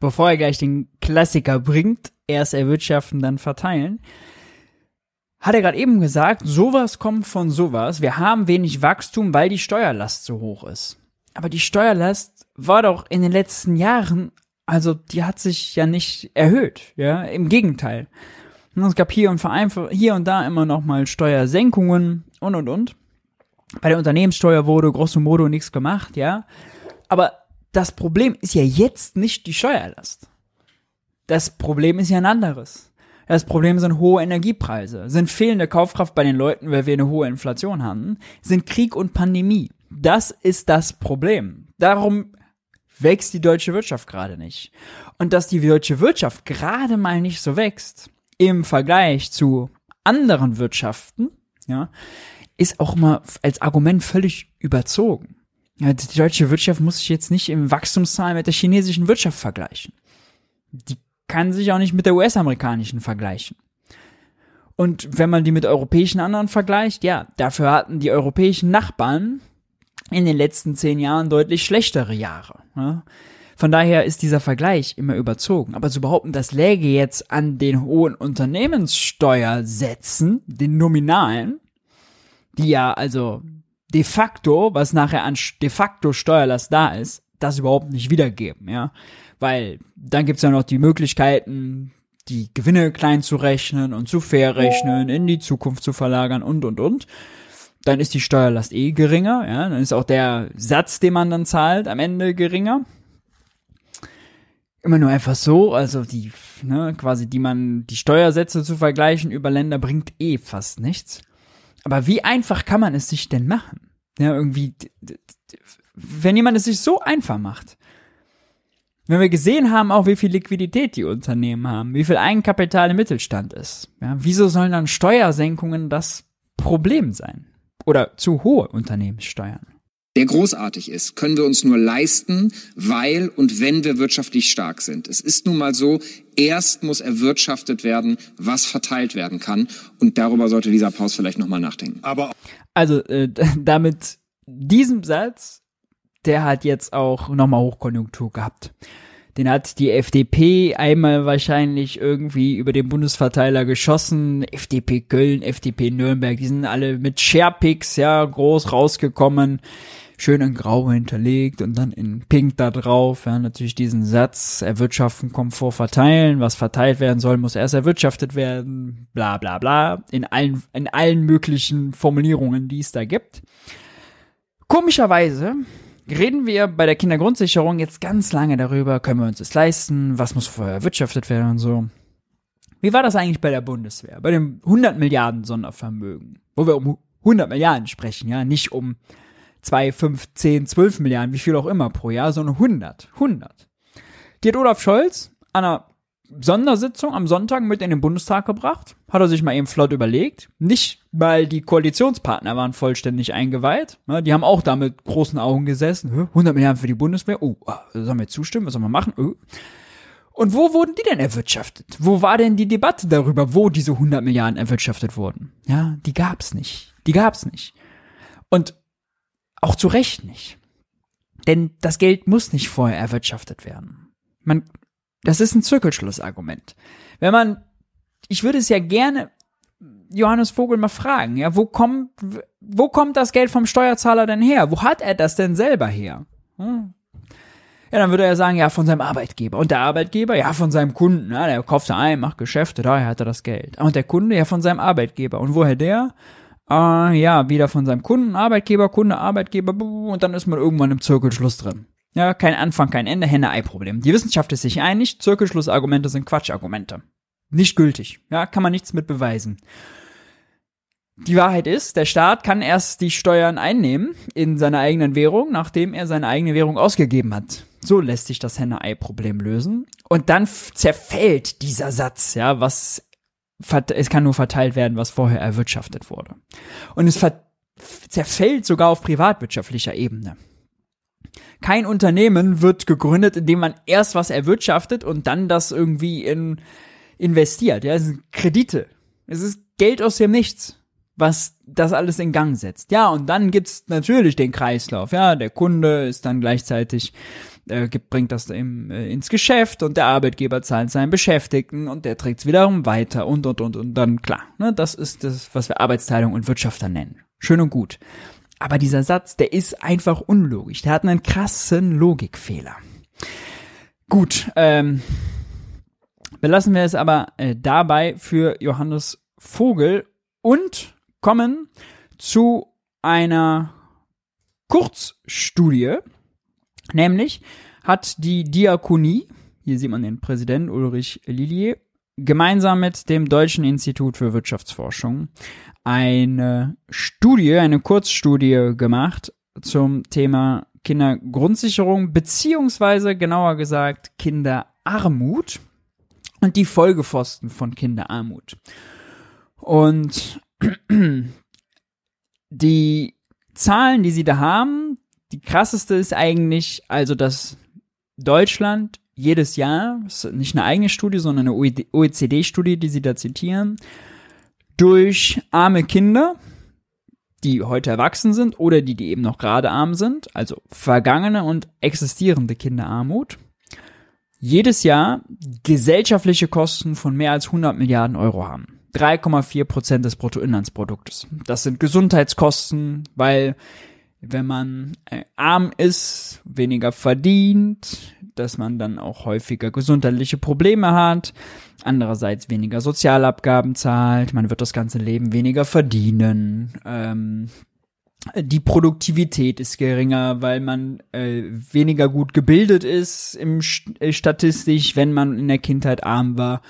bevor er gleich den Klassiker bringt, erst erwirtschaften, dann verteilen, hat er gerade eben gesagt, sowas kommt von sowas. Wir haben wenig Wachstum, weil die Steuerlast so hoch ist. Aber die Steuerlast war doch in den letzten Jahren, also die hat sich ja nicht erhöht, ja, im Gegenteil. Es gab hier und hier und da immer noch mal Steuersenkungen und und und. Bei der Unternehmenssteuer wurde grosso modo nichts gemacht, ja. Aber das Problem ist ja jetzt nicht die Steuerlast. Das Problem ist ja ein anderes. Das Problem sind hohe Energiepreise, sind fehlende Kaufkraft bei den Leuten, weil wir eine hohe Inflation haben, sind Krieg und Pandemie. Das ist das Problem. Darum wächst die deutsche Wirtschaft gerade nicht. Und dass die deutsche Wirtschaft gerade mal nicht so wächst im Vergleich zu anderen Wirtschaften, ja, ist auch mal als Argument völlig überzogen. Die deutsche Wirtschaft muss sich jetzt nicht im Wachstumszahlen mit der chinesischen Wirtschaft vergleichen. Die kann sich auch nicht mit der US-amerikanischen vergleichen. Und wenn man die mit europäischen anderen vergleicht, ja, dafür hatten die europäischen Nachbarn in den letzten zehn Jahren deutlich schlechtere Jahre. Ja. Von daher ist dieser Vergleich immer überzogen. Aber zu behaupten, das läge jetzt an den hohen Unternehmenssteuersätzen, den nominalen, die ja also de facto, was nachher an de facto Steuerlast da ist, das überhaupt nicht wiedergeben, ja. Weil dann gibt's ja noch die Möglichkeiten, die Gewinne klein zu rechnen und zu fair rechnen, in die Zukunft zu verlagern und und und. Dann ist die Steuerlast eh geringer, ja. Dann ist auch der Satz, den man dann zahlt, am Ende geringer. Immer nur einfach so, also die, ne, quasi die man, die Steuersätze zu vergleichen über Länder bringt eh fast nichts. Aber wie einfach kann man es sich denn machen? Ja, irgendwie, wenn jemand es sich so einfach macht. Wenn wir gesehen haben, auch wie viel Liquidität die Unternehmen haben, wie viel Eigenkapital im Mittelstand ist, ja, wieso sollen dann Steuersenkungen das Problem sein? Oder zu hohe Unternehmenssteuern? Der großartig ist, können wir uns nur leisten, weil und wenn wir wirtschaftlich stark sind. Es ist nun mal so, erst muss erwirtschaftet werden, was verteilt werden kann. Und darüber sollte dieser Paus vielleicht nochmal nachdenken. Aber also äh, damit diesem Satz, der hat jetzt auch nochmal Hochkonjunktur gehabt. Den hat die FDP einmal wahrscheinlich irgendwie über den Bundesverteiler geschossen. FDP Köln, FDP Nürnberg, die sind alle mit Sharepics, ja, groß rausgekommen schön in Grau hinterlegt und dann in Pink da drauf. Ja, natürlich diesen Satz, erwirtschaften, Komfort verteilen. Was verteilt werden soll, muss erst erwirtschaftet werden. Bla bla bla. In allen, in allen möglichen Formulierungen, die es da gibt. Komischerweise reden wir bei der Kindergrundsicherung jetzt ganz lange darüber, können wir uns das leisten, was muss vorher erwirtschaftet werden und so. Wie war das eigentlich bei der Bundeswehr? Bei dem 100 Milliarden Sondervermögen, wo wir um 100 Milliarden sprechen, ja, nicht um 2, 5, 10, 12 Milliarden, wie viel auch immer pro Jahr, sondern 100. 100. Die hat Olaf Scholz an einer Sondersitzung am Sonntag mit in den Bundestag gebracht. Hat er sich mal eben flott überlegt. Nicht, weil die Koalitionspartner waren vollständig eingeweiht. Ne, die haben auch da mit großen Augen gesessen. 100 Milliarden für die Bundeswehr. Oh, ah, sollen wir zustimmen? Was sollen wir machen? Oh. Und wo wurden die denn erwirtschaftet? Wo war denn die Debatte darüber, wo diese 100 Milliarden erwirtschaftet wurden? Ja, die gab's nicht. Die gab's nicht. Und auch zu Recht nicht. Denn das Geld muss nicht vorher erwirtschaftet werden. Man, das ist ein Zirkelschlussargument. Wenn man, ich würde es ja gerne Johannes Vogel mal fragen, ja, wo kommt, wo kommt das Geld vom Steuerzahler denn her? Wo hat er das denn selber her? Hm. Ja, dann würde er sagen, ja, von seinem Arbeitgeber. Und der Arbeitgeber, ja, von seinem Kunden. Ja, der kauft da ein, macht Geschäfte, daher hat er das Geld. Und der Kunde, ja, von seinem Arbeitgeber. Und woher der? Äh, ja, wieder von seinem Kunden, Arbeitgeber, Kunde, Arbeitgeber, und dann ist man irgendwann im Zirkelschluss drin. Ja, kein Anfang, kein Ende, Henne-Ei-Problem. Die Wissenschaft ist sich einig, Zirkelschlussargumente sind Quatschargumente. Nicht gültig. Ja, kann man nichts mit beweisen. Die Wahrheit ist, der Staat kann erst die Steuern einnehmen in seiner eigenen Währung, nachdem er seine eigene Währung ausgegeben hat. So lässt sich das Henne-Ei-Problem lösen. Und dann zerfällt dieser Satz, ja, was es kann nur verteilt werden, was vorher erwirtschaftet wurde. Und es zerfällt sogar auf privatwirtschaftlicher Ebene. Kein Unternehmen wird gegründet, indem man erst was erwirtschaftet und dann das irgendwie in investiert. Ja, es sind Kredite. Es ist Geld aus dem Nichts, was das alles in Gang setzt. Ja, und dann gibt's natürlich den Kreislauf. Ja, der Kunde ist dann gleichzeitig äh, bringt das im, äh, ins Geschäft und der Arbeitgeber zahlt seinen Beschäftigten und der trägt es wiederum weiter und und und und dann klar. Ne, das ist das, was wir Arbeitsteilung und Wirtschafter nennen. Schön und gut. Aber dieser Satz, der ist einfach unlogisch. Der hat einen krassen Logikfehler. Gut, ähm, belassen wir es aber äh, dabei für Johannes Vogel und kommen zu einer Kurzstudie, Nämlich hat die Diakonie, hier sieht man den Präsidenten Ulrich Lillier, gemeinsam mit dem Deutschen Institut für Wirtschaftsforschung eine Studie, eine Kurzstudie gemacht zum Thema Kindergrundsicherung, beziehungsweise genauer gesagt Kinderarmut und die Folgepfosten von Kinderarmut. Und die Zahlen, die sie da haben, die krasseste ist eigentlich, also dass Deutschland jedes Jahr, nicht eine eigene Studie, sondern eine OECD-Studie, die sie da zitieren, durch arme Kinder, die heute erwachsen sind oder die, die eben noch gerade arm sind, also vergangene und existierende Kinderarmut, jedes Jahr gesellschaftliche Kosten von mehr als 100 Milliarden Euro haben. 3,4 Prozent des Bruttoinlandsproduktes. Das sind Gesundheitskosten, weil wenn man äh, arm ist, weniger verdient, dass man dann auch häufiger gesundheitliche Probleme hat, andererseits weniger Sozialabgaben zahlt, man wird das ganze Leben weniger verdienen, ähm, die Produktivität ist geringer, weil man äh, weniger gut gebildet ist im äh, statistisch, wenn man in der Kindheit arm war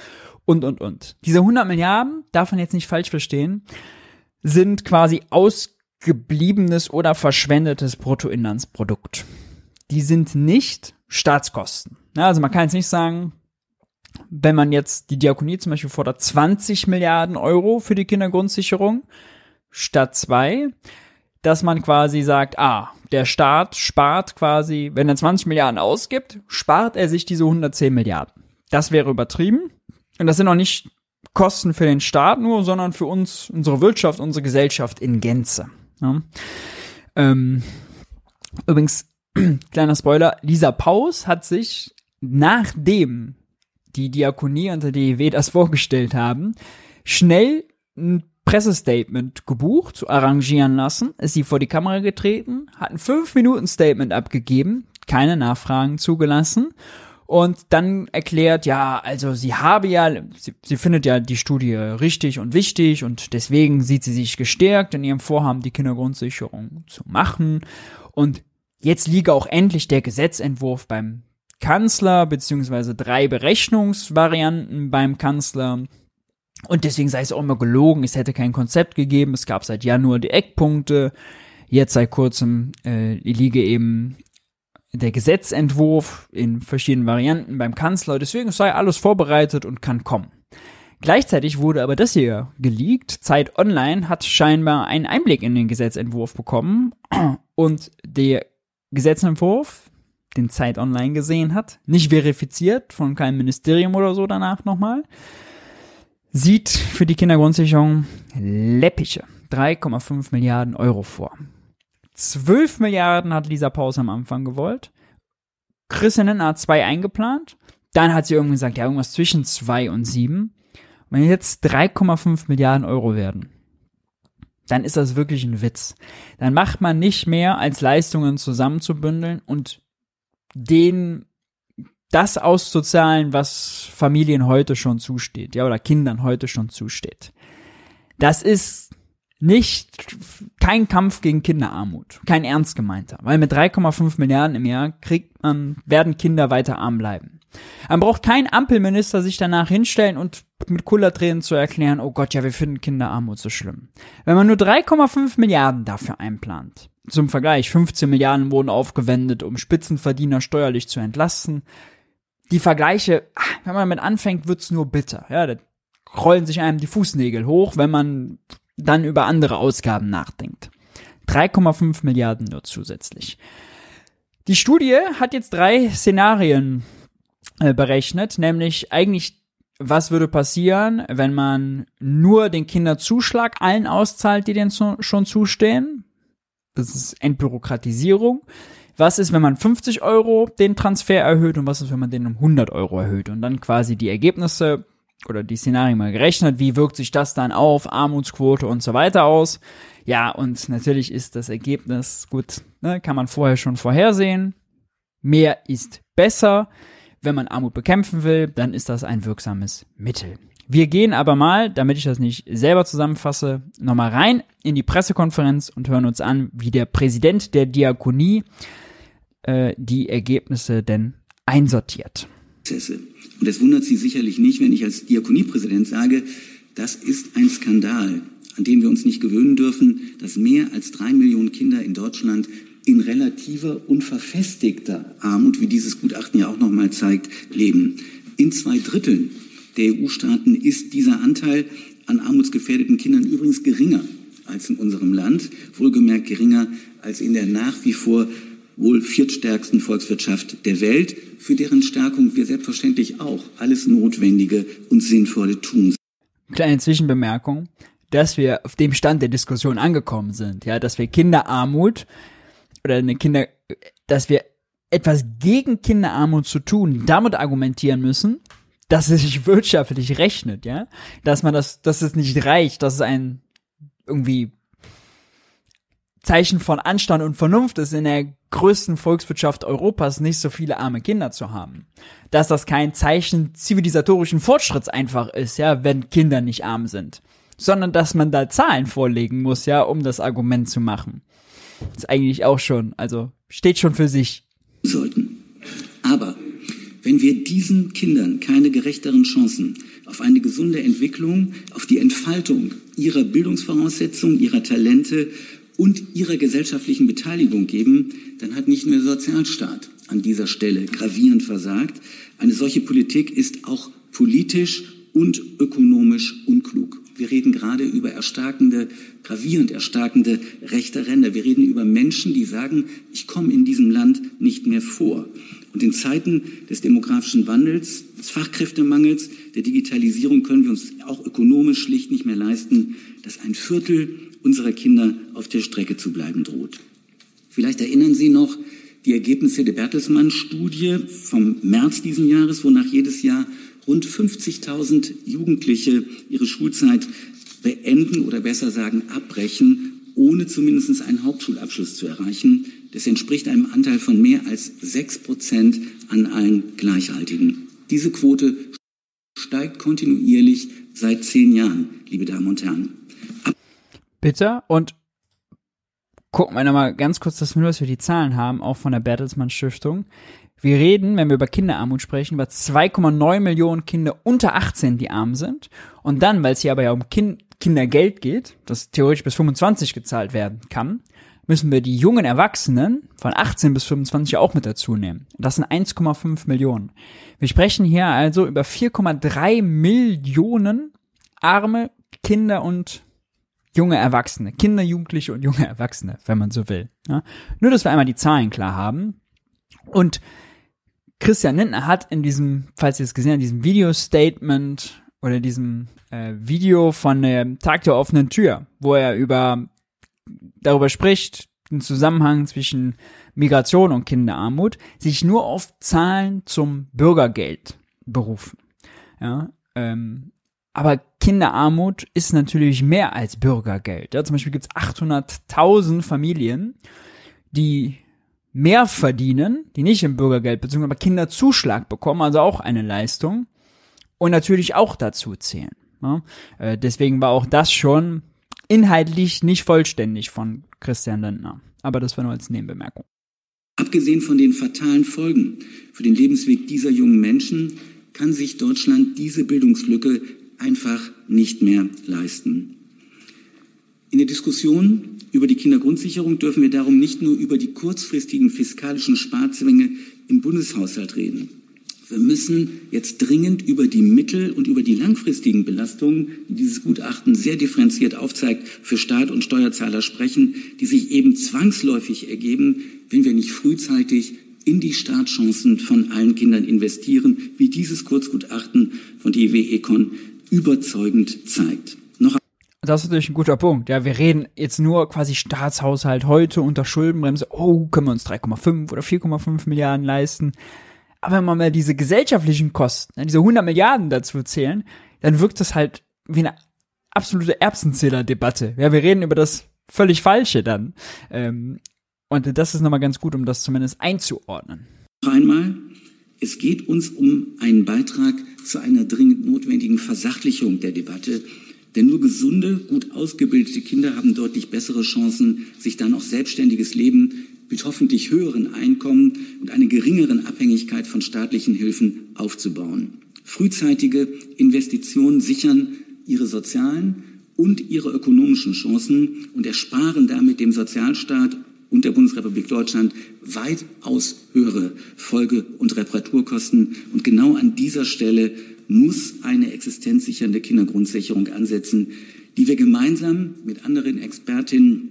und und und. Diese 100 Milliarden, darf man jetzt nicht falsch verstehen, sind quasi ausgebliebenes oder verschwendetes Bruttoinlandsprodukt. Die sind nicht Staatskosten. Ja, also man kann jetzt nicht sagen, wenn man jetzt die Diakonie zum Beispiel fordert 20 Milliarden Euro für die Kindergrundsicherung statt zwei, dass man quasi sagt, ah, der Staat spart quasi, wenn er 20 Milliarden ausgibt, spart er sich diese 110 Milliarden. Das wäre übertrieben. Und das sind auch nicht Kosten für den Staat nur, sondern für uns, unsere Wirtschaft, unsere Gesellschaft in Gänze. Ja. Ähm, übrigens, kleiner Spoiler, Lisa Paus hat sich, nachdem die Diakonie und der DEW das vorgestellt haben, schnell ein Pressestatement gebucht, zu arrangieren lassen, ist sie vor die Kamera getreten, hat ein 5-Minuten-Statement abgegeben, keine Nachfragen zugelassen und dann erklärt, ja, also sie habe ja, sie, sie findet ja die Studie richtig und wichtig und deswegen sieht sie sich gestärkt in ihrem Vorhaben, die Kindergrundsicherung zu machen. Und jetzt liege auch endlich der Gesetzentwurf beim Kanzler, beziehungsweise drei Berechnungsvarianten beim Kanzler. Und deswegen sei es auch immer gelogen, es hätte kein Konzept gegeben, es gab seit Januar die Eckpunkte, jetzt seit kurzem äh, liege eben der Gesetzentwurf in verschiedenen Varianten beim Kanzler, deswegen sei alles vorbereitet und kann kommen. Gleichzeitig wurde aber das hier geleakt. Zeit Online hat scheinbar einen Einblick in den Gesetzentwurf bekommen und der Gesetzentwurf, den Zeit Online gesehen hat, nicht verifiziert von keinem Ministerium oder so danach nochmal, sieht für die Kindergrundsicherung läppische 3,5 Milliarden Euro vor. 12 Milliarden hat Lisa Paus am Anfang gewollt. Christian hat zwei eingeplant. Dann hat sie irgendwie gesagt, ja, irgendwas zwischen 2 und 7. Wenn jetzt 3,5 Milliarden Euro werden, dann ist das wirklich ein Witz. Dann macht man nicht mehr, als Leistungen zusammenzubündeln und den das auszuzahlen, was Familien heute schon zusteht, ja, oder Kindern heute schon zusteht. Das ist nicht kein Kampf gegen Kinderarmut, kein ernst gemeinter, weil mit 3,5 Milliarden im Jahr kriegt man, werden Kinder weiter arm bleiben. Man braucht kein Ampelminister sich danach hinstellen und mit Kullertränen zu erklären, oh Gott, ja, wir finden Kinderarmut so schlimm. Wenn man nur 3,5 Milliarden dafür einplant, zum Vergleich, 15 Milliarden wurden aufgewendet, um Spitzenverdiener steuerlich zu entlasten, die Vergleiche, wenn man damit anfängt, wird's nur bitter. Ja, da rollen sich einem die Fußnägel hoch, wenn man dann über andere Ausgaben nachdenkt. 3,5 Milliarden nur zusätzlich. Die Studie hat jetzt drei Szenarien äh, berechnet, nämlich eigentlich, was würde passieren, wenn man nur den Kinderzuschlag allen auszahlt, die denen zu, schon zustehen. Das ist Entbürokratisierung was ist, wenn man 50 Euro den Transfer erhöht und was ist, wenn man den um 100 Euro erhöht und dann quasi die Ergebnisse oder die Szenarien mal gerechnet, wie wirkt sich das dann auf Armutsquote und so weiter aus. Ja, und natürlich ist das Ergebnis, gut, ne, kann man vorher schon vorhersehen. Mehr ist besser. Wenn man Armut bekämpfen will, dann ist das ein wirksames Mittel. Wir gehen aber mal, damit ich das nicht selber zusammenfasse, nochmal rein in die Pressekonferenz und hören uns an, wie der Präsident der Diakonie äh, die Ergebnisse denn einsortiert. Und es wundert Sie sicherlich nicht, wenn ich als Diakoniepräsident sage, das ist ein Skandal, an den wir uns nicht gewöhnen dürfen, dass mehr als drei Millionen Kinder in Deutschland in relativer und verfestigter Armut, wie dieses Gutachten ja auch nochmal zeigt, leben. In zwei Dritteln der EU-Staaten ist dieser Anteil an armutsgefährdeten Kindern übrigens geringer als in unserem Land, wohlgemerkt geringer als in der nach wie vor wohl viertstärksten Volkswirtschaft der Welt, für deren Stärkung wir selbstverständlich auch alles Notwendige und Sinnvolle tun. Kleine Zwischenbemerkung, dass wir auf dem Stand der Diskussion angekommen sind, ja, dass wir Kinderarmut oder eine Kinder, dass wir etwas gegen Kinderarmut zu tun, damit argumentieren müssen, dass es sich wirtschaftlich rechnet, ja, dass man das, dass es nicht reicht, dass es ein irgendwie Zeichen von Anstand und Vernunft ist, in der größten Volkswirtschaft Europas nicht so viele arme Kinder zu haben. Dass das kein Zeichen zivilisatorischen Fortschritts einfach ist, ja, wenn Kinder nicht arm sind. Sondern dass man da Zahlen vorlegen muss, ja, um das Argument zu machen. Ist eigentlich auch schon, also steht schon für sich. Sollten. Aber wenn wir diesen Kindern keine gerechteren Chancen auf eine gesunde Entwicklung, auf die Entfaltung ihrer Bildungsvoraussetzungen, ihrer Talente und ihrer gesellschaftlichen Beteiligung geben, dann hat nicht nur der Sozialstaat an dieser Stelle gravierend versagt. Eine solche Politik ist auch politisch und ökonomisch unklug. Wir reden gerade über erstarkende, gravierend erstarkende rechte Ränder. Wir reden über Menschen, die sagen, ich komme in diesem Land nicht mehr vor. Und in Zeiten des demografischen Wandels, des Fachkräftemangels, der Digitalisierung können wir uns auch ökonomisch schlicht nicht mehr leisten, dass ein Viertel unserer Kinder auf der Strecke zu bleiben droht. Vielleicht erinnern Sie noch die Ergebnisse der Bertelsmann-Studie vom März diesen Jahres, wonach jedes Jahr rund 50.000 Jugendliche ihre Schulzeit beenden oder besser sagen abbrechen, ohne zumindest einen Hauptschulabschluss zu erreichen. Das entspricht einem Anteil von mehr als sechs Prozent an allen Gleichaltigen. Diese Quote steigt kontinuierlich seit zehn Jahren, liebe Damen und Herren. Bitte und gucken wir nochmal ganz kurz, wir nur, dass wir die Zahlen haben, auch von der Bertelsmann Stiftung. Wir reden, wenn wir über Kinderarmut sprechen, über 2,9 Millionen Kinder unter 18, die arm sind. Und dann, weil es hier aber ja um kind Kindergeld geht, das theoretisch bis 25 gezahlt werden kann, müssen wir die jungen Erwachsenen von 18 bis 25 auch mit dazu nehmen. Das sind 1,5 Millionen. Wir sprechen hier also über 4,3 Millionen arme Kinder und junge Erwachsene, Kinder, Jugendliche und junge Erwachsene, wenn man so will. Ja? Nur, dass wir einmal die Zahlen klar haben. Und Christian Lindner hat in diesem, falls ihr es gesehen habt, diesem Video-Statement oder diesem äh, Video von dem Tag der offenen Tür, wo er über darüber spricht, den Zusammenhang zwischen Migration und Kinderarmut, sich nur auf Zahlen zum Bürgergeld berufen. Ja, ähm, aber Kinderarmut ist natürlich mehr als Bürgergeld. Ja, zum Beispiel gibt es 800.000 Familien, die mehr verdienen, die nicht im Bürgergeld bezogen, Kinderzuschlag bekommen, also auch eine Leistung und natürlich auch dazu zählen. Ja? Äh, deswegen war auch das schon inhaltlich nicht vollständig von Christian Lindner. Aber das war nur als Nebenbemerkung. Abgesehen von den fatalen Folgen für den Lebensweg dieser jungen Menschen kann sich Deutschland diese Bildungslücke einfach nicht mehr leisten. In der Diskussion über die Kindergrundsicherung dürfen wir darum nicht nur über die kurzfristigen fiskalischen Sparzwänge im Bundeshaushalt reden. Wir müssen jetzt dringend über die mittel- und über die langfristigen Belastungen, die dieses Gutachten sehr differenziert aufzeigt, für Staat und Steuerzahler sprechen, die sich eben zwangsläufig ergeben, wenn wir nicht frühzeitig in die Startchancen von allen Kindern investieren, wie dieses Kurzgutachten von DW Econ überzeugend zeigt. Noch das ist natürlich ein guter Punkt. Ja, wir reden jetzt nur quasi Staatshaushalt heute unter Schuldenbremse. Oh, können wir uns 3,5 oder 4,5 Milliarden leisten? Aber wenn man mal diese gesellschaftlichen Kosten, diese 100 Milliarden dazu zählen, dann wirkt das halt wie eine absolute Erbsenzähler-Debatte. Ja, wir reden über das völlig Falsche dann. Ähm, und das ist nochmal ganz gut, um das zumindest einzuordnen. Noch einmal, es geht uns um einen Beitrag zu einer dringend notwendigen Versachlichung der Debatte. Denn nur gesunde, gut ausgebildete Kinder haben deutlich bessere Chancen, sich dann auch selbstständiges Leben mit hoffentlich höheren Einkommen und einer geringeren Abhängigkeit von staatlichen Hilfen aufzubauen. Frühzeitige Investitionen sichern ihre sozialen und ihre ökonomischen Chancen und ersparen damit dem Sozialstaat und der Bundesrepublik Deutschland weitaus höhere Folge- und Reparaturkosten. Und genau an dieser Stelle muss eine existenzsichernde Kindergrundsicherung ansetzen, die wir gemeinsam mit anderen Expertinnen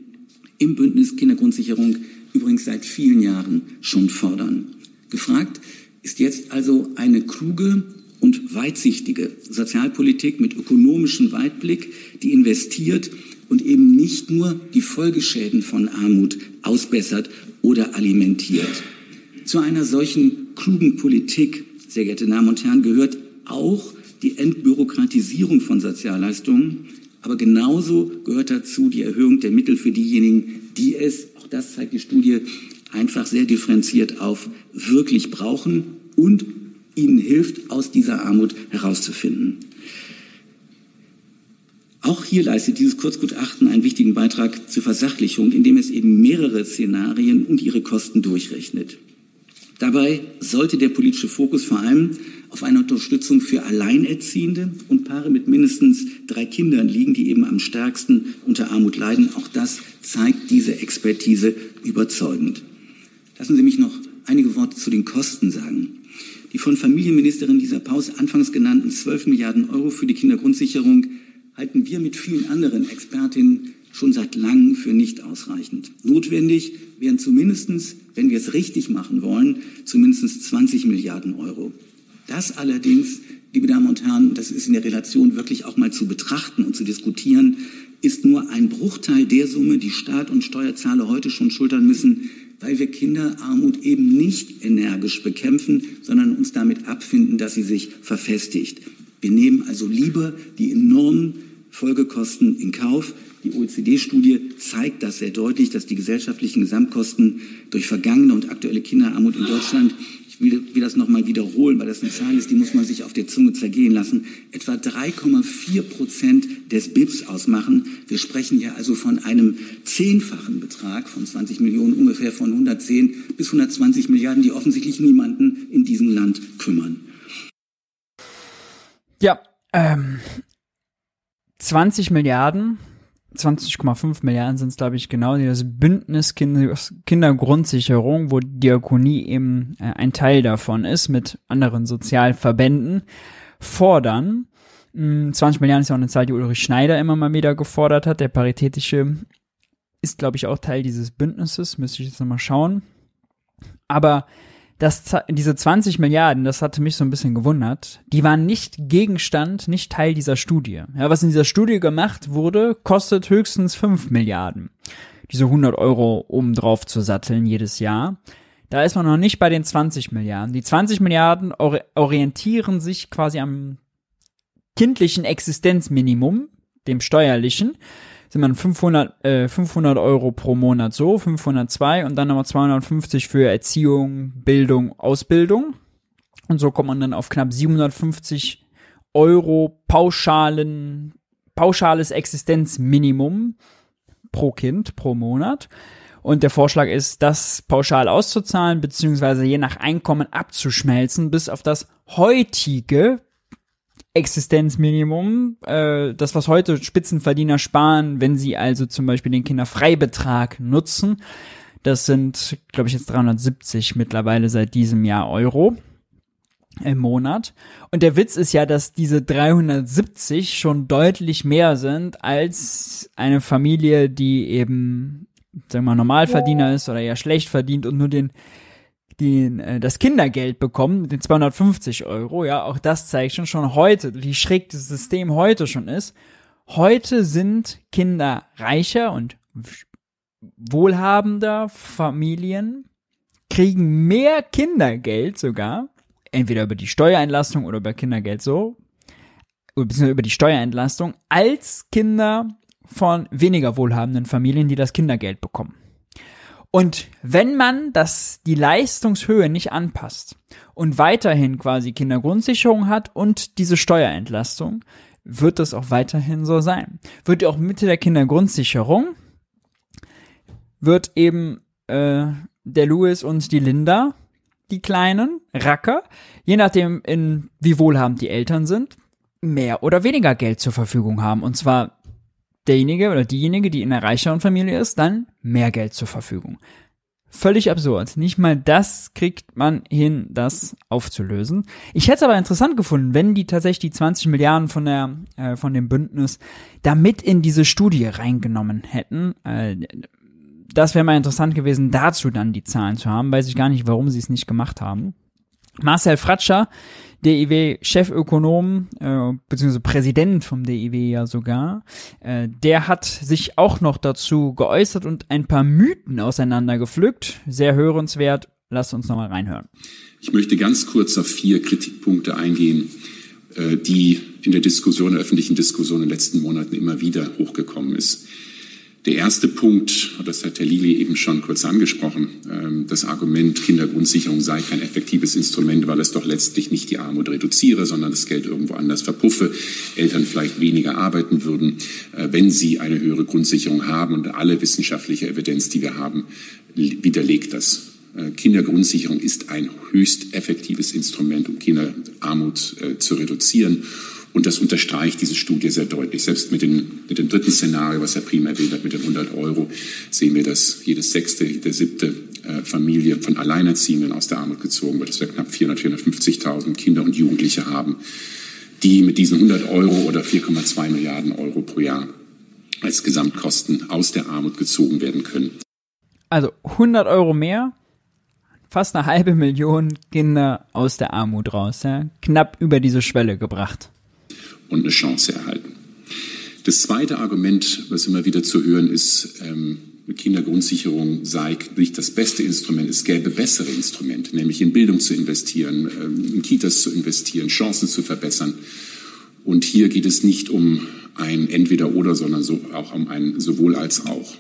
im Bündnis Kindergrundsicherung übrigens seit vielen Jahren schon fordern. Gefragt ist jetzt also eine kluge und weitsichtige Sozialpolitik mit ökonomischem Weitblick, die investiert und eben nicht nur die Folgeschäden von Armut ausbessert oder alimentiert. Zu einer solchen klugen Politik, sehr geehrte Damen und Herren, gehört auch die Entbürokratisierung von Sozialleistungen, aber genauso gehört dazu die Erhöhung der Mittel für diejenigen, die es, auch das zeigt die Studie, einfach sehr differenziert auf wirklich brauchen und ihnen hilft, aus dieser Armut herauszufinden. Auch hier leistet dieses Kurzgutachten einen wichtigen Beitrag zur Versachlichung, indem es eben mehrere Szenarien und ihre Kosten durchrechnet. Dabei sollte der politische Fokus vor allem auf eine Unterstützung für Alleinerziehende und Paare mit mindestens drei Kindern liegen, die eben am stärksten unter Armut leiden. Auch das zeigt diese Expertise überzeugend. Lassen Sie mich noch einige Worte zu den Kosten sagen. Die von Familienministerin Lisa Paus anfangs genannten 12 Milliarden Euro für die Kindergrundsicherung halten wir mit vielen anderen Expertinnen schon seit langem für nicht ausreichend. Notwendig wären zumindestens, wenn wir es richtig machen wollen, zumindest 20 Milliarden Euro. Das allerdings, liebe Damen und Herren, das ist in der Relation wirklich auch mal zu betrachten und zu diskutieren, ist nur ein Bruchteil der Summe, die Staat und Steuerzahler heute schon schultern müssen, weil wir Kinderarmut eben nicht energisch bekämpfen, sondern uns damit abfinden, dass sie sich verfestigt. Wir nehmen also lieber die enormen Folgekosten in Kauf. Die OECD-Studie zeigt das sehr deutlich, dass die gesellschaftlichen Gesamtkosten durch vergangene und aktuelle Kinderarmut in Deutschland ich will, will das nochmal wiederholen, weil das eine Zahl ist, die muss man sich auf der Zunge zergehen lassen, etwa 3,4 Prozent des BIPs ausmachen. Wir sprechen hier also von einem zehnfachen Betrag von 20 Millionen, ungefähr von 110 bis 120 Milliarden, die offensichtlich niemanden in diesem Land kümmern. Ja, ähm, 20 Milliarden 20,5 Milliarden sind es, glaube ich, genau, die das Bündnis Kindergrundsicherung, wo Diakonie eben äh, ein Teil davon ist, mit anderen Sozialverbänden, fordern. 20 hm, Milliarden ist ja auch eine Zahl, die Ulrich Schneider immer mal wieder gefordert hat. Der Paritätische ist, glaube ich, auch Teil dieses Bündnisses, müsste ich jetzt nochmal schauen. Aber das, diese 20 Milliarden, das hatte mich so ein bisschen gewundert, die waren nicht Gegenstand, nicht Teil dieser Studie. Ja, was in dieser Studie gemacht wurde, kostet höchstens 5 Milliarden. Diese 100 Euro um drauf zu satteln jedes Jahr. Da ist man noch nicht bei den 20 Milliarden. Die 20 Milliarden orientieren sich quasi am kindlichen Existenzminimum, dem steuerlichen sind man 500, äh, 500 Euro pro Monat so, 502 und dann nochmal 250 für Erziehung, Bildung, Ausbildung. Und so kommt man dann auf knapp 750 Euro pauschalen, pauschales Existenzminimum pro Kind pro Monat. Und der Vorschlag ist, das pauschal auszuzahlen, beziehungsweise je nach Einkommen abzuschmelzen, bis auf das heutige Existenzminimum, äh, das was heute Spitzenverdiener sparen, wenn sie also zum Beispiel den Kinderfreibetrag nutzen. Das sind, glaube ich, jetzt 370 mittlerweile seit diesem Jahr Euro im Monat. Und der Witz ist ja, dass diese 370 schon deutlich mehr sind als eine Familie, die eben, sagen wir mal, Normalverdiener ist oder eher schlecht verdient und nur den den, äh, das Kindergeld bekommen, den 250 Euro, ja, auch das zeigt schon schon heute, wie schräg das System heute schon ist. Heute sind Kinder reicher und wohlhabender Familien, kriegen mehr Kindergeld sogar, entweder über die Steuerentlastung oder über Kindergeld so, beziehungsweise über die Steuerentlastung, als Kinder von weniger wohlhabenden Familien, die das Kindergeld bekommen. Und wenn man das, die Leistungshöhe nicht anpasst und weiterhin quasi Kindergrundsicherung hat und diese Steuerentlastung, wird das auch weiterhin so sein. Wird auch mit der Kindergrundsicherung, wird eben äh, der Louis und die Linda, die kleinen Racker, je nachdem, in wie wohlhabend die Eltern sind, mehr oder weniger Geld zur Verfügung haben. Und zwar derjenige oder diejenige, die in einer reicheren Familie ist, dann mehr Geld zur Verfügung. Völlig absurd. Nicht mal das kriegt man hin, das aufzulösen. Ich hätte es aber interessant gefunden, wenn die tatsächlich die 20 Milliarden von der äh, von dem Bündnis da mit in diese Studie reingenommen hätten. Äh, das wäre mal interessant gewesen, dazu dann die Zahlen zu haben. Weiß ich gar nicht, warum sie es nicht gemacht haben. Marcel Fratscher, DIW-Chefökonom, äh, beziehungsweise Präsident vom DIW ja sogar, äh, der hat sich auch noch dazu geäußert und ein paar Mythen auseinandergepflückt. Sehr hörenswert. Lasst uns nochmal reinhören. Ich möchte ganz kurz auf vier Kritikpunkte eingehen, äh, die in der Diskussion, der öffentlichen Diskussion in den letzten Monaten immer wieder hochgekommen ist. Der erste Punkt, das hat Herr Lili eben schon kurz angesprochen, ähm, das Argument Kindergrundsicherung sei kein effektives Instrument, weil es doch letztlich nicht die Armut reduziere, sondern das Geld irgendwo anders verpuffe, Eltern vielleicht weniger arbeiten würden, äh, wenn sie eine höhere Grundsicherung haben. Und alle wissenschaftliche Evidenz, die wir haben, widerlegt das. Äh, Kindergrundsicherung ist ein höchst effektives Instrument, um Kinderarmut äh, zu reduzieren. Und das unterstreicht diese Studie sehr deutlich. Selbst mit, den, mit dem dritten Szenario, was Herr Prima erwähnt hat, mit den 100 Euro, sehen wir, dass jedes sechste, jede siebte äh, Familie von Alleinerziehenden aus der Armut gezogen wird. Dass wir knapp 400, 450.000 Kinder und Jugendliche haben, die mit diesen 100 Euro oder 4,2 Milliarden Euro pro Jahr als Gesamtkosten aus der Armut gezogen werden können. Also 100 Euro mehr, fast eine halbe Million Kinder aus der Armut raus, ja? knapp über diese Schwelle gebracht und eine Chance erhalten. Das zweite Argument, was immer wieder zu hören ist, ähm, Kindergrundsicherung sei nicht das beste Instrument, es gäbe bessere Instrumente, nämlich in Bildung zu investieren, ähm, in Kitas zu investieren, Chancen zu verbessern. Und hier geht es nicht um ein Entweder-Oder, sondern so, auch um ein sowohl als auch.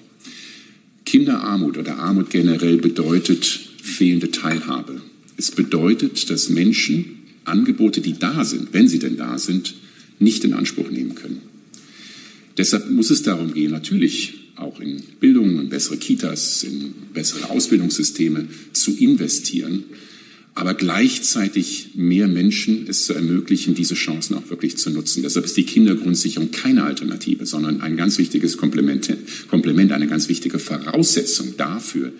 Kinderarmut oder Armut generell bedeutet fehlende Teilhabe. Es bedeutet, dass Menschen Angebote, die da sind, wenn sie denn da sind, nicht in Anspruch nehmen können. Deshalb muss es darum gehen, natürlich auch in Bildung, in bessere Kitas, in bessere Ausbildungssysteme zu investieren, aber gleichzeitig mehr Menschen es zu ermöglichen, diese Chancen auch wirklich zu nutzen. Deshalb ist die Kindergrundsicherung keine Alternative, sondern ein ganz wichtiges Komplement, Komplement eine ganz wichtige Voraussetzung dafür,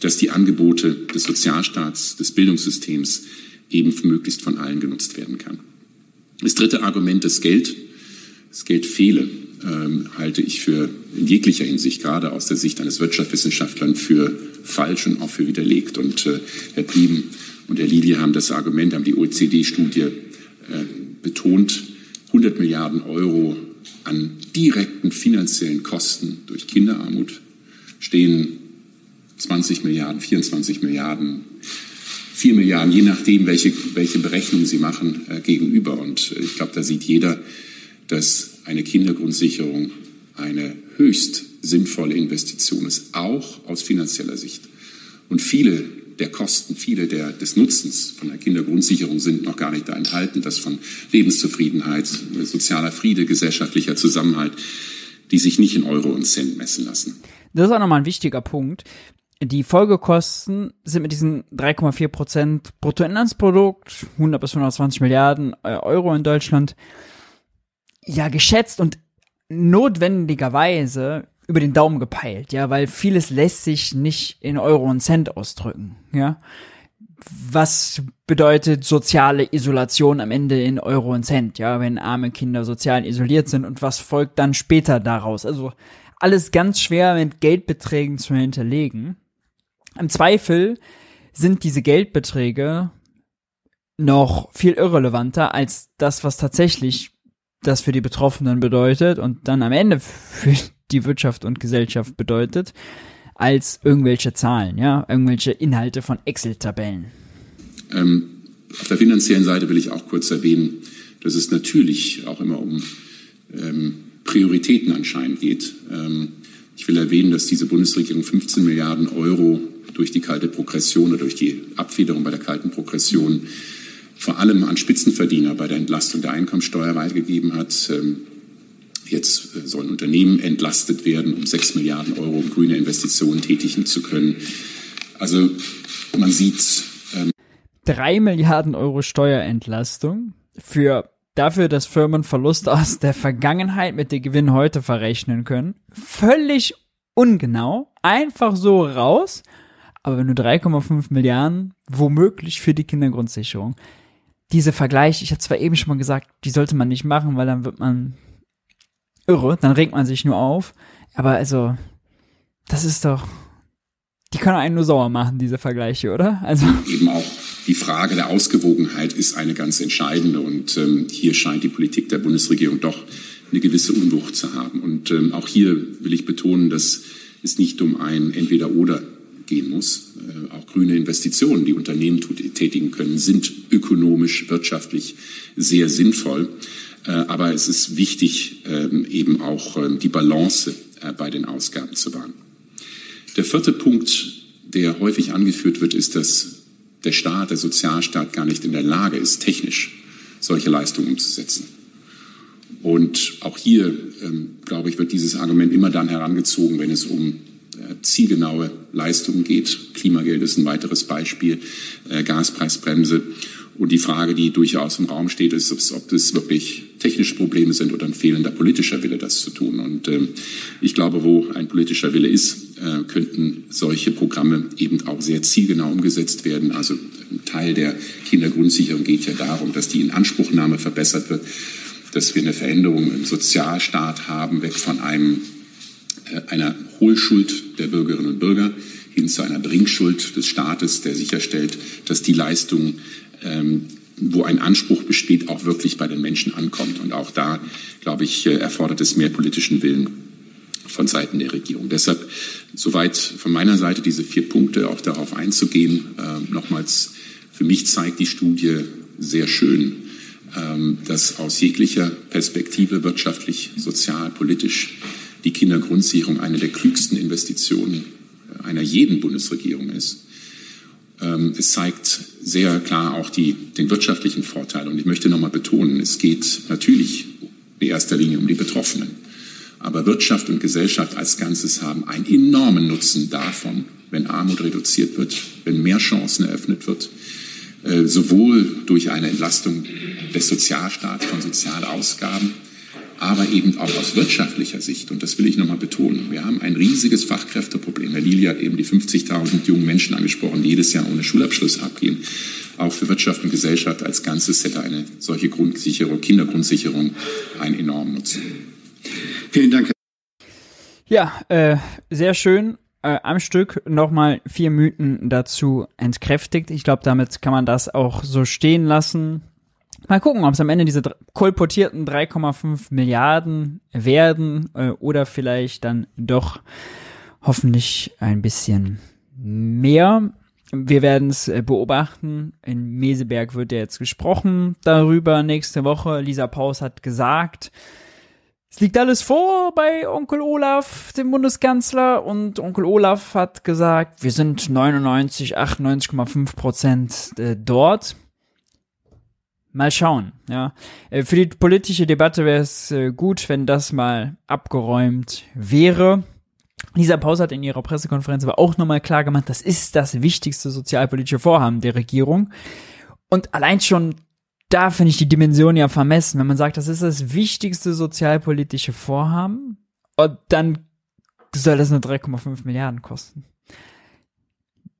dass die Angebote des Sozialstaats, des Bildungssystems eben möglichst von allen genutzt werden kann. Das dritte Argument, das Geld, das Geld fehle, ähm, halte ich für in jeglicher Hinsicht, gerade aus der Sicht eines Wirtschaftswissenschaftlers, für falsch und auch für widerlegt. Und äh, Herr Prieben und Herr Lili haben das Argument, haben die OECD-Studie äh, betont, 100 Milliarden Euro an direkten finanziellen Kosten durch Kinderarmut stehen 20 Milliarden, 24 Milliarden 4 Milliarden, je nachdem, welche, welche Berechnung Sie machen, äh, gegenüber. Und äh, ich glaube, da sieht jeder, dass eine Kindergrundsicherung eine höchst sinnvolle Investition ist, auch aus finanzieller Sicht. Und viele der Kosten, viele der, des Nutzens von der Kindergrundsicherung sind noch gar nicht da enthalten. Das von Lebenszufriedenheit, sozialer Friede, gesellschaftlicher Zusammenhalt, die sich nicht in Euro und Cent messen lassen. Das ist auch nochmal ein wichtiger Punkt die Folgekosten sind mit diesen 3,4 Prozent Bruttoinlandsprodukt, 100 bis 120 Milliarden äh, Euro in Deutschland, ja geschätzt und notwendigerweise über den Daumen gepeilt, ja, weil vieles lässt sich nicht in Euro und Cent ausdrücken, ja. Was bedeutet soziale Isolation am Ende in Euro und Cent, ja, wenn arme Kinder sozial isoliert sind und was folgt dann später daraus? Also alles ganz schwer mit Geldbeträgen zu hinterlegen. Im Zweifel sind diese Geldbeträge noch viel irrelevanter als das, was tatsächlich das für die Betroffenen bedeutet und dann am Ende für die Wirtschaft und Gesellschaft bedeutet, als irgendwelche Zahlen, ja, irgendwelche Inhalte von Excel-Tabellen. Ähm, auf der finanziellen Seite will ich auch kurz erwähnen, dass es natürlich auch immer um ähm, Prioritäten anscheinend geht. Ähm, ich will erwähnen, dass diese Bundesregierung 15 Milliarden Euro durch die kalte Progression oder durch die Abfederung bei der kalten Progression vor allem an Spitzenverdiener bei der Entlastung der Einkommensteuer weitergegeben hat. Ähm, jetzt äh, sollen Unternehmen entlastet werden, um 6 Milliarden Euro grüne Investitionen tätigen zu können. Also man sieht. Ähm 3 Milliarden Euro Steuerentlastung für dafür, dass Firmen Verluste aus der Vergangenheit mit dem Gewinn heute verrechnen können. Völlig ungenau. Einfach so raus. Aber wenn du 3,5 Milliarden womöglich für die Kindergrundsicherung, diese Vergleich, ich habe zwar eben schon mal gesagt, die sollte man nicht machen, weil dann wird man irre, dann regt man sich nur auf. Aber also, das ist doch, die können einen nur sauer machen, diese Vergleiche, oder? Also eben auch die Frage der Ausgewogenheit ist eine ganz entscheidende und ähm, hier scheint die Politik der Bundesregierung doch eine gewisse Unwucht zu haben. Und ähm, auch hier will ich betonen, dass es nicht um ein Entweder-Oder gehen muss. Äh, auch grüne Investitionen, die Unternehmen tätigen können, sind ökonomisch, wirtschaftlich sehr sinnvoll. Äh, aber es ist wichtig, ähm, eben auch ähm, die Balance äh, bei den Ausgaben zu wahren. Der vierte Punkt, der häufig angeführt wird, ist, dass der Staat, der Sozialstaat gar nicht in der Lage ist, technisch solche Leistungen umzusetzen. Und auch hier, ähm, glaube ich, wird dieses Argument immer dann herangezogen, wenn es um zielgenaue Leistungen geht. Klimageld ist ein weiteres Beispiel, äh, Gaspreisbremse. Und die Frage, die durchaus im Raum steht, ist, ob das wirklich technische Probleme sind oder ein fehlender politischer Wille, das zu tun. Und ähm, ich glaube, wo ein politischer Wille ist, äh, könnten solche Programme eben auch sehr zielgenau umgesetzt werden. Also ein Teil der Kindergrundsicherung geht ja darum, dass die Inanspruchnahme verbessert wird, dass wir eine Veränderung im Sozialstaat haben, weg von einem, äh, einer Hohlschuld der Bürgerinnen und Bürger hin zu einer Bringschuld des Staates, der sicherstellt, dass die Leistungen ähm, wo ein Anspruch besteht, auch wirklich bei den Menschen ankommt. Und auch da, glaube ich, äh, erfordert es mehr politischen Willen von Seiten der Regierung. Deshalb soweit von meiner Seite diese vier Punkte, auch darauf einzugehen. Ähm, nochmals, für mich zeigt die Studie sehr schön, ähm, dass aus jeglicher Perspektive wirtschaftlich, sozial, politisch die Kindergrundsicherung eine der klügsten Investitionen einer jeden Bundesregierung ist. Ähm, es zeigt sehr klar auch die, den wirtschaftlichen Vorteil. Und ich möchte nochmal betonen, es geht natürlich in erster Linie um die Betroffenen. Aber Wirtschaft und Gesellschaft als Ganzes haben einen enormen Nutzen davon, wenn Armut reduziert wird, wenn mehr Chancen eröffnet wird, äh, sowohl durch eine Entlastung des Sozialstaats von Sozialausgaben, aber eben auch aus wirtschaftlicher Sicht. Und das will ich nochmal betonen. Wir haben ein riesiges Fachkräfteproblem. Herr Lili hat eben die 50.000 jungen Menschen angesprochen, die jedes Jahr ohne Schulabschluss abgehen. Auch für Wirtschaft und Gesellschaft als Ganzes hätte eine solche Grundsicherung, Kindergrundsicherung einen enormen Nutzen. Vielen Dank. Ja, äh, sehr schön. Äh, am Stück nochmal vier Mythen dazu entkräftigt. Ich glaube, damit kann man das auch so stehen lassen. Mal gucken, ob es am Ende diese kolportierten 3,5 Milliarden werden äh, oder vielleicht dann doch hoffentlich ein bisschen mehr. Wir werden es äh, beobachten. In Meseberg wird ja jetzt gesprochen darüber nächste Woche. Lisa Paus hat gesagt, es liegt alles vor bei Onkel Olaf, dem Bundeskanzler, und Onkel Olaf hat gesagt, wir sind 99, 98,5 Prozent äh, dort. Mal schauen, ja. Äh, für die politische Debatte wäre es äh, gut, wenn das mal abgeräumt wäre. Lisa Paus hat in ihrer Pressekonferenz aber auch nochmal klar gemacht, das ist das wichtigste sozialpolitische Vorhaben der Regierung. Und allein schon da finde ich die Dimension ja vermessen, wenn man sagt, das ist das wichtigste sozialpolitische Vorhaben und dann soll das nur 3,5 Milliarden kosten.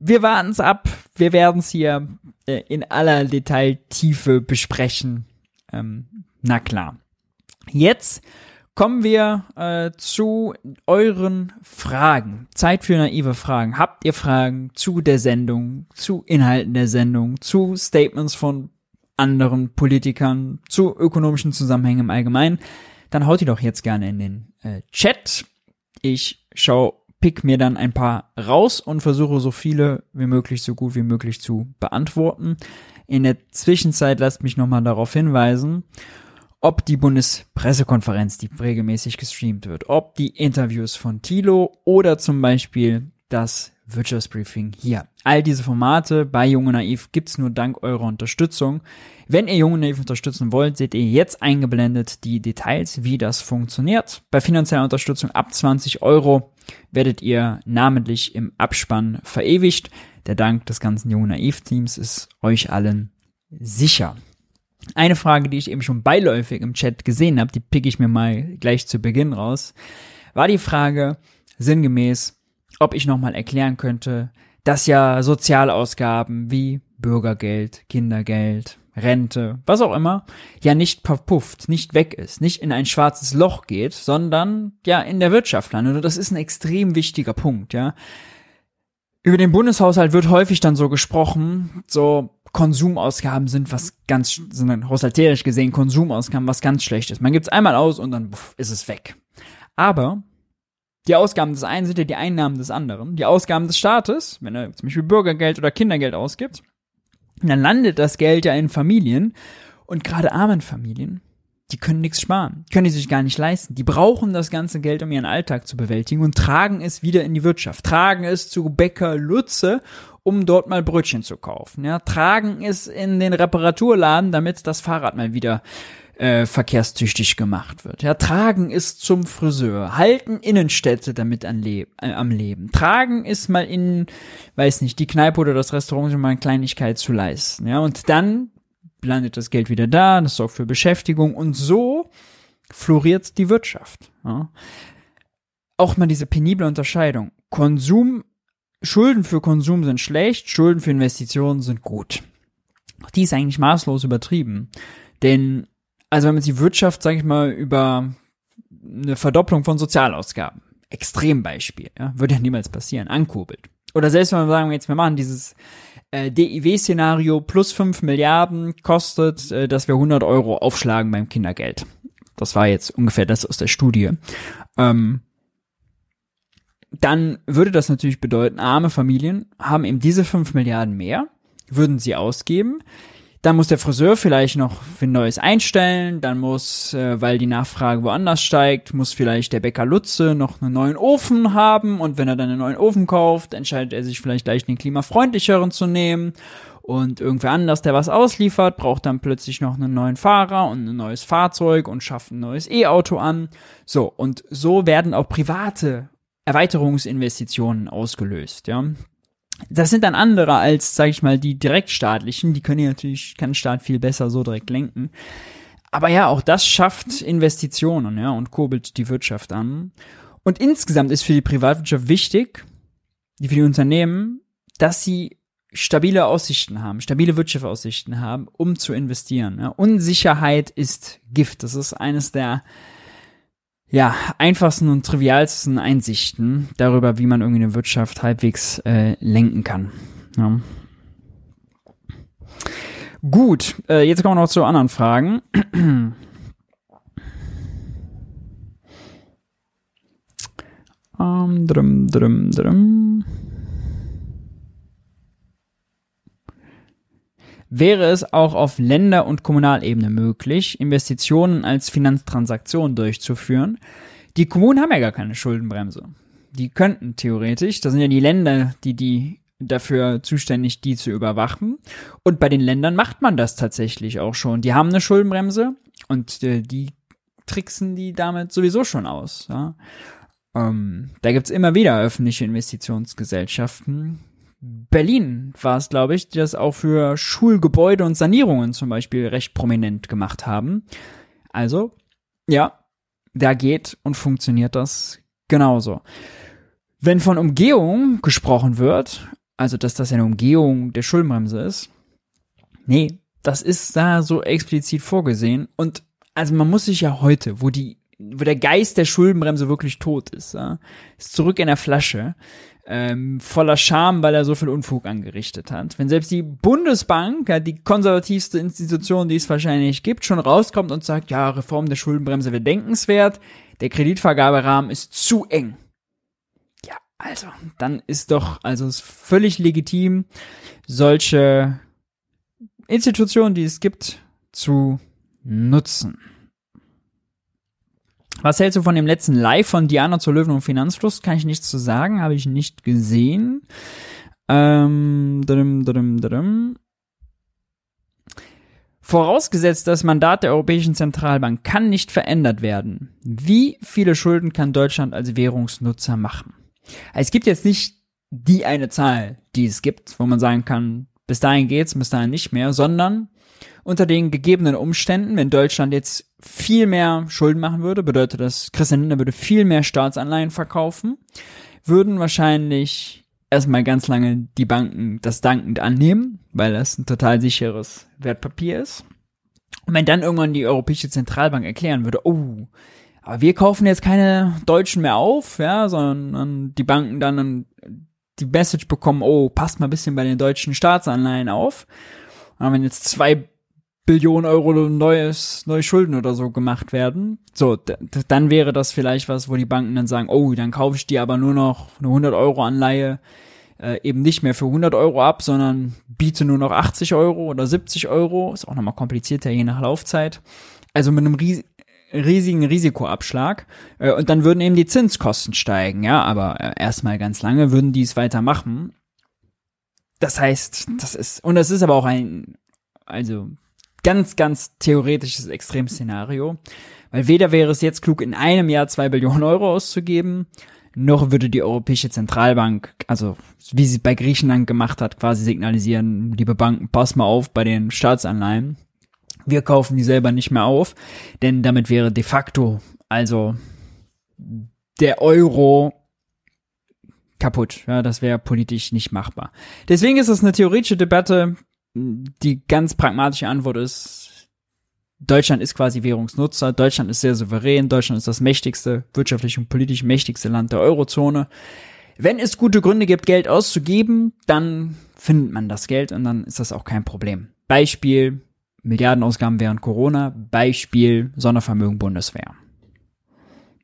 Wir warten es ab, wir werden es hier äh, in aller Detailtiefe besprechen. Ähm, na klar. Jetzt kommen wir äh, zu euren Fragen. Zeit für naive Fragen. Habt ihr Fragen zu der Sendung, zu Inhalten der Sendung, zu Statements von anderen Politikern, zu ökonomischen Zusammenhängen im Allgemeinen? Dann haut die doch jetzt gerne in den äh, Chat. Ich schau pick mir dann ein paar raus und versuche so viele wie möglich, so gut wie möglich zu beantworten. In der Zwischenzeit lasst mich nochmal darauf hinweisen, ob die Bundespressekonferenz, die regelmäßig gestreamt wird, ob die Interviews von Thilo oder zum Beispiel das Wirtschaftsbriefing hier. All diese Formate bei Junge Naiv gibt's nur dank eurer Unterstützung. Wenn ihr Junge Naiv unterstützen wollt, seht ihr jetzt eingeblendet die Details, wie das funktioniert. Bei finanzieller Unterstützung ab 20 Euro werdet ihr namentlich im Abspann verewigt. Der Dank des ganzen Junge Naiv Teams ist euch allen sicher. Eine Frage, die ich eben schon beiläufig im Chat gesehen habe, die pick ich mir mal gleich zu Beginn raus, war die Frage sinngemäß, ob ich nochmal erklären könnte, dass ja Sozialausgaben wie Bürgergeld, Kindergeld, Rente, was auch immer, ja nicht verpufft, nicht weg ist, nicht in ein schwarzes Loch geht, sondern ja in der Wirtschaft landet. Und das ist ein extrem wichtiger Punkt, ja. Über den Bundeshaushalt wird häufig dann so gesprochen, so Konsumausgaben sind was ganz, sind haushalterisch gesehen Konsumausgaben was ganz schlechtes. Man gibt's einmal aus und dann puff, ist es weg. Aber Die Ausgaben des einen sind ja die Einnahmen des anderen. Die Ausgaben des Staates, wenn er zum Beispiel Bürgergeld oder Kindergeld ausgibt, dann landet das Geld ja in Familien und gerade armen Familien, die können nichts sparen, können die sich gar nicht leisten. Die brauchen das ganze Geld, um ihren Alltag zu bewältigen und tragen es wieder in die Wirtschaft, tragen es zu Bäcker Lutze, um dort mal Brötchen zu kaufen. Ja, tragen es in den Reparaturladen, damit das Fahrrad mal wieder äh, verkehrstüchtig gemacht wird. Ja, tragen ist zum Friseur, halten Innenstädte damit an Le äh, am Leben. Tragen ist mal in, weiß nicht, die Kneipe oder das Restaurant mal eine Kleinigkeit zu leisten. Ja, und dann landet das Geld wieder da, das sorgt für Beschäftigung und so floriert die Wirtschaft. Ja. Auch mal diese penible Unterscheidung. Konsum, Schulden für Konsum sind schlecht, Schulden für Investitionen sind gut. Die ist eigentlich maßlos übertrieben. Denn also wenn man die Wirtschaft, sage ich mal, über eine Verdopplung von Sozialausgaben, Extrembeispiel, ja, würde ja niemals passieren, ankurbelt. Oder selbst wenn wir sagen, jetzt wir machen dieses äh, DIW-Szenario plus 5 Milliarden kostet, äh, dass wir 100 Euro aufschlagen beim Kindergeld. Das war jetzt ungefähr das aus der Studie. Ähm, dann würde das natürlich bedeuten, arme Familien haben eben diese 5 Milliarden mehr, würden sie ausgeben. Dann muss der Friseur vielleicht noch für ein neues einstellen. Dann muss, äh, weil die Nachfrage woanders steigt, muss vielleicht der Bäcker Lutze noch einen neuen Ofen haben. Und wenn er dann einen neuen Ofen kauft, entscheidet er sich vielleicht gleich den klimafreundlicheren zu nehmen. Und irgendwer anders, der was ausliefert, braucht dann plötzlich noch einen neuen Fahrer und ein neues Fahrzeug und schafft ein neues E-Auto an. So, und so werden auch private Erweiterungsinvestitionen ausgelöst, ja. Das sind dann andere als, sag ich mal, die direktstaatlichen. Die können ja natürlich, kann Staat viel besser so direkt lenken. Aber ja, auch das schafft Investitionen, ja, und kurbelt die Wirtschaft an. Und insgesamt ist für die Privatwirtschaft wichtig, für die Unternehmen, dass sie stabile Aussichten haben, stabile Wirtschaftsaussichten haben, um zu investieren. Ja. Unsicherheit ist Gift. Das ist eines der ja, einfachsten und trivialsten Einsichten darüber, wie man irgendwie eine Wirtschaft halbwegs äh, lenken kann. Ja. Gut, äh, jetzt kommen wir noch zu anderen Fragen. um, drum, drum, drum. Wäre es auch auf Länder- und Kommunalebene möglich, Investitionen als Finanztransaktion durchzuführen. Die Kommunen haben ja gar keine Schuldenbremse. Die könnten theoretisch, das sind ja die Länder, die die dafür zuständig, die zu überwachen. Und bei den Ländern macht man das tatsächlich auch schon. Die haben eine Schuldenbremse und äh, die tricksen die damit sowieso schon aus. Ja? Ähm, da gibt's immer wieder öffentliche Investitionsgesellschaften, Berlin war es, glaube ich, die das auch für Schulgebäude und Sanierungen zum Beispiel recht prominent gemacht haben. Also, ja, da geht und funktioniert das genauso. Wenn von Umgehung gesprochen wird, also dass das eine Umgehung der Schuldenbremse ist, nee, das ist da so explizit vorgesehen. Und also man muss sich ja heute, wo die, wo der Geist der Schuldenbremse wirklich tot ist, ja, ist zurück in der Flasche, ähm, voller Scham, weil er so viel Unfug angerichtet hat. Wenn selbst die Bundesbank, ja, die konservativste Institution, die es wahrscheinlich gibt, schon rauskommt und sagt, ja, Reform der Schuldenbremse wäre denkenswert, der Kreditvergaberahmen ist zu eng. Ja, also, dann ist doch, also ist völlig legitim, solche Institutionen, die es gibt, zu nutzen. Was hältst du von dem letzten Live von Diana zur Löwen und Finanzfluss? Kann ich nichts zu sagen, habe ich nicht gesehen. Ähm, drum, drum, drum. Vorausgesetzt, das Mandat der Europäischen Zentralbank kann nicht verändert werden. Wie viele Schulden kann Deutschland als Währungsnutzer machen? Es gibt jetzt nicht die eine Zahl, die es gibt, wo man sagen kann, bis dahin geht's, bis dahin nicht mehr, sondern unter den gegebenen Umständen, wenn Deutschland jetzt viel mehr Schulden machen würde, bedeutet das, Christian Lindner würde viel mehr Staatsanleihen verkaufen, würden wahrscheinlich erstmal ganz lange die Banken das dankend annehmen, weil das ein total sicheres Wertpapier ist. Und wenn dann irgendwann die Europäische Zentralbank erklären würde, oh, aber wir kaufen jetzt keine Deutschen mehr auf, ja, sondern die Banken dann die Message bekommen, oh, passt mal ein bisschen bei den deutschen Staatsanleihen auf. Und wenn jetzt zwei Billionen Euro neues, neue Schulden oder so gemacht werden. So, dann wäre das vielleicht was, wo die Banken dann sagen, oh, dann kaufe ich dir aber nur noch eine 100 Euro Anleihe äh, eben nicht mehr für 100 Euro ab, sondern biete nur noch 80 Euro oder 70 Euro. Ist auch nochmal komplizierter je nach Laufzeit. Also mit einem ries riesigen Risikoabschlag. Äh, und dann würden eben die Zinskosten steigen, ja, aber äh, erstmal ganz lange würden die es weitermachen. Das heißt, das ist, und das ist aber auch ein, also ganz, ganz theoretisches Extremszenario. Weil weder wäre es jetzt klug, in einem Jahr zwei Billionen Euro auszugeben, noch würde die Europäische Zentralbank, also wie sie bei Griechenland gemacht hat, quasi signalisieren, liebe Banken, pass mal auf bei den Staatsanleihen. Wir kaufen die selber nicht mehr auf, denn damit wäre de facto also der Euro kaputt. Ja, das wäre politisch nicht machbar. Deswegen ist es eine theoretische Debatte. Die ganz pragmatische Antwort ist, Deutschland ist quasi Währungsnutzer, Deutschland ist sehr souverän, Deutschland ist das mächtigste, wirtschaftlich und politisch mächtigste Land der Eurozone. Wenn es gute Gründe gibt, Geld auszugeben, dann findet man das Geld und dann ist das auch kein Problem. Beispiel Milliardenausgaben während Corona, Beispiel Sondervermögen Bundeswehr.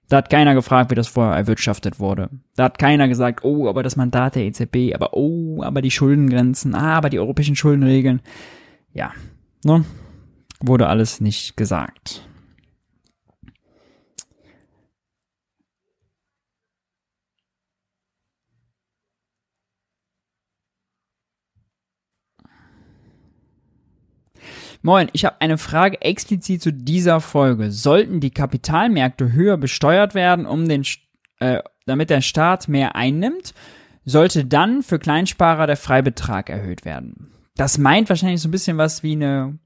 Da hat keiner gefragt, wie das vorher erwirtschaftet wurde. Da hat keiner gesagt, oh, aber das Mandat der EZB, aber oh, aber die Schuldengrenzen, ah, aber die europäischen Schuldenregeln. Ja, ne? Wurde alles nicht gesagt. Moin, ich habe eine Frage explizit zu dieser Folge. Sollten die Kapitalmärkte höher besteuert werden, um den, äh, damit der Staat mehr einnimmt, sollte dann für Kleinsparer der Freibetrag erhöht werden. Das meint wahrscheinlich so ein bisschen was wie eine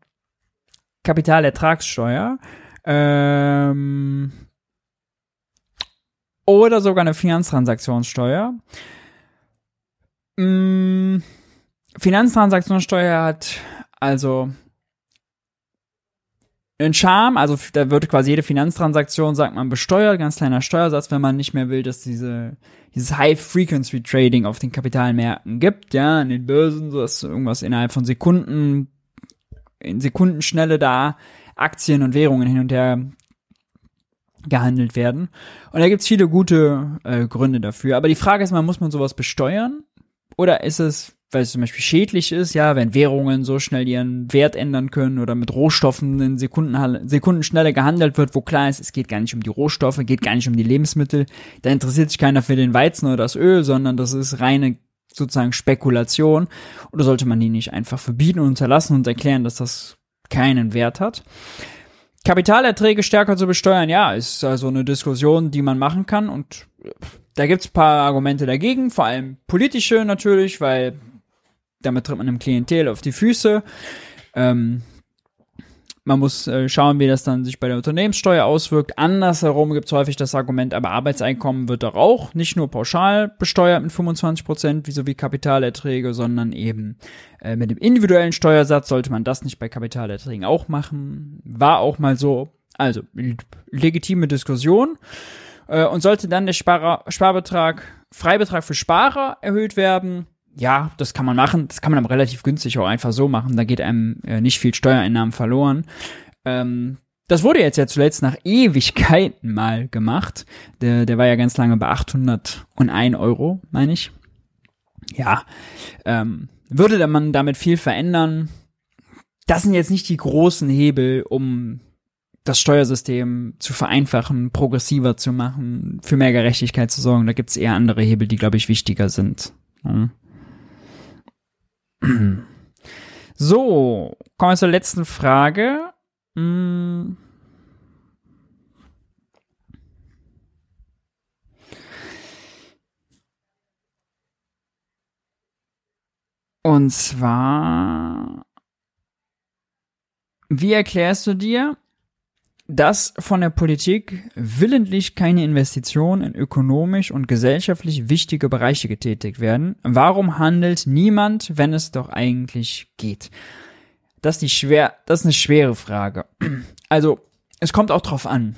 Kapitalertragssteuer. Ähm, oder sogar eine Finanztransaktionssteuer. Mm, Finanztransaktionssteuer hat also ein Charme, also da wird quasi jede Finanztransaktion, sagt man, besteuert, ganz kleiner Steuersatz, wenn man nicht mehr will, dass diese, dieses High-Frequency-Trading auf den Kapitalmärkten gibt, ja, an den Börsen, so dass irgendwas innerhalb von Sekunden, in Sekundenschnelle da Aktien und Währungen hin und her gehandelt werden. Und da gibt's viele gute äh, Gründe dafür. Aber die Frage ist mal, muss man sowas besteuern? Oder ist es weil es zum Beispiel schädlich ist, ja, wenn Währungen so schnell ihren Wert ändern können oder mit Rohstoffen in Sekunden, Sekundenschnelle gehandelt wird, wo klar ist, es geht gar nicht um die Rohstoffe, geht gar nicht um die Lebensmittel, da interessiert sich keiner für den Weizen oder das Öl, sondern das ist reine sozusagen Spekulation. Oder sollte man die nicht einfach verbieten und unterlassen und erklären, dass das keinen Wert hat? Kapitalerträge stärker zu besteuern, ja, ist also eine Diskussion, die man machen kann und da gibt's paar Argumente dagegen, vor allem politische natürlich, weil damit tritt man einem Klientel auf die Füße. Ähm, man muss äh, schauen, wie das dann sich bei der Unternehmenssteuer auswirkt. Andersherum gibt es häufig das Argument, aber Arbeitseinkommen wird doch auch nicht nur pauschal besteuert mit 25 Prozent, wie so wie Kapitalerträge, sondern eben äh, mit dem individuellen Steuersatz sollte man das nicht bei Kapitalerträgen auch machen. War auch mal so. Also, legitime Diskussion. Äh, und sollte dann der Sparer, Sparbetrag, Freibetrag für Sparer erhöht werden, ja, das kann man machen. Das kann man aber relativ günstig auch einfach so machen. Da geht einem äh, nicht viel Steuereinnahmen verloren. Ähm, das wurde jetzt ja zuletzt nach Ewigkeiten mal gemacht. Der, der war ja ganz lange bei 801 Euro, meine ich. Ja, ähm, würde man damit viel verändern? Das sind jetzt nicht die großen Hebel, um das Steuersystem zu vereinfachen, progressiver zu machen, für mehr Gerechtigkeit zu sorgen. Da gibt's eher andere Hebel, die, glaube ich, wichtiger sind. Ja. So, kommen wir zur letzten Frage. Hm. Und zwar, wie erklärst du dir, dass von der Politik willentlich keine Investitionen in ökonomisch und gesellschaftlich wichtige Bereiche getätigt werden. Warum handelt niemand, wenn es doch eigentlich geht? Das ist, die schwer, das ist eine schwere Frage. Also, es kommt auch drauf an.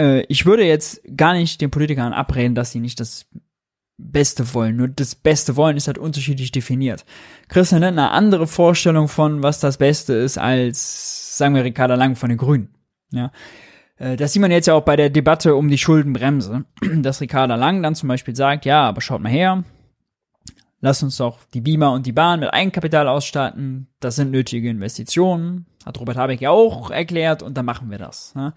Äh, ich würde jetzt gar nicht den Politikern abreden, dass sie nicht das Beste wollen. Nur das Beste wollen ist halt unterschiedlich definiert. Christian hat eine andere Vorstellung von, was das Beste ist, als, sagen wir, Ricarda Lang von den Grünen. Ja. Äh, das sieht man jetzt ja auch bei der Debatte um die Schuldenbremse, dass Ricarda Lang dann zum Beispiel sagt, ja, aber schaut mal her, lasst uns doch die Beamer und die Bahn mit Eigenkapital ausstatten, das sind nötige Investitionen, hat Robert Habeck ja auch erklärt und dann machen wir das. Ne?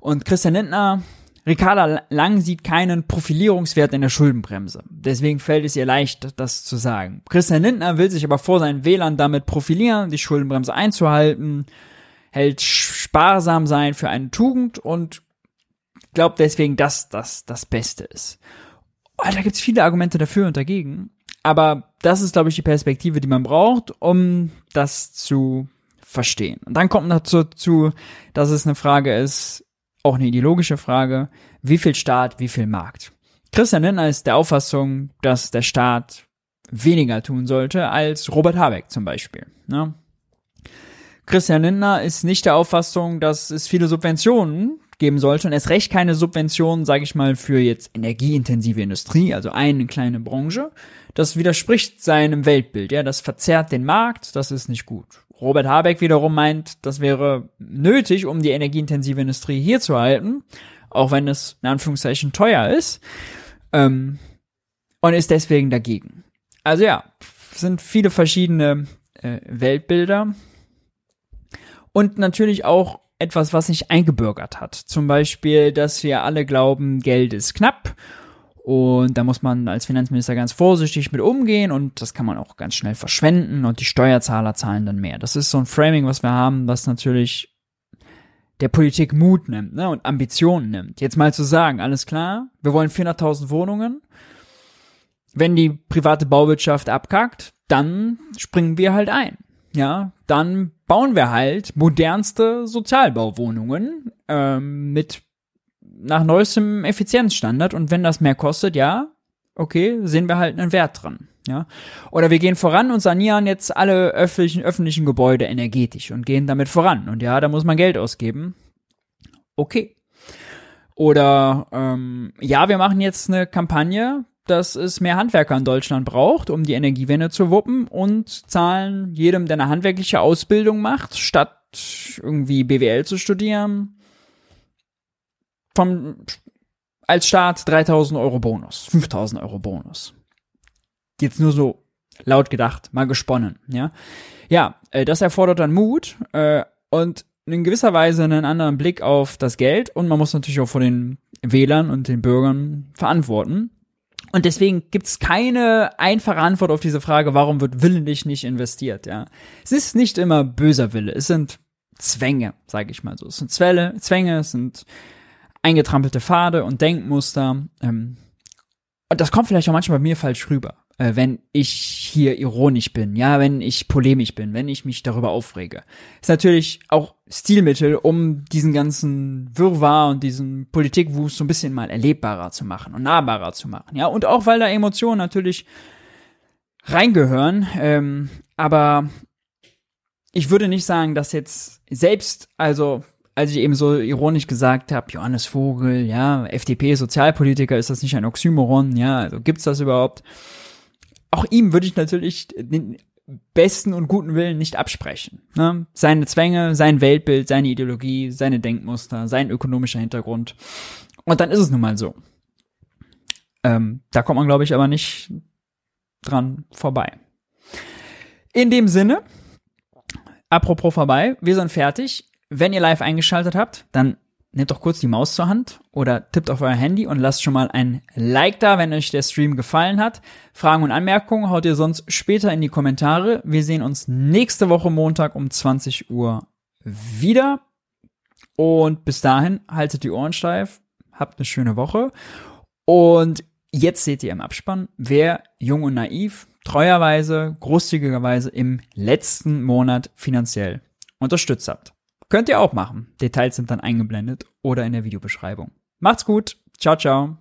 Und Christian Lindner Ricarda Lang sieht keinen Profilierungswert in der Schuldenbremse. Deswegen fällt es ihr leicht, das zu sagen. Christian Lindner will sich aber vor seinen Wählern damit profilieren, die Schuldenbremse einzuhalten, hält sparsam sein für eine Tugend und glaubt deswegen, dass das das Beste ist. Oh, da gibt's viele Argumente dafür und dagegen. Aber das ist, glaube ich, die Perspektive, die man braucht, um das zu verstehen. Und dann kommt dazu, dass es eine Frage ist, auch eine ideologische Frage, wie viel Staat, wie viel Markt. Christian Lindner ist der Auffassung, dass der Staat weniger tun sollte als Robert Habeck zum Beispiel. Ne? Christian Lindner ist nicht der Auffassung, dass es viele Subventionen geben sollte und erst recht keine Subventionen, sage ich mal, für jetzt energieintensive Industrie, also eine kleine Branche. Das widerspricht seinem Weltbild, ja, das verzerrt den Markt, das ist nicht gut. Robert Habeck wiederum meint, das wäre nötig, um die energieintensive Industrie hier zu halten, auch wenn es in Anführungszeichen teuer ist, ähm, und ist deswegen dagegen. Also ja, sind viele verschiedene äh, Weltbilder und natürlich auch etwas, was sich eingebürgert hat. Zum Beispiel, dass wir alle glauben, Geld ist knapp und da muss man als Finanzminister ganz vorsichtig mit umgehen und das kann man auch ganz schnell verschwenden und die Steuerzahler zahlen dann mehr. Das ist so ein Framing, was wir haben, was natürlich der Politik Mut nimmt ne, und Ambitionen nimmt. Jetzt mal zu sagen, alles klar, wir wollen 400.000 Wohnungen. Wenn die private Bauwirtschaft abkackt, dann springen wir halt ein. Ja, dann bauen wir halt modernste Sozialbauwohnungen ähm, mit nach neuestem Effizienzstandard und wenn das mehr kostet, ja, okay, sehen wir halt einen Wert dran. Ja. Oder wir gehen voran und sanieren jetzt alle öffentlichen, öffentlichen Gebäude energetisch und gehen damit voran. Und ja, da muss man Geld ausgeben. Okay. Oder ähm, ja, wir machen jetzt eine Kampagne, dass es mehr Handwerker in Deutschland braucht, um die Energiewende zu wuppen und zahlen jedem, der eine handwerkliche Ausbildung macht, statt irgendwie BWL zu studieren, vom, als Staat 3000 Euro Bonus, 5000 Euro Bonus. Jetzt nur so laut gedacht, mal gesponnen, ja. Ja, äh, das erfordert dann Mut äh, und in gewisser Weise einen anderen Blick auf das Geld und man muss natürlich auch vor den Wählern und den Bürgern verantworten. Und deswegen gibt's keine einfache Antwort auf diese Frage, warum wird willentlich nicht investiert, ja. Es ist nicht immer böser Wille, es sind Zwänge, sage ich mal so. Es sind Zwelle, Zwänge, es sind eingetrampelte Pfade und Denkmuster. Ähm, und das kommt vielleicht auch manchmal bei mir falsch rüber, äh, wenn ich hier ironisch bin, ja, wenn ich polemisch bin, wenn ich mich darüber aufrege. Ist natürlich auch Stilmittel, um diesen ganzen Wirrwarr und diesen Politikwust so ein bisschen mal erlebbarer zu machen und nahbarer zu machen, ja. Und auch weil da Emotionen natürlich reingehören, ähm, aber ich würde nicht sagen, dass jetzt selbst, also als ich eben so ironisch gesagt habe, Johannes Vogel, ja, FDP-Sozialpolitiker, ist das nicht ein Oxymoron, ja, also gibt's das überhaupt? Auch ihm würde ich natürlich den besten und guten Willen nicht absprechen. Ne? Seine Zwänge, sein Weltbild, seine Ideologie, seine Denkmuster, sein ökonomischer Hintergrund. Und dann ist es nun mal so. Ähm, da kommt man, glaube ich, aber nicht dran vorbei. In dem Sinne, apropos vorbei, wir sind fertig. Wenn ihr live eingeschaltet habt, dann nehmt doch kurz die Maus zur Hand oder tippt auf euer Handy und lasst schon mal ein Like da, wenn euch der Stream gefallen hat. Fragen und Anmerkungen haut ihr sonst später in die Kommentare. Wir sehen uns nächste Woche Montag um 20 Uhr wieder. Und bis dahin haltet die Ohren steif, habt eine schöne Woche. Und jetzt seht ihr im Abspann, wer jung und naiv treuerweise, großzügigerweise im letzten Monat finanziell unterstützt habt. Könnt ihr auch machen. Details sind dann eingeblendet oder in der Videobeschreibung. Macht's gut. Ciao, ciao.